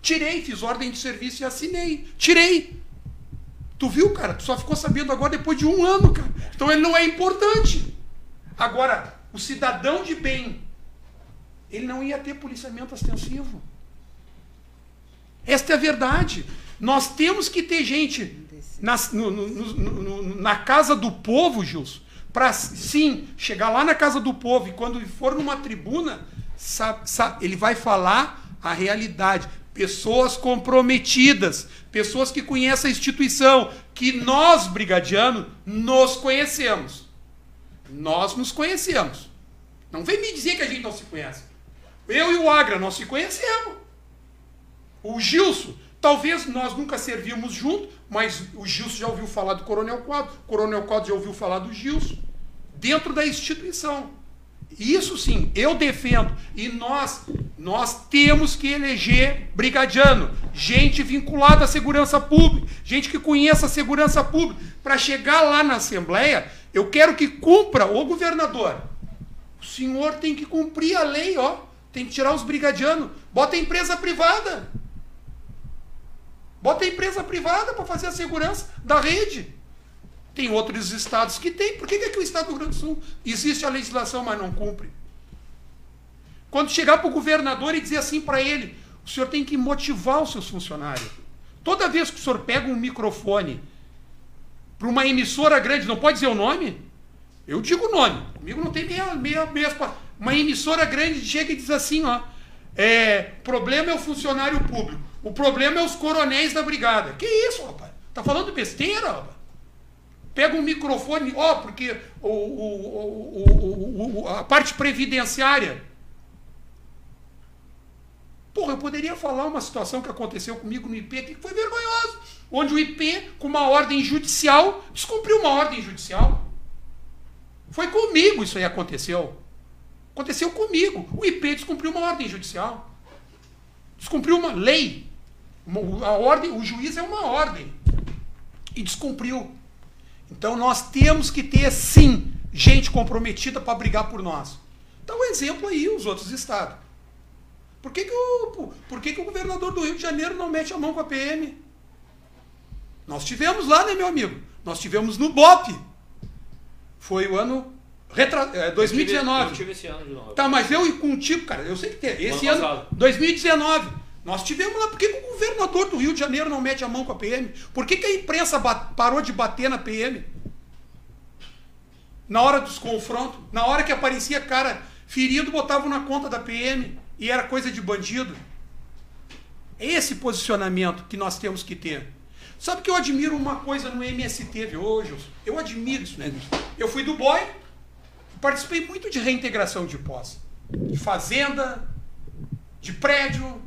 Tirei, fiz ordem de serviço e assinei. Tirei. Tu viu, cara? Tu só ficou sabendo agora depois de um ano, cara. Então ele não é importante. Agora, o cidadão de bem, ele não ia ter policiamento ostensivo. Esta é a verdade. Nós temos que ter gente na, no, no, no, na casa do povo, Gilson, para sim chegar lá na casa do povo e quando for numa tribuna, sabe, sabe, ele vai falar a realidade pessoas comprometidas, pessoas que conhecem a instituição, que nós, brigadianos, nos conhecemos. Nós nos conhecemos. Não vem me dizer que a gente não se conhece. Eu e o Agra, nós se conhecemos. O Gilson, talvez nós nunca servimos junto, mas o Gilson já ouviu falar do Coronel Quadro, o Coronel Quadro já ouviu falar do Gilson, dentro da instituição. Isso sim, eu defendo. E nós, nós temos que eleger brigadiano, gente vinculada à segurança pública, gente que conheça a segurança pública. Para chegar lá na Assembleia, eu quero que cumpra o governador. O senhor tem que cumprir a lei, ó. Tem que tirar os brigadianos. Bota a empresa privada. Bota a empresa privada para fazer a segurança da rede. Tem outros estados que tem. Por que, que aqui o estado do Rio Grande do Sul existe a legislação, mas não cumpre? Quando chegar para o governador e dizer assim para ele, o senhor tem que motivar os seus funcionários. Toda vez que o senhor pega um microfone para uma emissora grande, não pode dizer o nome? Eu digo o nome. Comigo não tem meia, meia, meia Uma emissora grande chega e diz assim, ó. É, problema é o funcionário público. O problema é os coronéis da brigada. Que isso, rapaz? Tá falando besteira, rapaz? Pega um microfone, ó, oh, porque o, o, o, a parte previdenciária. Porra, eu poderia falar uma situação que aconteceu comigo no IP que foi vergonhoso. Onde o IP, com uma ordem judicial, descumpriu uma ordem judicial. Foi comigo isso aí aconteceu. Aconteceu comigo. O IP descumpriu uma ordem judicial. Descumpriu uma lei. A ordem, o juiz é uma ordem. E descumpriu. Então nós temos que ter, sim, gente comprometida para brigar por nós. Dá um exemplo aí, os outros estados. Por que, que, o, por que, que o governador do Rio de Janeiro não mete a mão com a PM? Nós tivemos lá, né, meu amigo? Nós tivemos no BOP. Foi o ano retra... é, 2019. Eu tive, eu tive esse ano de novo. Tá, mas eu e contigo, cara, eu sei que tem. Esse ano, ano 2019. Nós tivemos lá, por que, o governador do Rio de Janeiro não mete a mão com a PM? Por que, que a imprensa parou de bater na PM? Na hora dos confrontos, na hora que aparecia cara ferido, botavam na conta da PM e era coisa de bandido. É esse posicionamento que nós temos que ter. Sabe que eu admiro uma coisa no MST, viu, hoje? Eu admiro isso, né? Eu fui do BOI, participei muito de reintegração de posse. De fazenda, de prédio,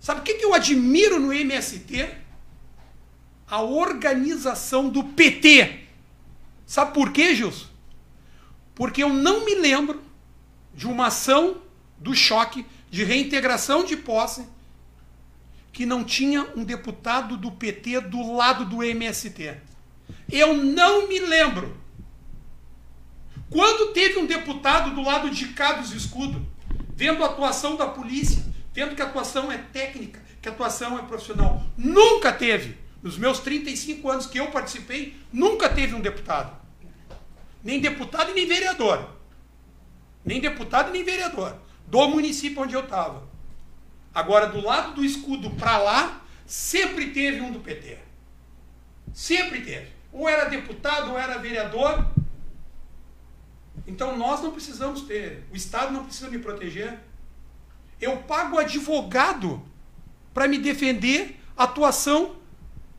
Sabe o que, eu admiro no MST? A organização do PT. Sabe por quê, Gilson? Porque eu não me lembro de uma ação do choque de reintegração de posse que não tinha um deputado do PT do lado do MST. Eu não me lembro. Quando teve um deputado do lado de cá dos escudos, vendo a atuação da polícia, vendo que a atuação é técnica, que a atuação é profissional. Nunca teve, nos meus 35 anos que eu participei, nunca teve um deputado. Nem deputado e nem vereador. Nem deputado e nem vereador. Do município onde eu estava. Agora, do lado do escudo para lá, sempre teve um do PT. Sempre teve. Ou era deputado, ou era vereador. Então nós não precisamos ter, o Estado não precisa me proteger. Eu pago advogado para me defender a atuação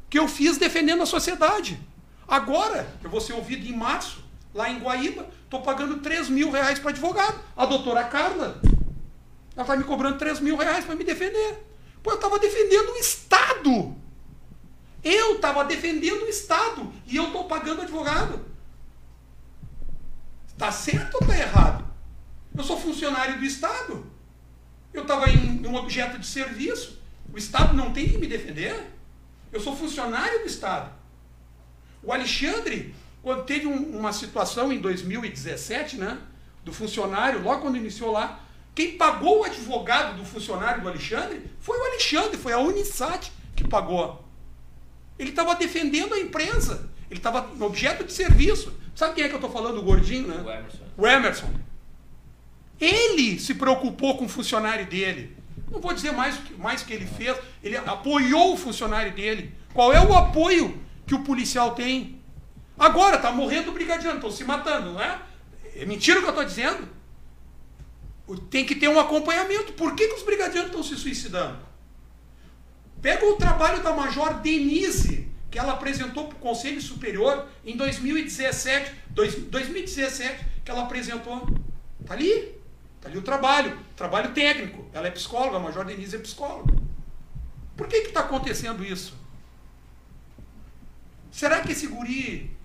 que eu fiz defendendo a sociedade. Agora, eu vou ser ouvido em março, lá em Guaíba, estou pagando 3 mil reais para advogado. A doutora Carla, ela está me cobrando 3 mil reais para me defender. Pô, eu estava defendendo o Estado. Eu estava defendendo o Estado e eu estou pagando advogado. Está certo ou está errado? Eu sou funcionário do Estado. Eu estava em um objeto de serviço. O Estado não tem que me defender. Eu sou funcionário do Estado. O Alexandre, quando teve um, uma situação em 2017, né, do funcionário, logo quando iniciou lá, quem pagou o advogado do funcionário do Alexandre foi o Alexandre, foi a Unisat que pagou. Ele estava defendendo a empresa. Ele estava objeto de serviço. Sabe quem é que eu estou falando? O gordinho, né? O Emerson. O Emerson. Ele se preocupou com o funcionário dele. Não vou dizer mais o que, mais que ele fez. Ele apoiou o funcionário dele. Qual é o apoio que o policial tem? Agora, está morrendo o brigadiano, estão se matando, não é? É mentira o que eu estou dizendo? Tem que ter um acompanhamento. Por que, que os brigadianos estão se suicidando? Pega o trabalho da Major Denise, que ela apresentou para o Conselho Superior em 2017. Dois, 2017, que ela apresentou. Está ali. Está ali o trabalho. Trabalho técnico. Ela é psicóloga, a Major Denise é psicóloga. Por que está acontecendo isso? Será que esse guri,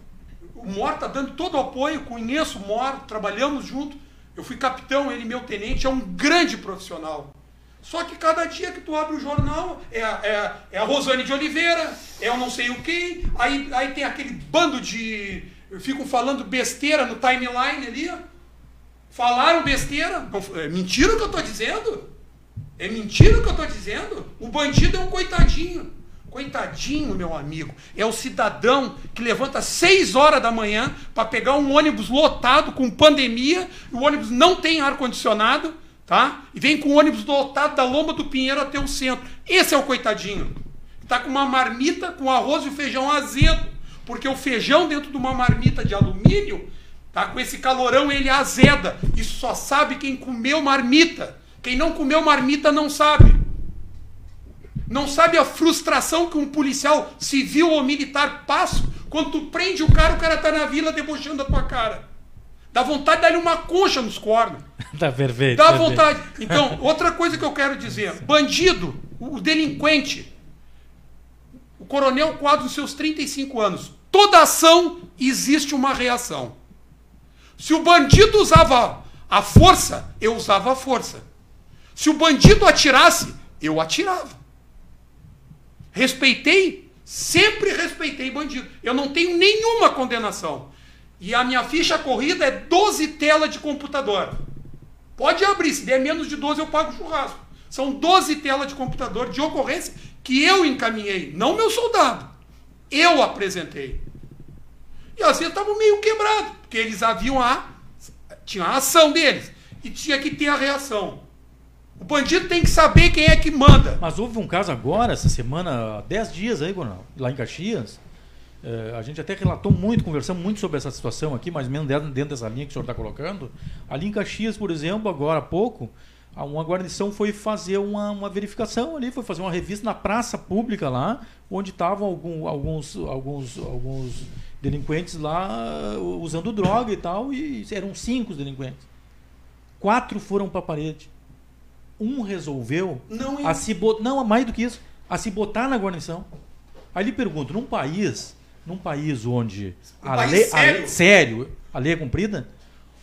o Mor está dando todo o apoio, conheço o Mor, trabalhamos junto, eu fui capitão, ele meu tenente, é um grande profissional. Só que cada dia que tu abre o jornal é é, é a Rosane de Oliveira, é o não sei o quê, aí, aí tem aquele bando de. Ficam falando besteira no timeline ali. Falaram besteira. É mentira o que eu estou dizendo? É mentira o que eu estou dizendo? O bandido é um coitadinho. Coitadinho, meu amigo. É o cidadão que levanta seis horas da manhã para pegar um ônibus lotado com pandemia, o ônibus não tem ar-condicionado, tá? E vem com o ônibus lotado da Lomba do Pinheiro até o centro. Esse é o coitadinho. Está com uma marmita com arroz e feijão azedo. Porque o feijão dentro de uma marmita de alumínio, tá? com esse calorão, ele azeda. Isso só sabe quem comeu marmita. Quem não comeu marmita não sabe. Não sabe a frustração que um policial civil ou militar passa quando tu prende o cara, o cara tá na vila debochando a tua cara. Dá vontade de dar-lhe uma concha nos cornos. [LAUGHS] Tá perfeito. Dá perfeito. vontade. Então, outra coisa que eu quero dizer: bandido, o delinquente, o coronel Quadro, nos seus 35 anos, toda ação existe uma reação. Se o bandido usava a força, eu usava a força. Se o bandido atirasse, eu atirava. Respeitei, sempre respeitei bandido. Eu não tenho nenhuma condenação. E a minha ficha corrida é 12 telas de computador. Pode abrir, se der menos de 12 eu pago churrasco. São 12 telas de computador de ocorrência que eu encaminhei, não meu soldado. Eu apresentei. E às vezes estavam meio quebrados, eles haviam a. tinha a ação deles. E tinha que ter a reação. O bandido tem que saber quem é que manda. Mas houve um caso agora, essa semana, há 10 dias aí, lá em Caxias. É, a gente até relatou muito, conversamos muito sobre essa situação aqui, mais ou menos dentro dessa linha que o senhor está colocando. Ali em Caxias, por exemplo, agora há pouco, uma guarnição foi fazer uma, uma, verificação ali, foi fazer uma revista na praça pública lá, onde estavam alguns, alguns, alguns delinquentes lá usando droga e tal, e eram cinco os delinquentes. Quatro foram para a parede um resolveu não, a se botar, não mais do que isso, a se botar na guarnição. Aí lhe pergunto, num país, num país onde um a, país lei, sério. A, sério, a lei é cumprida,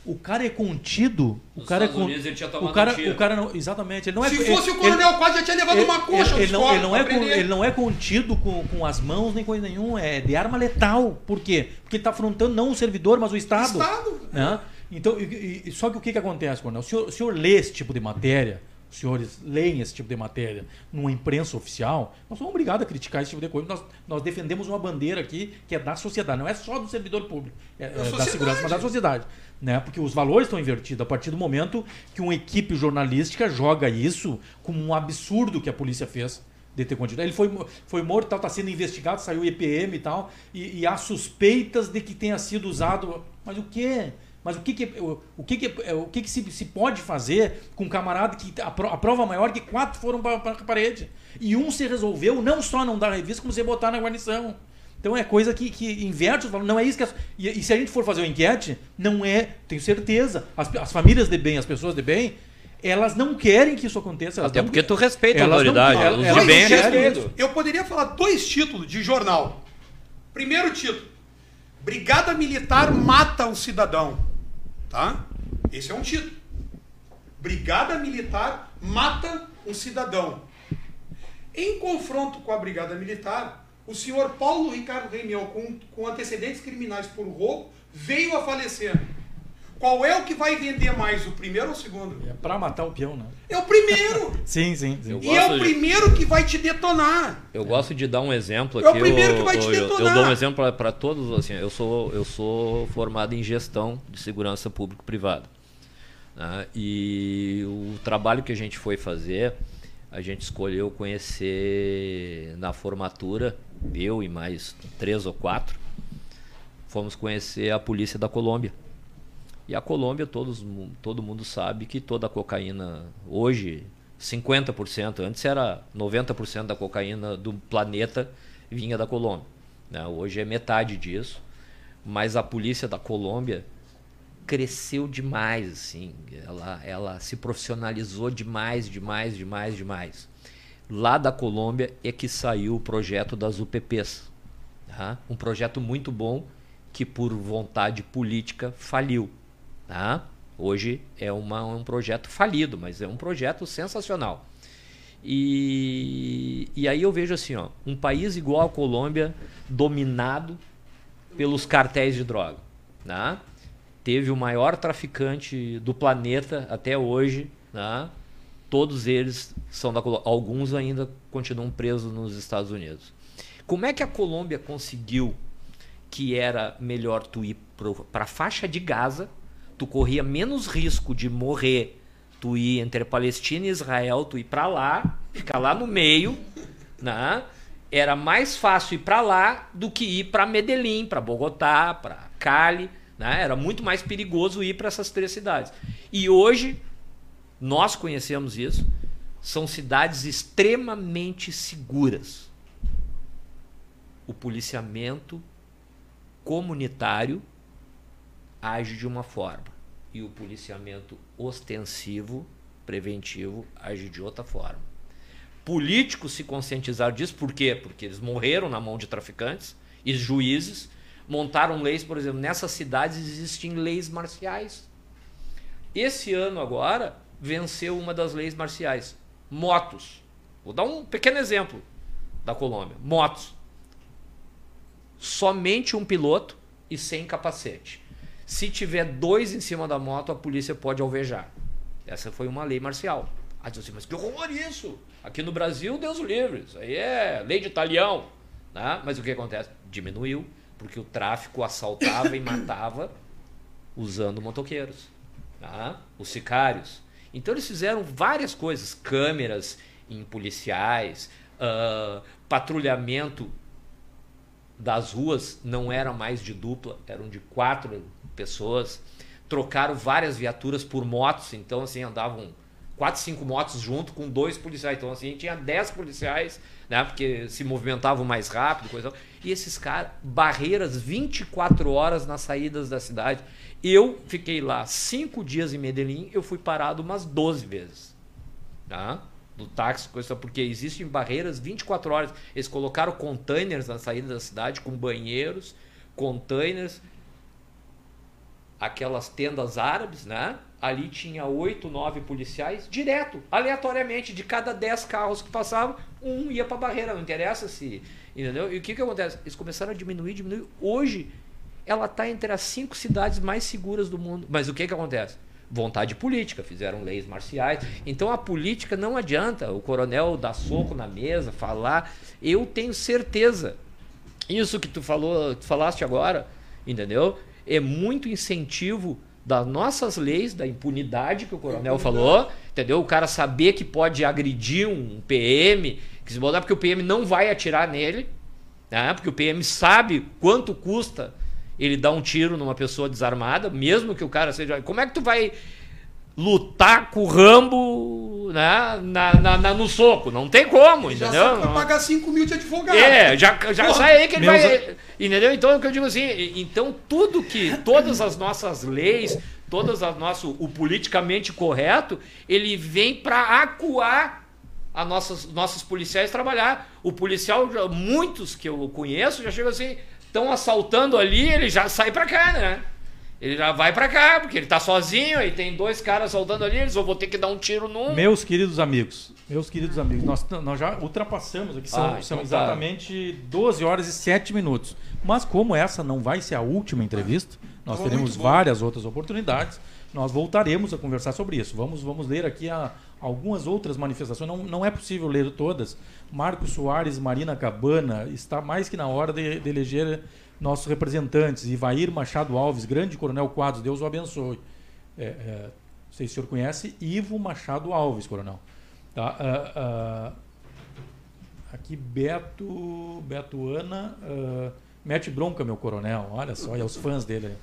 o cara é contido. Nos o cara Estados é Unidos ele tinha tomado o cara, um tiro. o cara não, exatamente, ele não é Se fosse o coronel ele, quase já tinha levado ele, uma coxa ele, ele, não, ele, não é, prender. ele não é contido com, com as mãos nem coisa nenhuma, é de arma letal. Por quê? Porque ele está afrontando não o servidor, mas o Estado. Estado. Né? Então, e, e, só que o que, que acontece, coronel? O senhor, o senhor lê esse tipo de matéria, os senhores leem esse tipo de matéria numa imprensa oficial, nós somos obrigados a criticar esse tipo de coisa. Nós, nós defendemos uma bandeira aqui que é da sociedade, não é só do servidor público, é, é da segurança, mas da sociedade. Né? Porque os valores estão invertidos a partir do momento que uma equipe jornalística joga isso como um absurdo que a polícia fez. de ter continuado. Ele foi, foi morto, está sendo investigado, saiu o EPM e tal, e, e há suspeitas de que tenha sido usado. Mas o que? Mas o que, que, o, que, que, o que, que se, se pode fazer com um camarada que a, a prova maior é que quatro foram para a parede? E um se resolveu não só não dar revista, como você botar na guarnição. Então é coisa que, que inverte os valores. Não é isso que. As, e, e, se a gente for fazer uma enquete, não é, tenho certeza. As, as famílias de bem, as pessoas de bem, elas não querem que isso aconteça. Até não, porque tu respeita a autoridade. Não, elas, de bem respeito. Eu poderia falar dois títulos de jornal. Primeiro título: Brigada Militar mata um cidadão. Tá? Esse é um título. Brigada Militar mata um cidadão. Em confronto com a Brigada Militar, o senhor Paulo Ricardo Reimião, com, com antecedentes criminais por roubo, veio a falecer. Qual é o que vai vender mais, o primeiro ou o segundo? É para matar o peão, né? É o primeiro! [LAUGHS] sim, sim. sim. E é o de... primeiro que vai te detonar. Eu gosto de dar um exemplo aqui. É o primeiro eu, que vai te detonar. Eu, eu dou um exemplo para todos. Assim, eu, sou, eu sou formado em gestão de segurança público-privada. Né? E o trabalho que a gente foi fazer, a gente escolheu conhecer na formatura, eu e mais três ou quatro, fomos conhecer a polícia da Colômbia. E a Colômbia, todos, todo mundo sabe que toda a cocaína, hoje, 50%, antes era 90% da cocaína do planeta vinha da Colômbia. Né? Hoje é metade disso. Mas a polícia da Colômbia cresceu demais, assim. Ela, ela se profissionalizou demais, demais, demais, demais. Lá da Colômbia é que saiu o projeto das UPPs. Tá? Um projeto muito bom que, por vontade política, faliu. Tá? Hoje é uma, um projeto falido, mas é um projeto sensacional. E, e aí eu vejo assim, ó, um país igual a Colômbia, dominado pelos cartéis de droga. Né? Teve o maior traficante do planeta até hoje. Né? Todos eles são da Colômbia. Alguns ainda continuam presos nos Estados Unidos. Como é que a Colômbia conseguiu que era melhor tu ir para a faixa de Gaza tu corria menos risco de morrer, tu ir entre Palestina e Israel, tu ir para lá, ficar lá no meio, né? Era mais fácil ir para lá do que ir para Medellín, para Bogotá, para Cali, né? Era muito mais perigoso ir para essas três cidades. E hoje nós conhecemos isso, são cidades extremamente seguras. O policiamento comunitário age de uma forma e o policiamento ostensivo, preventivo, age de outra forma. Políticos se conscientizaram disso, por quê? Porque eles morreram na mão de traficantes e juízes montaram leis, por exemplo, nessas cidades existem leis marciais. Esse ano agora venceu uma das leis marciais, motos. Vou dar um pequeno exemplo da Colômbia. Motos. Somente um piloto e sem capacete. Se tiver dois em cima da moto, a polícia pode alvejar. Essa foi uma lei marcial. Aí disse assim, mas que horror isso! Aqui no Brasil, Deus livre. Isso aí é lei de talião. Né? Mas o que acontece? Diminuiu, porque o tráfico assaltava e matava usando motoqueiros. Tá? Os sicários. Então eles fizeram várias coisas. Câmeras em policiais, uh, patrulhamento das ruas não era mais de dupla, eram de quatro pessoas. Trocaram várias viaturas por motos, então assim, andavam quatro, cinco motos junto com dois policiais. Então assim, tinha dez policiais, né, porque se movimentavam mais rápido, coisa. E esses caras, barreiras 24 horas nas saídas da cidade. Eu fiquei lá cinco dias em Medellín, eu fui parado umas 12 vezes. Tá? do táxi, coisa porque existem barreiras 24 horas. Eles colocaram containers na saída da cidade com banheiros, containers aquelas tendas árabes, né? Ali tinha oito, nove policiais, direto, aleatoriamente, de cada dez carros que passavam, um ia para a barreira, não interessa se. Entendeu? E o que, que acontece? Eles começaram a diminuir, diminuir. Hoje, ela está entre as cinco cidades mais seguras do mundo. Mas o que, que acontece? Vontade política, fizeram leis marciais. Então a política não adianta o coronel dar soco na mesa, falar. Eu tenho certeza. Isso que tu falou, tu falaste agora, entendeu? É muito incentivo das nossas leis, da impunidade que o coronel falou, entendeu? O cara saber que pode agredir um PM, que se botar porque o PM não vai atirar nele, né? Porque o PM sabe quanto custa ele dar um tiro numa pessoa desarmada, mesmo que o cara seja. Como é que tu vai lutar com o Rambo né, na, na, na, no soco. Não tem como, já entendeu? Já sabe pagar 5 mil de advogado. É, já, já sai aí que ele vai... Entendeu? Então, é o que eu digo assim, então tudo que, todas as nossas leis, todas as nosso, o politicamente correto, ele vem para acuar a nossas, nossos policiais trabalhar. O policial, muitos que eu conheço, já chegam assim, estão assaltando ali, ele já sai para cá, né? Ele já vai para cá, porque ele tá sozinho, aí tem dois caras soldando ali, eles vão ter que dar um tiro num. Meus queridos amigos, meus queridos amigos, nós, nós já ultrapassamos aqui, são, ah, então são tá. exatamente 12 horas e 7 minutos. Mas como essa não vai ser a última entrevista, nós oh, teremos várias outras oportunidades, nós voltaremos a conversar sobre isso. Vamos, vamos ler aqui a, algumas outras manifestações, não, não é possível ler todas. Marcos Soares, Marina Cabana, está mais que na hora de, de eleger nossos representantes, Ivair Machado Alves, grande coronel Quadros, Deus o abençoe. É, é, não sei se o senhor conhece, Ivo Machado Alves, coronel. Tá? Uh, uh, aqui, Beto, Beto Ana, uh, mete bronca, meu coronel, olha só, e aos fãs dele.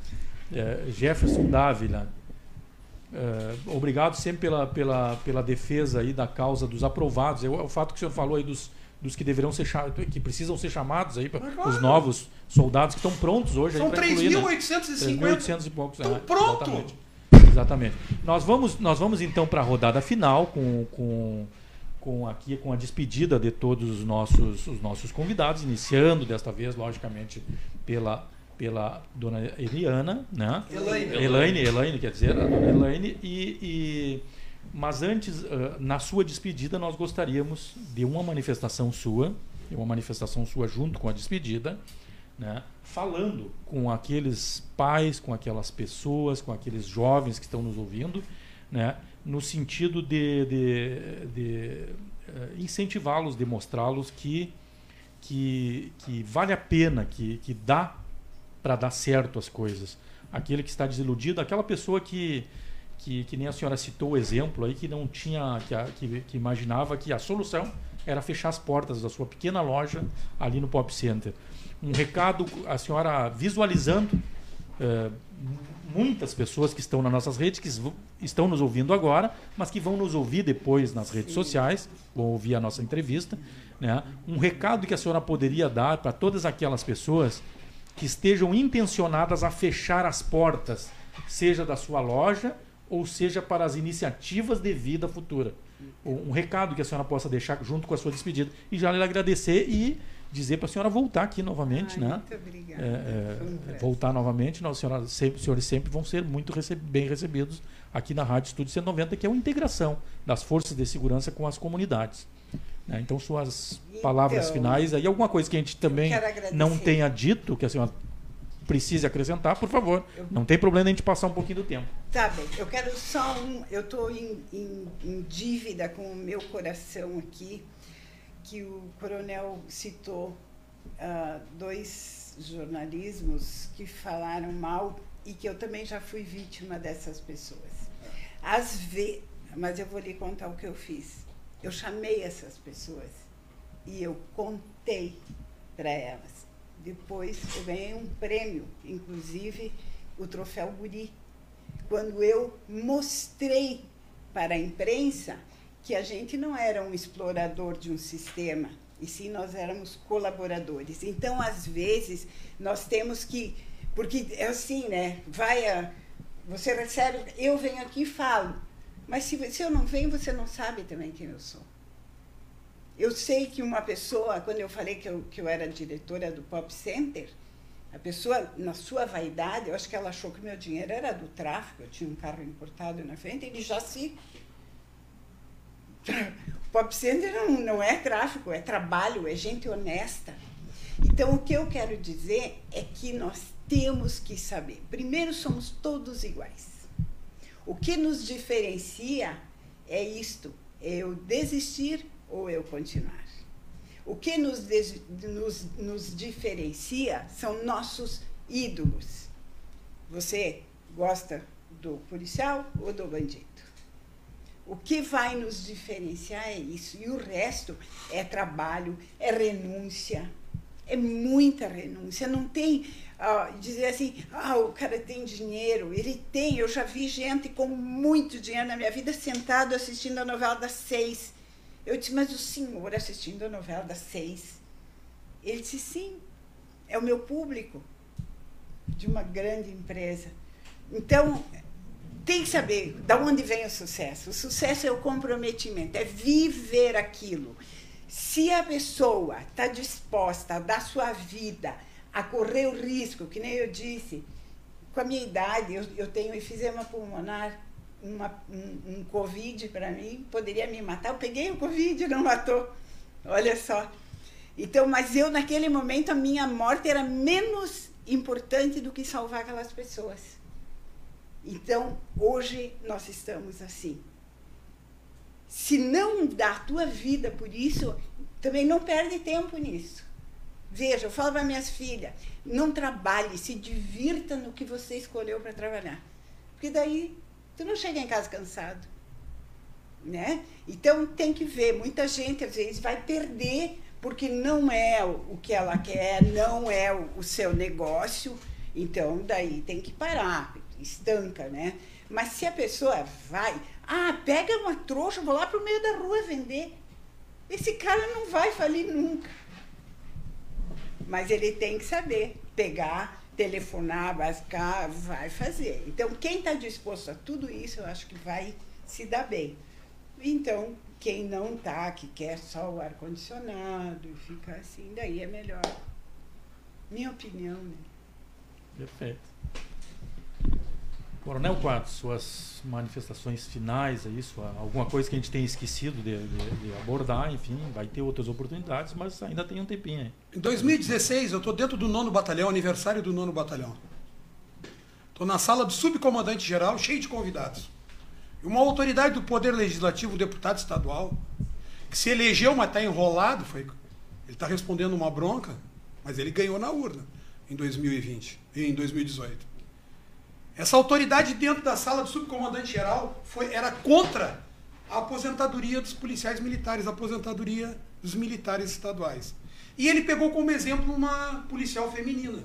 É, Jefferson Dávila, uh, obrigado sempre pela, pela, pela defesa aí da causa dos aprovados. Eu, o fato que o senhor falou aí dos dos que deverão ser que precisam ser chamados aí para claro. os novos soldados que estão prontos hoje. São 3.850 né? e poucos. Estão é, prontos. Exatamente. exatamente. Nós vamos, nós vamos então para a rodada final com, com, com aqui com a despedida de todos os nossos, os nossos convidados, iniciando desta vez, logicamente, pela pela dona Eliana, né? Elaine. Elaine, Elaine, quer dizer, a dona Elaine e, e mas antes, uh, na sua despedida, nós gostaríamos de uma manifestação sua, uma manifestação sua junto com a despedida, né, falando com aqueles pais, com aquelas pessoas, com aqueles jovens que estão nos ouvindo, né, no sentido de, de, de uh, incentivá-los, demonstrá-los que, que, que vale a pena, que, que dá para dar certo as coisas. Aquele que está desiludido, aquela pessoa que que, que nem a senhora citou o exemplo aí, que não tinha, que, a, que, que, imaginava que a solução era fechar as portas da sua pequena loja ali no Pop Center. Um recado, a senhora visualizando uh, muitas pessoas que estão nas nossas redes, que estão nos ouvindo agora, mas que vão nos ouvir depois nas redes sociais, vão ouvir a nossa entrevista. Né? Um recado que a senhora poderia dar para todas aquelas pessoas que estejam intencionadas a fechar as portas, seja da sua loja, ou seja para as iniciativas de vida futura. Um recado que a senhora possa deixar junto com a sua despedida. E já lhe agradecer e dizer para a senhora voltar aqui novamente, Ai, né? Muito obrigada. É, é, voltar novamente, nós, senhora, sempre, os senhores sempre vão ser muito receb bem recebidos aqui na Rádio Estúdio 190, que é uma integração das forças de segurança com as comunidades. Né? Então, suas palavras então, finais, aí alguma coisa que a gente também não tenha dito, que a senhora precise acrescentar, por favor. Não tem problema a gente passar um pouquinho do tempo. Tá bem, eu quero só um. Eu estou em, em, em, dívida com o meu coração aqui, que o coronel citou uh, dois jornalismos que falaram mal e que eu também já fui vítima dessas pessoas. Às vezes, mas eu vou lhe contar o que eu fiz. Eu chamei essas pessoas e eu contei para elas depois eu ganhei um prêmio, inclusive o troféu Guri, quando eu mostrei para a imprensa que a gente não era um explorador de um sistema, e sim nós éramos colaboradores. Então, às vezes, nós temos que. Porque é assim, né? Vai a. Você recebe. Eu venho aqui e falo. Mas se, se eu não venho, você não sabe também quem eu sou. Eu sei que uma pessoa, quando eu falei que eu, que eu era diretora do Pop Center, a pessoa, na sua vaidade, eu acho que ela achou que meu dinheiro era do tráfico, eu tinha um carro importado na frente, ele já se. O [LAUGHS] Pop Center não, não é tráfico, é trabalho, é gente honesta. Então, o que eu quero dizer é que nós temos que saber. Primeiro, somos todos iguais. O que nos diferencia é isto: é eu desistir ou eu continuar? O que nos, nos, nos diferencia são nossos ídolos. Você gosta do policial ou do bandido. O que vai nos diferenciar é isso. E o resto é trabalho, é renúncia. É muita renúncia. Não tem uh, dizer assim, ah, o cara tem dinheiro. Ele tem. Eu já vi gente com muito dinheiro na minha vida sentado assistindo a novela das seis. Eu disse, mas o senhor assistindo a novela das seis? Ele disse, sim, é o meu público de uma grande empresa. Então, tem que saber de onde vem o sucesso. O sucesso é o comprometimento, é viver aquilo. Se a pessoa está disposta a dar sua vida, a correr o risco, que nem eu disse, com a minha idade, eu, eu tenho enfisema pulmonar, uma, um, um Covid para mim, poderia me matar. Eu peguei o Covid, não matou. Olha só. Então, mas eu, naquele momento, a minha morte era menos importante do que salvar aquelas pessoas. Então, hoje nós estamos assim. Se não dá a tua vida por isso, também não perde tempo nisso. Veja, eu falo para minhas filhas, não trabalhe, se divirta no que você escolheu para trabalhar. Porque daí tu não chega em casa cansado. Né? Então tem que ver, muita gente às vezes vai perder porque não é o que ela quer, não é o seu negócio, então daí tem que parar, estanca, né? Mas se a pessoa vai, ah, pega uma trouxa, vou lá para o meio da rua vender. Esse cara não vai falir nunca. Mas ele tem que saber pegar, telefonar, bascar, vai fazer. Então, quem está disposto a tudo isso, eu acho que vai se dar bem. Então, quem não tá, que quer só o ar-condicionado fica assim, daí é melhor. Minha opinião, né? Perfeito. Coronel Quadros, suas manifestações finais, é isso? Alguma coisa que a gente tenha esquecido de, de, de, abordar, enfim, vai ter outras oportunidades, mas ainda tem um tempinho aí. Em 2016, eu estou dentro do nono batalhão, aniversário do nono batalhão. Estou na sala do subcomandante geral, cheio de convidados. Uma autoridade do Poder Legislativo, deputado estadual, que se elegeu, mas está enrolado, foi, ele está respondendo uma bronca, mas ele ganhou na urna em 2020, em 2018. Essa autoridade dentro da sala do subcomandante-geral foi, era contra a aposentadoria dos policiais militares, a aposentadoria dos militares estaduais. E ele pegou como exemplo uma policial feminina,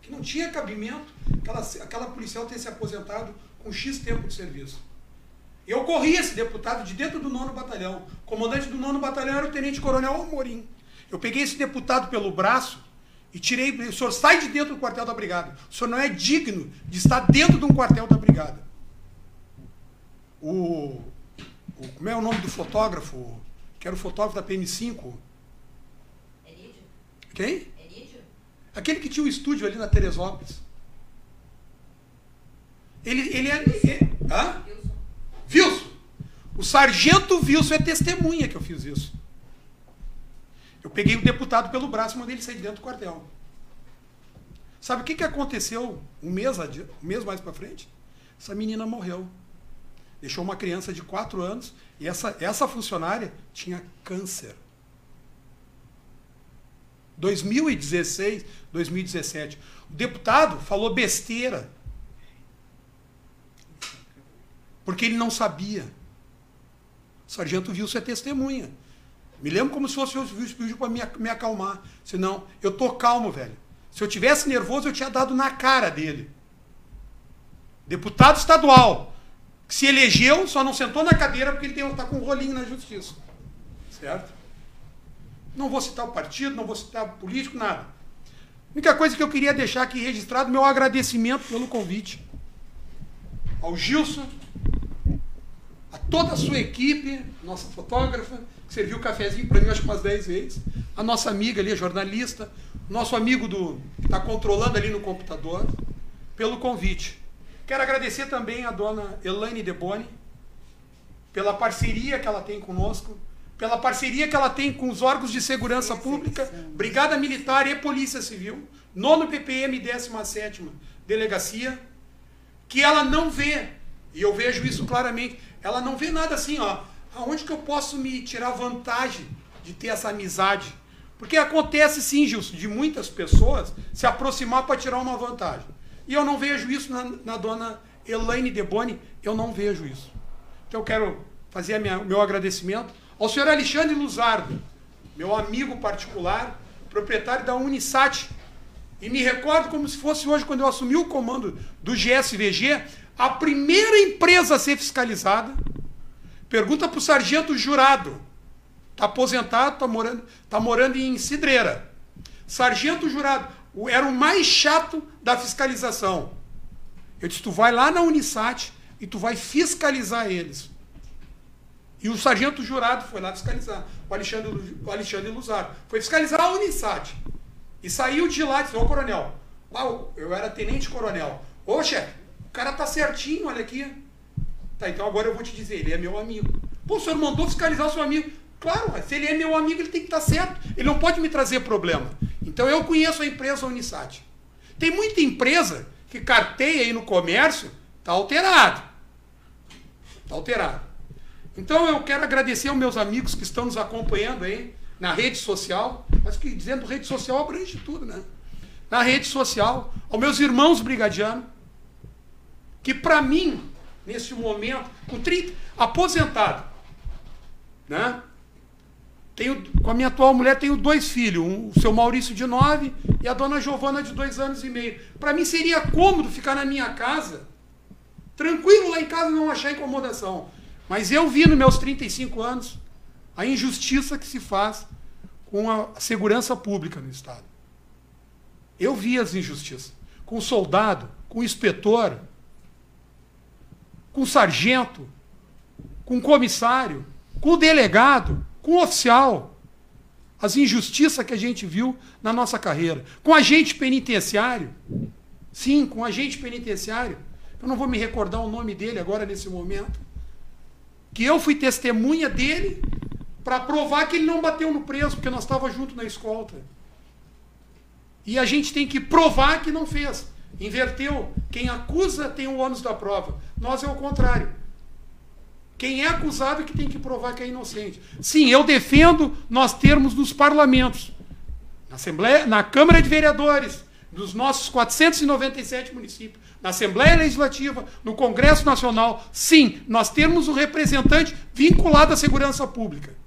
que não tinha cabimento aquela, aquela policial ter se aposentado com X tempo de serviço. Eu corri esse deputado de dentro do nono batalhão. O comandante do nono batalhão era o tenente coronel Amorim. Eu peguei esse deputado pelo braço e tirei. O senhor sai de dentro do quartel da brigada. O senhor não é digno de estar dentro de um quartel da brigada. O, o como é o nome do fotógrafo? Que era o fotógrafo da PM5. Erídio. Quem? Erídio. Aquele que tinha o um estúdio ali na Teresópolis. Ele, ele é. Ele, hã? Wilson. O sargento Wilson é testemunha que eu fiz isso. Eu peguei o deputado pelo braço e mandei ele sair de dentro do quartel. Sabe o que, que aconteceu um mês, um mês mais para frente? Essa menina morreu. Deixou uma criança de 4 anos e essa, essa funcionária tinha câncer. 2016, 2017. O deputado falou besteira porque ele não sabia. O sargento Wilson é testemunha. Me lembro como se fosse o pediu para me, me acalmar. Senão, eu tô calmo, velho. Se eu tivesse nervoso, eu tinha dado na cara dele. Deputado estadual, que se elegeu, só não sentou na cadeira porque ele está com um rolinho na justiça. Certo? Não vou citar o partido, não vou citar o político, nada. A única coisa que eu queria deixar aqui registrado, meu agradecimento pelo convite. Ao Gilson, a toda a sua equipe, nossa fotógrafa, serviu o cafezinho para mim acho que umas 10 vezes, a nossa amiga ali, a jornalista, nosso amigo do que está controlando ali no computador, pelo convite. Quero agradecer também a dona Elaine Deboni, pela parceria que ela tem conosco, pela parceria que ela tem com os órgãos de segurança pública, Brigada Militar e Polícia Civil, nono PPM 17 Delegacia, que ela não vê, e eu vejo isso claramente, ela não vê nada assim, ó. Aonde que eu posso me tirar vantagem de ter essa amizade? Porque acontece sim, Gilson, de muitas pessoas se aproximar para tirar uma vantagem. E eu não vejo isso na, na dona Elaine Deboni, eu não vejo isso. Então eu quero fazer o meu agradecimento ao senhor Alexandre Luzardo, meu amigo particular, proprietário da Unisat. E me recordo como se fosse hoje, quando eu assumi o comando do GSVG, a primeira empresa a ser fiscalizada. Pergunta para o sargento jurado. Está aposentado, está morando, tá morando em Cidreira. Sargento jurado, era o mais chato da fiscalização. Eu disse, tu vai lá na Unisat e tu vai fiscalizar eles. E o sargento jurado foi lá fiscalizar, o Alexandre, o Alexandre Luzar. Foi fiscalizar a Unisat. E saiu de lá e disse, ô coronel, eu era tenente coronel. Ô chefe, o cara tá certinho, olha aqui. Tá, então agora eu vou te dizer, ele é meu amigo. Pô, o senhor mandou fiscalizar o seu amigo. Claro, se ele é meu amigo, ele tem que estar tá certo. Ele não pode me trazer problema. Então eu conheço a empresa Unisat. Tem muita empresa que carteia aí no comércio, tá alterado. Tá alterado. Então eu quero agradecer aos meus amigos que estão nos acompanhando aí na rede social. Mas que dizendo rede social abrange tudo, né? Na rede social, aos meus irmãos brigadianos, que para mim, nesse momento, com 30, aposentado, né? Tenho, com a minha atual mulher tenho dois filhos, um, o seu Maurício de 9 e a dona Giovana de dois anos e meio. Para mim seria cômodo ficar na minha casa, tranquilo lá em casa não achar incomodação. Mas eu vi nos meus 35 anos a injustiça que se faz com a segurança pública no Estado. Eu vi as injustiças. Com o soldado, com o inspetor, com o sargento, com o comissário, com o delegado, com o oficial. As injustiças que a gente viu na nossa carreira. Com agente penitenciário. Sim, com agente penitenciário. Eu não vou me recordar o nome dele agora nesse momento que eu fui testemunha dele para provar que ele não bateu no preso, porque nós estávamos juntos na escolta. E a gente tem que provar que não fez. Inverteu. Quem acusa tem o ônus da prova. Nós é o contrário. Quem é acusado é que tem que provar que é inocente. Sim, eu defendo nós termos nos parlamentos, na Assembleia, na Câmara de Vereadores, dos nossos 497 municípios, na Assembleia Legislativa, no Congresso Nacional, sim, nós temos um representante vinculado à segurança pública.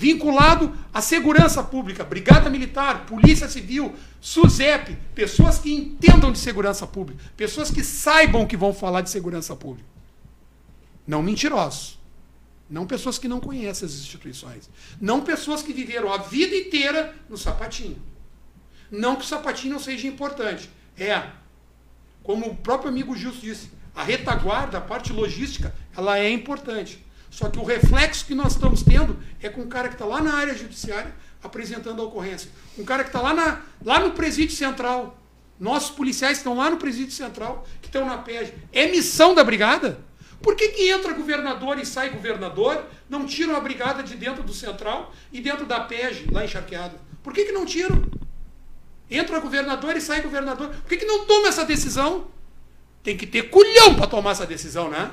Vinculado à segurança pública, Brigada Militar, Polícia Civil, SUSEP, pessoas que entendam de segurança pública, pessoas que saibam que vão falar de segurança pública. Não mentirosos. Não pessoas que não conhecem as instituições. Não pessoas que viveram a vida inteira no sapatinho. Não que o sapatinho não seja importante. É, como o próprio amigo Gilson disse, a retaguarda, a parte logística, ela é importante. Só que o reflexo que nós estamos tendo é com um cara que está lá na área judiciária apresentando a ocorrência. Um cara que está lá, na, lá no presídio central. Nossos policiais estão lá no presídio central, que estão na PEG. É missão da brigada? Por que, que entra governador e sai governador, não tiram a brigada de dentro do central e dentro da PEG, lá encharqueada? Por que, que não tiram? Entra governador e sai governador. Por que, que não toma essa decisão? Tem que ter culhão para tomar essa decisão, né?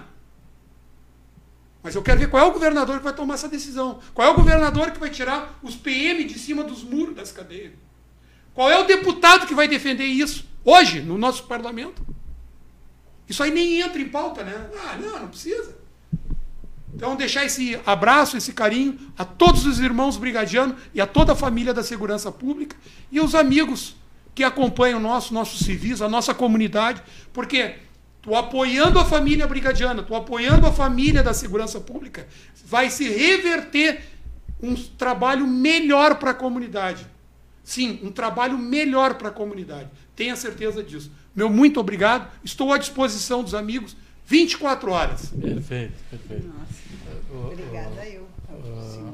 Mas eu quero ver qual é o governador que vai tomar essa decisão. Qual é o governador que vai tirar os PM de cima dos muros das cadeias? Qual é o deputado que vai defender isso hoje no nosso parlamento? Isso aí nem entra em pauta, né? Ah, não, não precisa. Então, deixar esse abraço, esse carinho a todos os irmãos brigadianos e a toda a família da segurança pública e os amigos que acompanham o nosso, nossos civis, a nossa comunidade, porque tu apoiando a família brigadiana, tu apoiando a família da segurança pública, vai se reverter um trabalho melhor para a comunidade. Sim, um trabalho melhor para a comunidade. Tenha certeza disso. Meu muito obrigado. Estou à disposição dos amigos 24 horas. Perfeito, perfeito. Nossa, obrigada eu, ao senhor.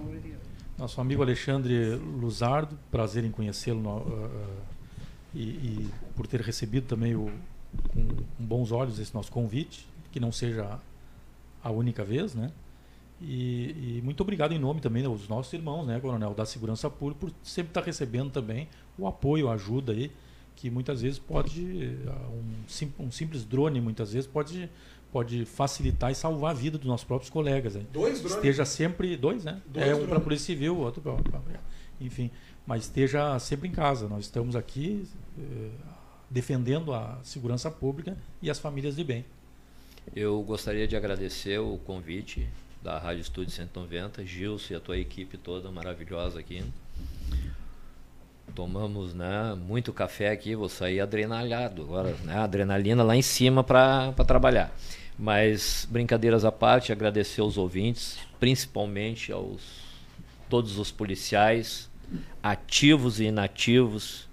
Nosso amigo Alexandre Luzardo, prazer em conhecê-lo uh, uh, e, e, por ter recebido também o, com, bons olhos esse nosso convite, que não seja a única vez, né? E, e, muito obrigado em nome também dos nossos irmãos, né, Coronel, da Segurança Pública, por sempre estar recebendo também o apoio, a ajuda aí, que muitas vezes pode, um, um simples drone muitas vezes pode pode facilitar e salvar a vida dos nossos próprios colegas. Hein? Dois drones? Esteja sempre. Dois, né? Dois é um para a Polícia Civil, outro para. Enfim, mas esteja sempre em casa. Nós estamos aqui, eh, defendendo a segurança pública e as famílias de bem. Eu gostaria de agradecer o convite da Rádio Estúdio 190, Gilson e a tua equipe toda maravilhosa aqui. Tomamos né, muito café aqui, vou sair adrenalhado agora, né, adrenalina lá em cima para trabalhar. Mas brincadeiras à parte, agradecer aos ouvintes, principalmente aos todos os policiais, ativos e inativos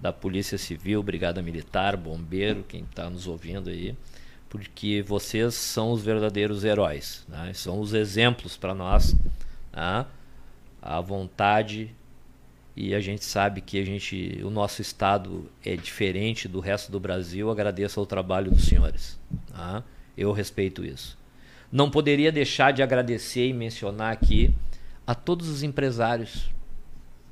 da Polícia Civil, Brigada Militar, Bombeiro, quem está nos ouvindo aí, porque vocês são os verdadeiros heróis, né? são os exemplos para nós, né? a vontade e a gente sabe que a gente, o nosso estado é diferente do resto do Brasil. Agradeço ao trabalho dos senhores. Tá? Eu respeito isso. Não poderia deixar de agradecer e mencionar aqui a todos os empresários,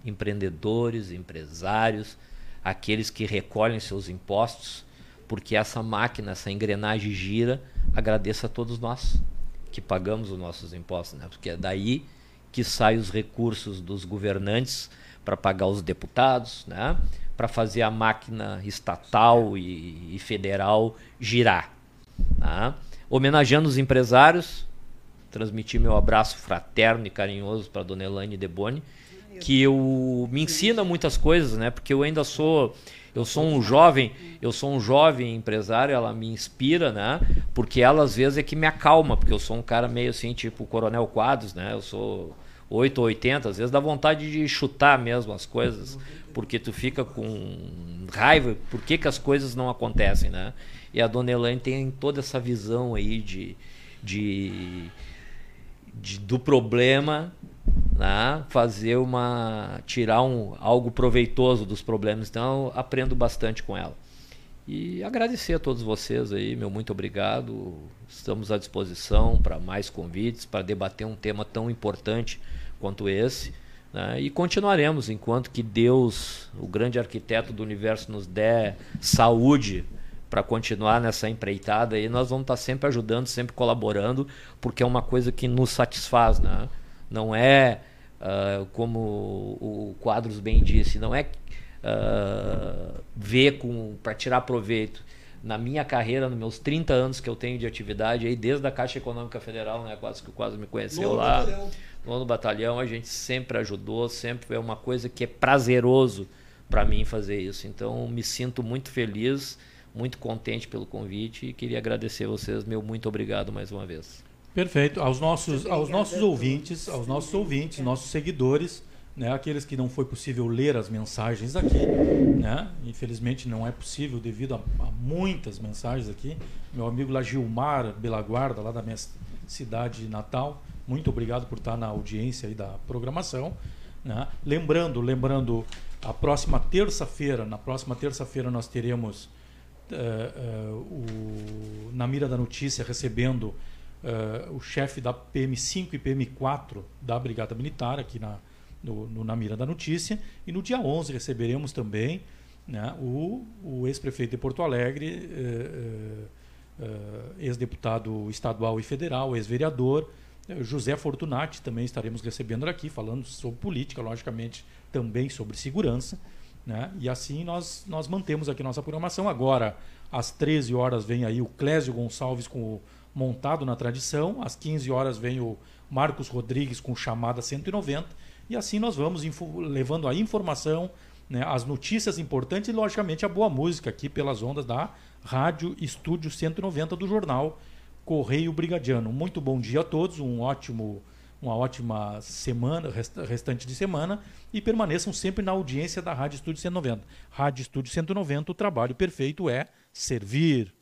empreendedores, empresários, aqueles que recolhem seus impostos, porque essa máquina, essa engrenagem gira. Agradeço a todos nós que pagamos os nossos impostos, né? porque é daí que saem os recursos dos governantes para pagar os deputados, né? para fazer a máquina estatal e, e federal girar. Né? Homenageando os empresários, transmitir meu abraço fraterno e carinhoso para dona Elaine Deboni, que eu, me ensina muitas coisas, né? porque eu ainda sou eu sou um jovem, eu sou um jovem empresário, ela me inspira, né? Porque ela às vezes é que me acalma, porque eu sou um cara meio assim, tipo o Coronel Quadros, né? Eu sou 8 ou 80, às vezes dá vontade de chutar mesmo as coisas, porque tu fica com raiva, por que, que as coisas não acontecem, né? E a Dona Elaine tem toda essa visão aí de, de, de do problema, né? fazer uma tirar um algo proveitoso dos problemas. Então, aprendo bastante com ela. E agradecer a todos vocês aí, meu muito obrigado. Estamos à disposição para mais convites, para debater um tema tão importante quanto esse. Né? E continuaremos enquanto que Deus, o grande arquiteto do universo, nos der saúde para continuar nessa empreitada e nós vamos estar sempre ajudando, sempre colaborando, porque é uma coisa que nos satisfaz, né? Não é uh, como o Quadros bem disse, não é uh, ver com para tirar proveito. Na minha carreira, nos meus 30 anos que eu tenho de atividade, aí desde a Caixa Econômica Federal, né, quase que o Quadros me conheceu no lá. Batalhão no batalhão, a gente sempre ajudou, sempre é uma coisa que é prazeroso para mim fazer isso. Então, me sinto muito feliz, muito contente pelo convite e queria agradecer vocês, meu muito obrigado mais uma vez. Perfeito. Aos nossos, aos nossos ouvintes, aos nossos ouvintes, nossos seguidores, né, aqueles que não foi possível ler as mensagens aqui, né? Infelizmente não é possível devido a, a muitas mensagens aqui. Meu amigo lá Gilmar Belaguarda, lá da minha cidade natal, muito obrigado por estar na audiência aí da programação. Né? Lembrando, lembrando, a próxima terça-feira, na próxima terça-feira nós teremos uh, uh, o, na mira da notícia recebendo uh, o chefe da PM5 e PM4 da Brigada Militar aqui na, no, no, na mira da notícia. E no dia 11 receberemos também né, o, o ex-prefeito de Porto Alegre, ex-deputado estadual e federal, ex-vereador, José Fortunati também estaremos recebendo aqui, falando sobre política, logicamente também sobre segurança. Né? E assim nós, nós mantemos aqui nossa programação. Agora, às 13 horas, vem aí o Clésio Gonçalves com o Montado na Tradição. Às 15 horas, vem o Marcos Rodrigues com Chamada 190. E assim nós vamos levando a informação, né, as notícias importantes e, logicamente, a boa música aqui pelas ondas da Rádio Estúdio 190 do jornal Correio Brigadiano. Muito bom dia a todos, um ótimo, uma ótima semana, restante de semana e permaneçam sempre na audiência da Rádio Estúdio 190. Rádio Estúdio 190, o trabalho perfeito é servir.